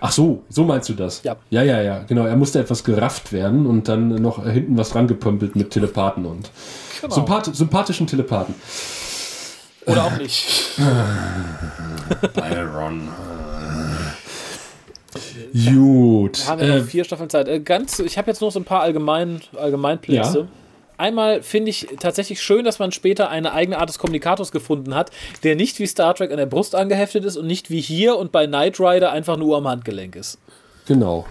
Ach so, so meinst du das? Ja. Ja, ja, ja, genau. Er musste etwas gerafft werden und dann noch hinten was rangepömpelt mit Telepathen und Genau. Sympath sympathischen Telepathen. Oder auch nicht. Byron. Gut. haben wir noch Äh, vier Staffeln Zeit. Äh, ganz, ich habe jetzt noch so ein paar Allgemein, Allgemeinplätze. Ja. Einmal finde ich tatsächlich schön, dass man später eine eigene Art des Kommunikators gefunden hat, der nicht wie Star Trek an der Brust angeheftet ist und nicht wie hier und bei Knight Rider einfach nur am Handgelenk ist. genau.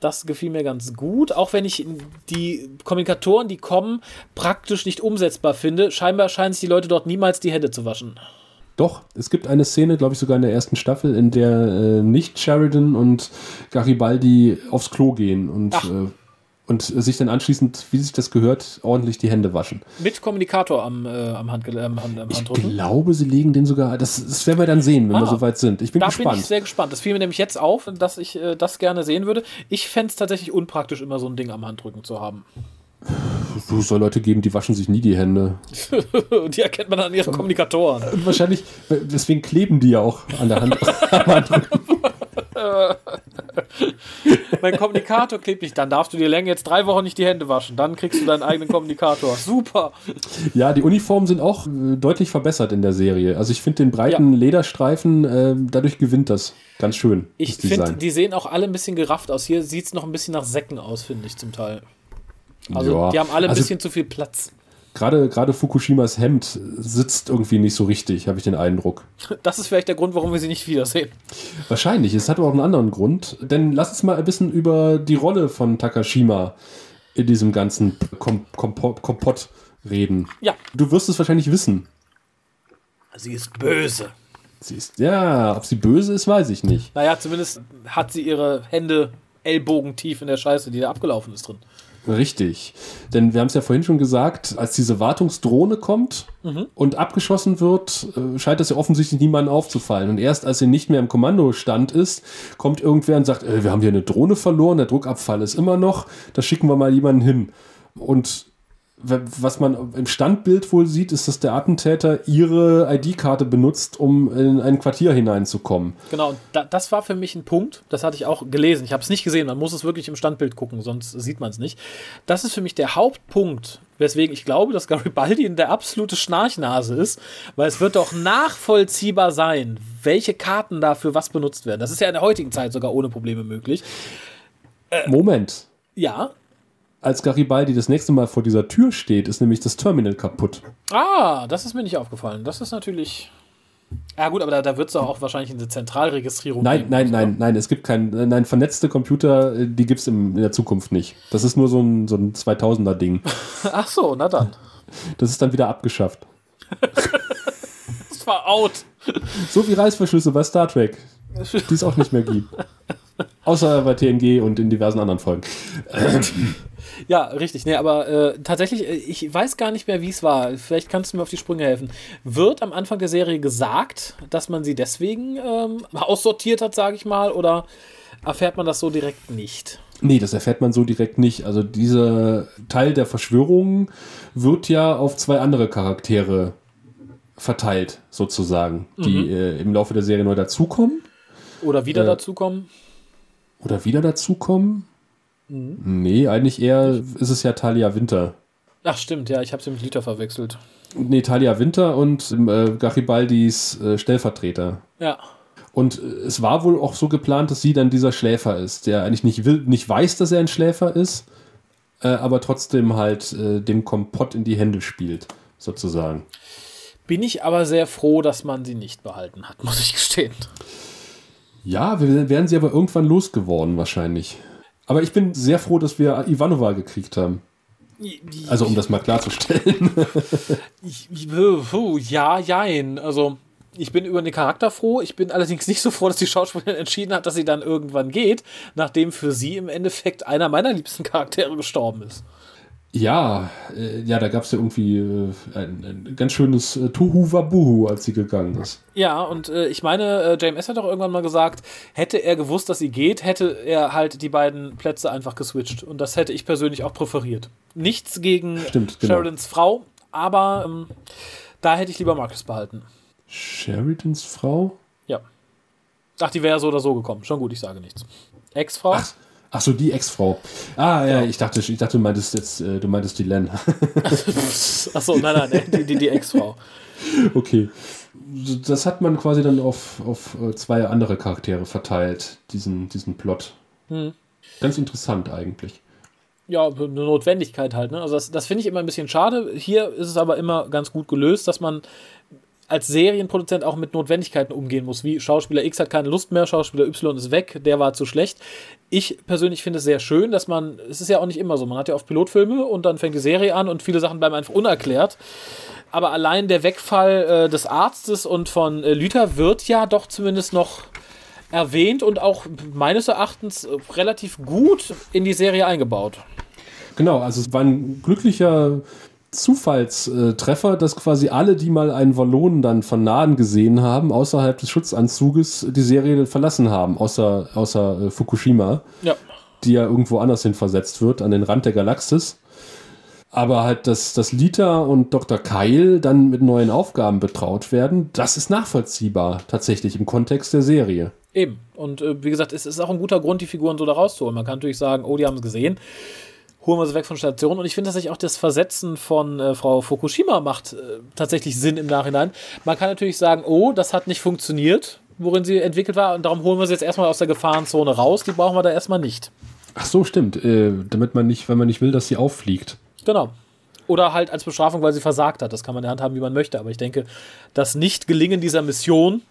Das gefiel mir ganz gut, auch wenn ich die Kommunikatoren, die kommen, praktisch nicht umsetzbar finde. Scheinbar scheinen sich die Leute dort niemals die Hände zu waschen. Doch, es gibt eine Szene, glaube ich, sogar in der ersten Staffel, in der äh, nicht Sheridan und Garibaldi aufs Klo gehen und, äh, und sich dann anschließend, wie sich das gehört, ordentlich die Hände waschen. Mit Kommunikator am, äh, am, Handgel am, Hand, am Ich glaube, sie legen den sogar. Das, das werden wir dann sehen, wenn wir Ah. soweit sind. Ich bin Da bin gespannt. ich sehr gespannt. Das fiel mir nämlich jetzt auf, dass ich äh, das gerne sehen würde. Ich fände es tatsächlich unpraktisch, immer so ein Ding am Handrücken zu haben. es soll Leute geben, die waschen sich nie die Hände. (laughs) die erkennt man an ihren Kommunikatoren. Und wahrscheinlich, deswegen kleben die ja auch an der Hand. (laughs) (laughs) mein Kommunikator klebt nicht. Dann darfst du dir länger jetzt drei Wochen nicht die Hände waschen. Dann kriegst du deinen eigenen Kommunikator. (laughs) Super. ja, die Uniformen sind auch äh, deutlich verbessert in der Serie. Also ich finde den breiten Lederstreifen, äh, dadurch gewinnt das ganz schön. Ich finde, die sehen auch alle ein bisschen gerafft aus. Hier sieht es noch ein bisschen nach Säcken aus, finde ich zum Teil. Also Ja. die haben alle ein Also- bisschen zu viel Platz. Gerade, gerade Fukushimas Hemd sitzt irgendwie nicht so richtig, habe ich den Eindruck. Das ist vielleicht der Grund, warum wir sie nicht wiedersehen. Wahrscheinlich, es hat aber auch einen anderen Grund. Denn lass uns mal ein bisschen über die Rolle von Takashima in diesem ganzen Kom Kompott, Kompott reden. Ja, Du wirst es wahrscheinlich wissen. sie ist böse. Sie ist, ja, ob sie böse ist, weiß ich nicht. Naja, zumindest hat sie ihre Hände ellbogentief in der Scheiße, die da abgelaufen ist drin. Richtig. Denn wir haben es ja vorhin schon gesagt, als diese Wartungsdrohne kommt und abgeschossen wird, äh, scheint es ja offensichtlich niemandem aufzufallen. Und erst als sie nicht mehr im Kommandostand ist, kommt irgendwer und sagt, äh, wir haben hier eine Drohne verloren, der Druckabfall ist immer noch, da schicken wir mal jemanden hin. Und was man im Standbild wohl sieht, ist, dass der Attentäter ihre ID-Karte benutzt, um in ein Quartier hineinzukommen. Genau, da, das war für mich ein Punkt, das hatte ich auch gelesen. Ich habe es nicht gesehen, man muss es wirklich im Standbild gucken, sonst sieht man es nicht. Das ist für mich der Hauptpunkt, weswegen ich glaube, dass Garibaldi der absolute Schnarchnase ist, weil es wird doch nachvollziehbar sein, welche Karten dafür was benutzt werden. Das ist ja in der heutigen Zeit sogar ohne Probleme möglich. Moment. Ja. Als Garibaldi das nächste Mal vor dieser Tür steht, ist nämlich das Terminal kaputt. Ah, das ist mir nicht aufgefallen. Das ist natürlich. Ja, gut, aber da, da wird es auch wahrscheinlich eine Zentralregistrierung Nein, geben, nein, oder? nein, nein, es gibt kein, nein, vernetzte Computer, äh, die gibt es in der Zukunft nicht. Das ist nur so ein, so ein 2000er-Ding. (laughs) Ach so, na dann. Das ist dann wieder abgeschafft. (laughs) Das war out. So wie Reißverschlüsse bei Star Trek, die es auch nicht mehr gibt. (laughs) Außer bei TNG und in diversen anderen Folgen. Ja, richtig. Nee, aber äh, tatsächlich, äh, ich weiß gar nicht mehr, wie es war. Vielleicht kannst du mir auf die Sprünge helfen. Wird am Anfang der Serie gesagt, dass man sie deswegen ähm, aussortiert hat, sage ich mal, oder erfährt man das so direkt nicht? Nee, das erfährt man so direkt nicht. Also dieser Teil der Verschwörung wird ja auf zwei andere Charaktere verteilt, sozusagen, die äh, im Laufe der Serie neu dazukommen. Oder wieder Äh, dazukommen? Oder wieder dazukommen? Nee, eigentlich eher ist es ja Talia Winter. Ach, stimmt, ja, ich habe sie mit Liter verwechselt. Nee, Talia Winter und äh, Garibaldis äh, Stellvertreter. Ja. Und äh, es war wohl auch so geplant, dass sie dann dieser Schläfer ist, der eigentlich nicht, will, nicht weiß, dass er ein Schläfer ist, äh, aber trotzdem halt äh, dem Kompott in die Hände spielt, sozusagen. Bin ich aber sehr froh, dass man sie nicht behalten hat, (laughs) muss ich gestehen. Ja, wir werden sie aber irgendwann losgeworden, wahrscheinlich. Aber ich bin sehr froh, dass wir Ivanova gekriegt haben. Also, um das mal klarzustellen. (laughs) Puh, ja, jein. Also, ich bin über den Charakter froh. Ich bin allerdings nicht so froh, dass die Schauspielerin entschieden hat, dass sie dann irgendwann geht, nachdem für sie im Endeffekt einer meiner liebsten Charaktere gestorben ist. Ja, äh, ja, da gab es ja irgendwie äh, ein, ein, ganz schönes äh, Tuhu Wabuhu, als sie gegangen ist. Ja, und äh, ich meine, äh, JMS hat doch irgendwann mal gesagt, hätte er gewusst, dass sie geht, hätte er halt die beiden Plätze einfach geswitcht. Und das hätte ich persönlich auch präferiert. Nichts gegen Stimmt, genau. Sheridans Frau, aber ähm, da hätte ich lieber Marcus behalten. Sheridans Frau? Ja. Ach, die wäre so oder so gekommen. Schon gut, ich sage nichts. Ex-Frau? Ach, so, die Ex-Frau. Ah, ja, ich dachte, ich dachte, du meintest jetzt, äh, du meintest die Len. (laughs) Ach so, nein, nein, die, die, die Ex-Frau. okay. Das hat man quasi dann auf, auf äh, zwei andere Charaktere verteilt, diesen, diesen Plot. Hm. Ganz interessant eigentlich. Ja, eine Notwendigkeit halt. Ne? Also das, das finde ich immer ein bisschen schade. Hier ist es aber immer ganz gut gelöst, dass man als Serienproduzent auch mit Notwendigkeiten umgehen muss. Wie Schauspieler X hat keine Lust mehr, Schauspieler Y ist weg, der war zu schlecht. Ich persönlich finde es sehr schön, dass man, es ist ja auch nicht immer so, man hat ja oft Pilotfilme und dann fängt die Serie an und viele Sachen bleiben einfach unerklärt. Aber allein der Wegfall äh, des Arztes und von äh, Lüther wird ja doch zumindest noch erwähnt und auch meines Erachtens äh, relativ gut in die Serie eingebaut. Genau, also es war ein glücklicher Zufallstreffer, dass quasi alle, die mal einen Wallonen dann von Nahen gesehen haben, außerhalb des Schutzanzuges die Serie verlassen haben, außer, außer äh, Fukushima, Ja. die ja irgendwo anders hin versetzt wird, an den Rand der Galaxis. Aber halt, dass, dass Lita und Dr. Kyle dann mit neuen Aufgaben betraut werden, das ist nachvollziehbar, tatsächlich im Kontext der Serie. Eben. Und äh, wie gesagt, es ist auch ein guter Grund, die Figuren so da rauszuholen. Man kann natürlich sagen, oh, die haben es gesehen. Holen wir sie weg von Station. Und ich finde tatsächlich auch das Versetzen von äh, Frau Fukushima macht äh, tatsächlich Sinn im Nachhinein. Man kann natürlich sagen, oh, das hat nicht funktioniert, worin sie entwickelt war. Und darum holen wir sie jetzt erstmal aus der Gefahrenzone raus. Die brauchen wir da erstmal nicht. Ach so, stimmt. Äh, damit man nicht, wenn man nicht will, dass sie auffliegt. Genau. Oder halt als Bestrafung, weil sie versagt hat. Das kann man in der Hand haben, wie man möchte. Aber ich denke, das Nicht-Gelingen dieser Mission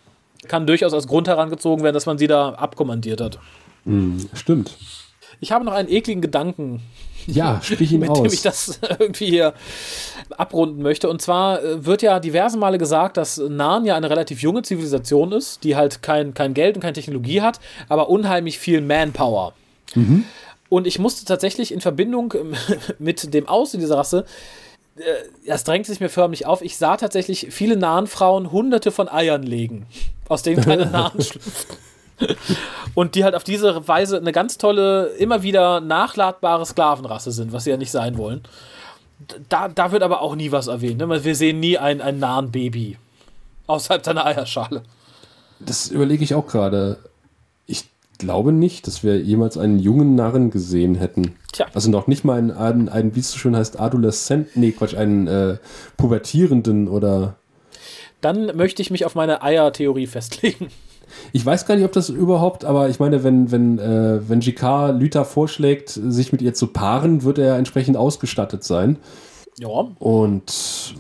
kann durchaus als Grund herangezogen werden, dass man sie da abkommandiert hat. Stimmt. Ich habe noch einen ekligen Gedanken, Ja, sprich ihn (laughs) mit aus. dem ich das irgendwie hier abrunden möchte. Und zwar äh, wird ja diverse Male gesagt, dass Narnia eine relativ junge Zivilisation ist, die halt kein, kein Geld und keine Technologie hat, aber unheimlich viel Manpower. Und ich musste tatsächlich in Verbindung ähm, (laughs) mit dem Aussehen dieser Rasse, äh, das drängt sich mir förmlich auf, ich sah tatsächlich viele nahen Frauen hunderte von Eiern legen, aus denen keine (laughs) Nahen schlüpfen. Und die halt auf diese Weise eine ganz tolle, immer wieder nachladbare Sklavenrasse sind, was sie ja nicht sein wollen. Da, da wird aber auch nie was erwähnt. Ne? Wir sehen nie ein, ein nahen Baby außerhalb seiner Eierschale. Das überlege ich auch gerade. Ich glaube nicht, dass wir jemals einen jungen Narren gesehen hätten. Tja. Also noch nicht mal einen, einen, einen wie es so schön heißt, Adoleszent, nee, Quatsch, einen äh, Pubertierenden oder. Dann möchte ich mich auf meine Eiertheorie festlegen. Ich weiß gar nicht, ob das überhaupt, aber ich meine, wenn, wenn, äh, wenn GK Lüther vorschlägt, sich mit ihr zu paaren, wird er entsprechend ausgestattet sein. Ja, Und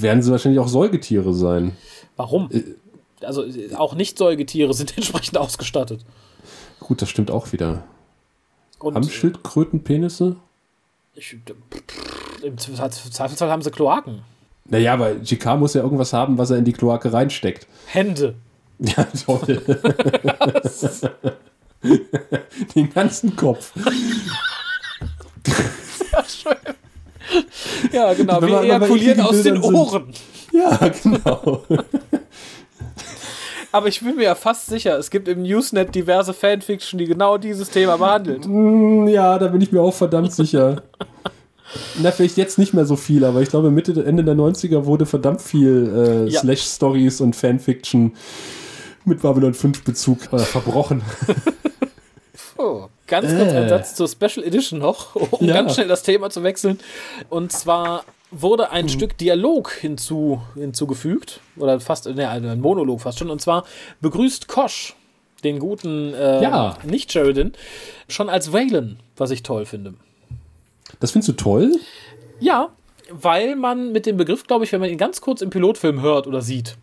werden sie wahrscheinlich auch Säugetiere sein. warum? Also äh, auch Nicht-Säugetiere sind (laughs) entsprechend ausgestattet. Gut, das stimmt auch wieder. Und Haben Schildkröten Penisse? ich, im Zweifelsfall haben sie Kloaken. Naja, aber GK muss ja irgendwas haben, was er in die Kloake reinsteckt. Hände. Ja, toll. (laughs) Den ganzen Kopf. Ja, genau. Wir ejakulieren aus den sind. Ohren. Ja, genau. Aber ich bin mir ja fast sicher, es gibt im Newsnet diverse Fanfiction, die genau dieses Thema behandelt. Mm, Ja, da bin ich mir auch verdammt sicher. Na, vielleicht jetzt nicht mehr so viel, aber ich glaube, Mitte, Ende der 90er wurde verdammt viel äh, Ja. Slash-Stories und Fanfiction (laughs) mit Babylon 5 Bezug äh, verbrochen. (laughs) Oh, ganz kurz ein Äh. Satz zur Special Edition noch, (laughs) um Ja. ganz schnell das Thema zu wechseln. Und zwar wurde ein Stück Dialog hinzu, hinzugefügt, oder fast, ne, ein Monolog fast schon, und zwar begrüßt Kosch den guten äh, Ja. Nicht-Sheridan schon als Valen, was ich toll finde. Das findest du toll? Ja, weil man mit dem Begriff, glaube ich, wenn man ihn ganz kurz im Pilotfilm hört oder sieht,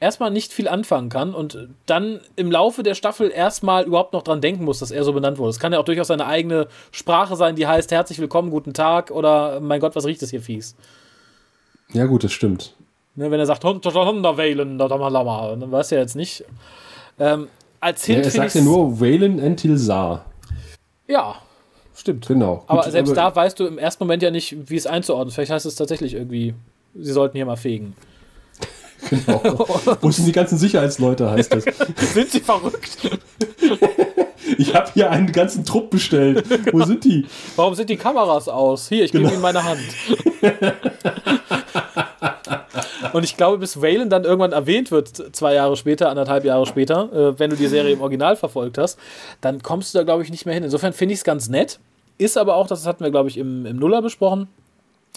erstmal nicht viel anfangen kann und dann im Laufe der Staffel erstmal überhaupt noch dran denken muss, dass er so benannt wurde. Es kann ja auch durchaus seine eigene Sprache sein, die heißt herzlich willkommen, guten Tag oder mein Gott, was riecht es hier fies. Ja, gut, das stimmt. Ne, wenn er sagt, Hund, Honda Valen, dann weiß er jetzt nicht. Ähm, als Ja, Hint er finde sagt ja nur Wayland Entilsar. Ja, stimmt. Genau. Aber Gut, selbst aber- da weißt du im ersten Moment ja nicht, wie es einzuordnen. Vielleicht heißt es tatsächlich irgendwie, sie sollten hier mal fegen. Genau. (laughs) Wo sind die ganzen Sicherheitsleute, heißt das. (laughs) Sind sie verrückt? (laughs) Ich habe hier einen ganzen Trupp bestellt. Wo sind die? Warum sind die Kameras aus? Hier, ich Genau. gebe Ihnen meine Hand. Und ich glaube, bis Valen dann irgendwann erwähnt wird, zwei Jahre später, anderthalb Jahre später, äh, wenn du die Serie im Original verfolgt hast, dann kommst du da, glaube ich, nicht mehr hin. Insofern finde ich es ganz nett. Ist aber auch, das hatten wir, glaube ich, im, im Nuller besprochen,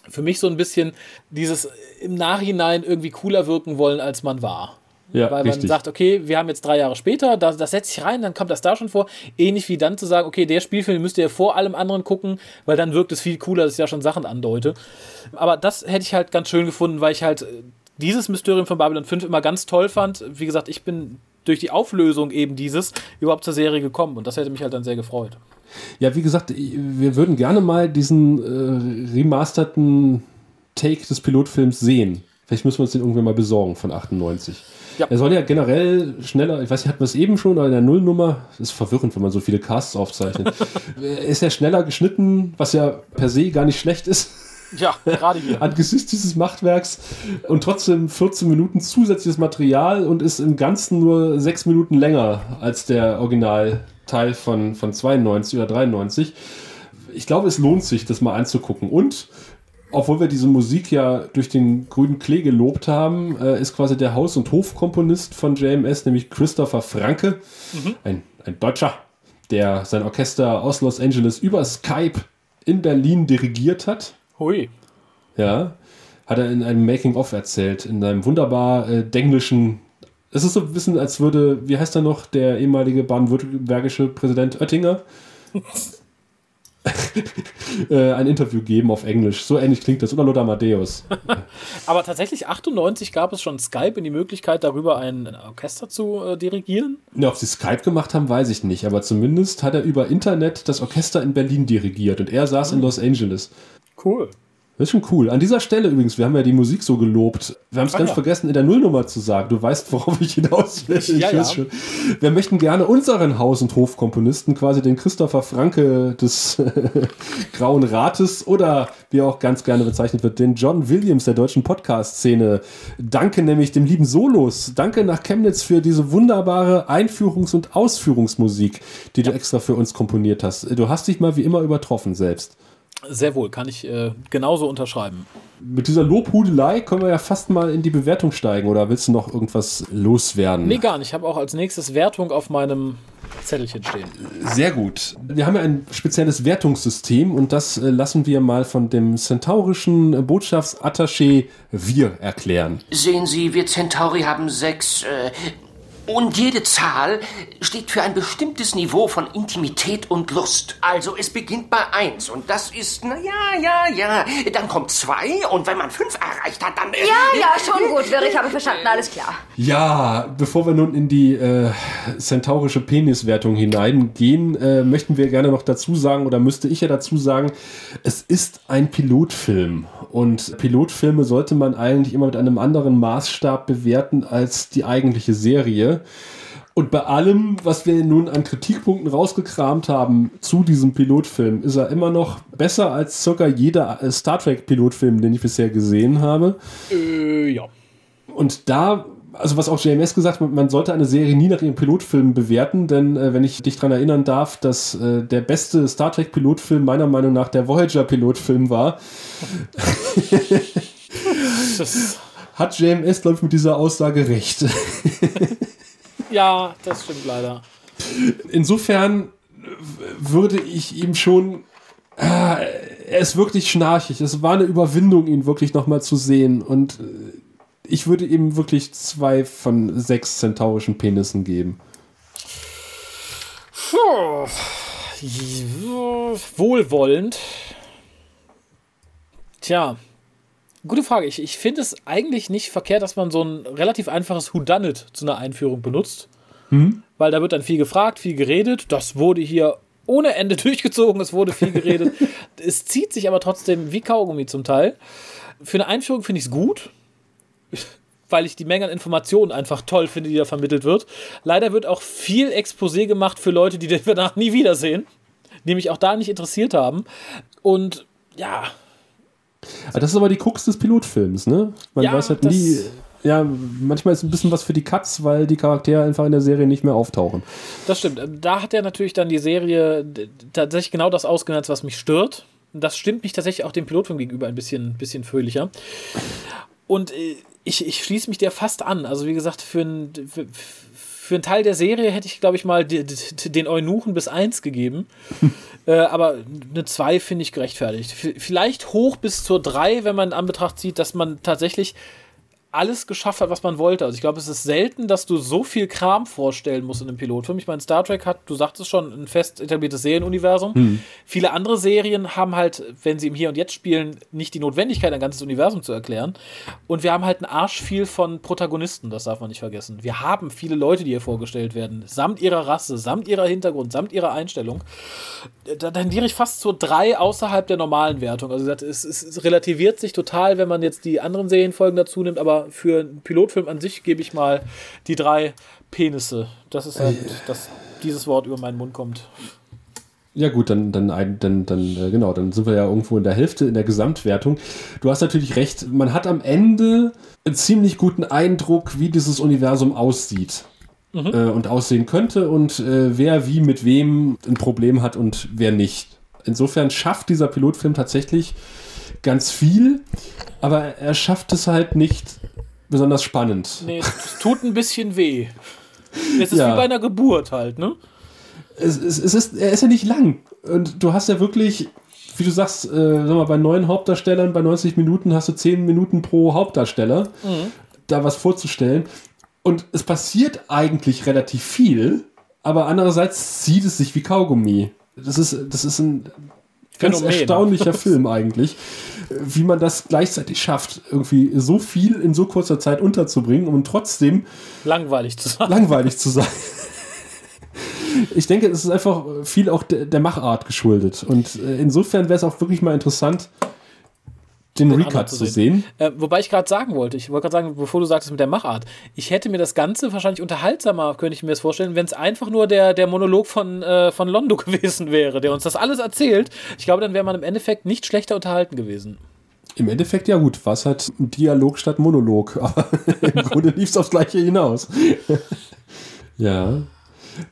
für mich so ein bisschen dieses im Nachhinein irgendwie cooler wirken wollen, als man war. Ja, Weil man richtig. sagt, okay, wir haben jetzt drei Jahre später, das, das setzt sich rein, dann kommt das da schon vor. Ähnlich wie dann zu sagen, okay, der Spielfilm müsst ihr vor allem anderen gucken, weil dann wirkt es viel cooler, dass ich ja schon Sachen andeute. Aber das hätte ich halt ganz schön gefunden, weil ich halt äh, dieses Mysterium von Babylon 5 immer ganz toll fand. Wie gesagt, ich bin durch die Auflösung eben dieses überhaupt zur Serie gekommen und das hätte mich halt dann sehr gefreut. Ja, wie gesagt, wir würden gerne mal diesen äh, remasterten Take des Pilotfilms sehen. Vielleicht müssen wir uns den irgendwann mal besorgen von 98. Ja. Er soll ja generell schneller, ich weiß nicht, hatten wir es eben schon, oder in der Nullnummer, das ist verwirrend, wenn man so viele Casts aufzeichnet, (laughs) Er ist ja schneller geschnitten, was ja per se gar nicht schlecht ist. Ja, gerade (laughs) hier. angesichts dieses Machtwerks und trotzdem 14 Minuten zusätzliches Material und ist im Ganzen nur 6 Minuten länger als der Originalteil von, von 92 oder 93. Ich glaube, es lohnt sich, das mal anzugucken. Und obwohl wir diese Musik ja durch den grünen Klee gelobt haben, äh, ist quasi der Haus- und Hofkomponist von JMS, nämlich Christopher Franke, ein, ein Deutscher, der sein Orchester aus Los Angeles über Skype in Berlin dirigiert hat. Hui. Ja, hat er in einem Making-of erzählt, in einem wunderbar äh, denglischen. Es ist so ein bisschen, als würde, wie heißt er noch, der ehemalige baden-württembergische Präsident Oettinger (laughs) äh, ein Interview geben auf Englisch. So ähnlich klingt das. Oder Lothar Matthäus. (laughs) Aber tatsächlich 98 gab es schon Skype in die Möglichkeit, darüber ein Orchester zu äh, dirigieren. Ja, ob sie Skype gemacht haben, weiß ich nicht. Aber zumindest hat er über Internet das Orchester in Berlin dirigiert und er saß in Los Angeles. Cool. Das ist schon cool. An dieser Stelle übrigens, wir haben ja die Musik so gelobt. Wir haben es Ah, ganz ja. vergessen, in der Nullnummer zu sagen. Du weißt, worauf ich hinaus will. Ich Ja, ja. schon. Wir möchten gerne unseren Haus- und Hofkomponisten, quasi den Christopher Franke des (laughs) Grauen Rates oder wie er auch ganz gerne bezeichnet wird, den John Williams der deutschen Podcast-Szene. Danke nämlich dem lieben Solos. Danke nach Chemnitz für diese wunderbare Einführungs- und Ausführungsmusik, die du extra für uns komponiert hast. Du hast dich mal wie immer übertroffen selbst. Sehr wohl, kann ich äh, genauso unterschreiben. Mit dieser Lobhudelei können wir ja fast mal in die Bewertung steigen. Oder willst du noch irgendwas loswerden? Nee, gar nicht. Ich habe auch als nächstes Wertung auf meinem Zettelchen stehen. Sehr gut. Wir haben ja ein spezielles Wertungssystem und das äh, lassen wir mal von dem centaurischen äh, Botschaftsattaché Wir erklären. Sehen Sie, wir Centauri haben sechs. Äh, und jede Zahl steht für ein bestimmtes Niveau von Intimität und Lust. Also es beginnt bei eins und das ist, na ja, ja, ja. Dann kommt zwei und wenn man fünf erreicht hat, dann. Ja, ja, schon gut, Wirr, ich habe (laughs) verstanden, alles klar. Ja, bevor wir nun in die äh, centaurische Peniswertung hineingehen, äh, möchten wir gerne noch dazu sagen, oder müsste ich ja dazu sagen, es ist ein Pilotfilm. Und Pilotfilme sollte man eigentlich immer mit einem anderen Maßstab bewerten als die eigentliche Serie. Und bei allem, was wir nun an Kritikpunkten rausgekramt haben zu diesem Pilotfilm, ist er immer noch besser als circa jeder äh, Star Trek Pilotfilm, den ich bisher gesehen habe. Äh, ja. Und da, also was auch JMS gesagt hat, man sollte eine Serie nie nach ihrem Pilotfilm bewerten, denn äh, wenn ich dich daran erinnern darf, dass äh, der beste Star Trek Pilotfilm meiner Meinung nach der Voyager Pilotfilm war, (laughs) hat JMS, glaube ich, mit dieser Aussage recht. (laughs) ja, das stimmt leider. Insofern würde ich ihm schon. Ah, er ist wirklich schnarchig. Es war eine Überwindung, ihn wirklich nochmal zu sehen. Und äh, ich würde ihm wirklich zwei von sechs zentaurischen Penissen geben. Wohlwollend. Tja, gute Frage. Ich, ich finde es eigentlich nicht verkehrt, dass man so ein relativ einfaches Whodunit zu einer Einführung benutzt. Weil da wird dann viel gefragt, viel geredet. Das wurde hier ohne Ende (laughs) durchgezogen. Es wurde viel geredet. (laughs) es zieht sich aber trotzdem wie Kaugummi zum Teil. Für eine Einführung finde ich es gut. Weil ich die Menge an Informationen einfach toll finde, die da vermittelt wird. Leider wird auch viel Exposé gemacht für Leute, die den danach nie wiedersehen. die mich auch da nicht interessiert haben. Und ja. Ah, das ist aber die Krux des Pilotfilms, ne? Man Ja, weiß halt nie. Ja, manchmal ist ein bisschen was für die Cuts, weil die Charaktere einfach in der Serie nicht mehr auftauchen. Das stimmt. Da hat ja natürlich dann die Serie tatsächlich genau das ausgenutzt, was mich stört. Das stimmt mich tatsächlich auch dem Pilotfilm gegenüber ein bisschen, bisschen fröhlicher. Und äh, ich, ich schließe mich der fast an. Also, wie gesagt, für, ein, für, für einen Teil der Serie hätte ich, glaube ich, mal den Eunuchen bis 1 gegeben. (laughs) äh, aber eine 2 finde ich gerechtfertigt. V- Vielleicht hoch bis zur 3, wenn man in Anbetracht zieht, dass man tatsächlich alles geschafft hat, was man wollte. Also ich glaube, es ist selten, dass du so viel Kram vorstellen musst in einem Pilotfilm. Ich meine, Star Trek hat, du sagtest schon, ein fest etabliertes Serienuniversum. Viele andere Serien haben halt, wenn sie im Hier und Jetzt spielen, nicht die Notwendigkeit, ein ganzes Universum zu erklären. Und wir haben halt einen Arsch viel von Protagonisten, das darf man nicht vergessen. Wir haben viele Leute, die hier vorgestellt werden, samt ihrer Rasse, samt ihrer Hintergrund, samt ihrer Einstellung. Da tendiere ich fast zur 3 außerhalb der normalen Wertung. Also es, es relativiert sich total, wenn man jetzt die anderen Serienfolgen dazu nimmt, aber für einen Pilotfilm an sich gebe ich mal die drei Penisse. Das ist halt, dass dieses Wort über meinen Mund kommt. Ja gut, dann, dann, dann, dann äh, genau, dann sind wir ja irgendwo in der Hälfte in der Gesamtwertung. Du hast natürlich recht, man hat am Ende einen ziemlich guten Eindruck, wie dieses Universum aussieht äh, und aussehen könnte und äh, wer wie mit wem ein Problem hat und wer nicht. Insofern schafft dieser Pilotfilm tatsächlich ganz viel, aber er schafft es halt nicht besonders spannend. Nee, es tut ein bisschen weh. Es ist Ja. wie bei einer Geburt halt, ne? es, es, es ist, er ist ja nicht lang. Und du hast ja wirklich, wie du sagst, äh, sag mal, bei neun Hauptdarstellern, bei 90 Minuten hast du 10 Minuten pro Hauptdarsteller, da was vorzustellen. Und es passiert eigentlich relativ viel, aber andererseits zieht es sich wie Kaugummi. Das ist, das ist ein ganz Phänomen. erstaunlicher (laughs) Film eigentlich, wie man das gleichzeitig schafft, irgendwie so viel in so kurzer Zeit unterzubringen und trotzdem Langweilig zu sein. langweilig zu sein. (laughs) Ich denke, es ist einfach viel auch der, der Machart geschuldet. Und äh, insofern wäre es auch wirklich mal interessant, den, Den Recut zu sehen. Äh, wobei ich gerade sagen wollte, ich wollte gerade sagen, bevor du sagtest mit der Machart, ich hätte mir das Ganze wahrscheinlich unterhaltsamer, könnte ich mir das vorstellen, wenn es einfach nur der, der Monolog von, äh, von Londo (laughs) gewesen wäre, der uns das alles erzählt. Ich glaube, dann wäre man im Endeffekt nicht schlechter unterhalten gewesen. Im Endeffekt, ja gut, war es halt Dialog statt Monolog. Aber (laughs) im Grunde lief es aufs Gleiche hinaus. (laughs) ja.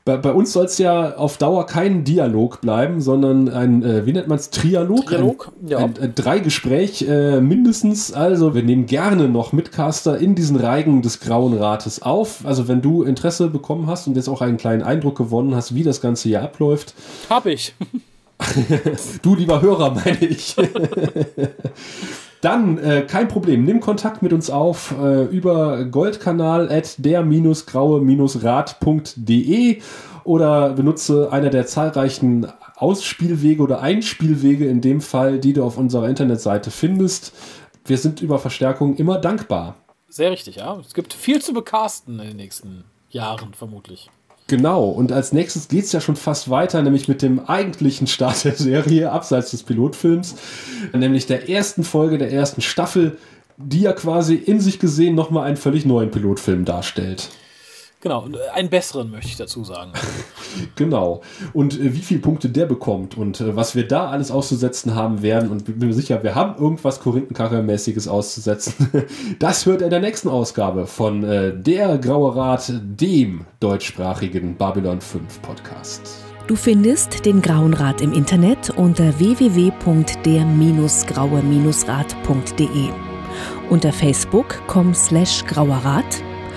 Bei, bei uns soll es ja auf Dauer kein Dialog bleiben, sondern ein, äh, wie nennt man es, Trialog? Trialog, ein, ja. Ein, ein Dreigespräch äh, mindestens. Also wir nehmen gerne noch Mitcaster in diesen Reigen des Grauen Rates auf. Also wenn du Interesse bekommen hast und jetzt auch einen kleinen Eindruck gewonnen hast, wie das Ganze hier abläuft, Hab ich. (laughs) Du, lieber Hörer, meine ich. (laughs) Dann, äh, kein Problem, nimm Kontakt mit uns auf äh, über goldkanal at der-graue-rad.de oder benutze einer der zahlreichen Ausspielwege oder Einspielwege in dem Fall, die du auf unserer Internetseite findest. Wir sind über Verstärkung immer dankbar. Sehr richtig, ja. Es gibt viel zu bekasten in den nächsten Jahren, vermutlich. Genau, und als nächstes geht es ja schon fast weiter, nämlich mit dem eigentlichen Start der Serie, abseits des Pilotfilms, nämlich der ersten Folge der ersten Staffel, die ja quasi in sich gesehen nochmal einen völlig neuen Pilotfilm darstellt. Genau, äh, einen besseren möchte ich dazu sagen. (laughs) Genau. Und äh, wie viele Punkte der bekommt und äh, was wir da alles auszusetzen haben werden, und bin mir sicher, wir haben irgendwas Korinthenkacher-mäßiges auszusetzen, (laughs) das hört in der nächsten Ausgabe von äh, Der Graue Rat, dem deutschsprachigen Babylon 5 Podcast. Du findest den Grauen Rat im Internet unter www.der-graue-rat.de, unter facebook.com slash grauerrat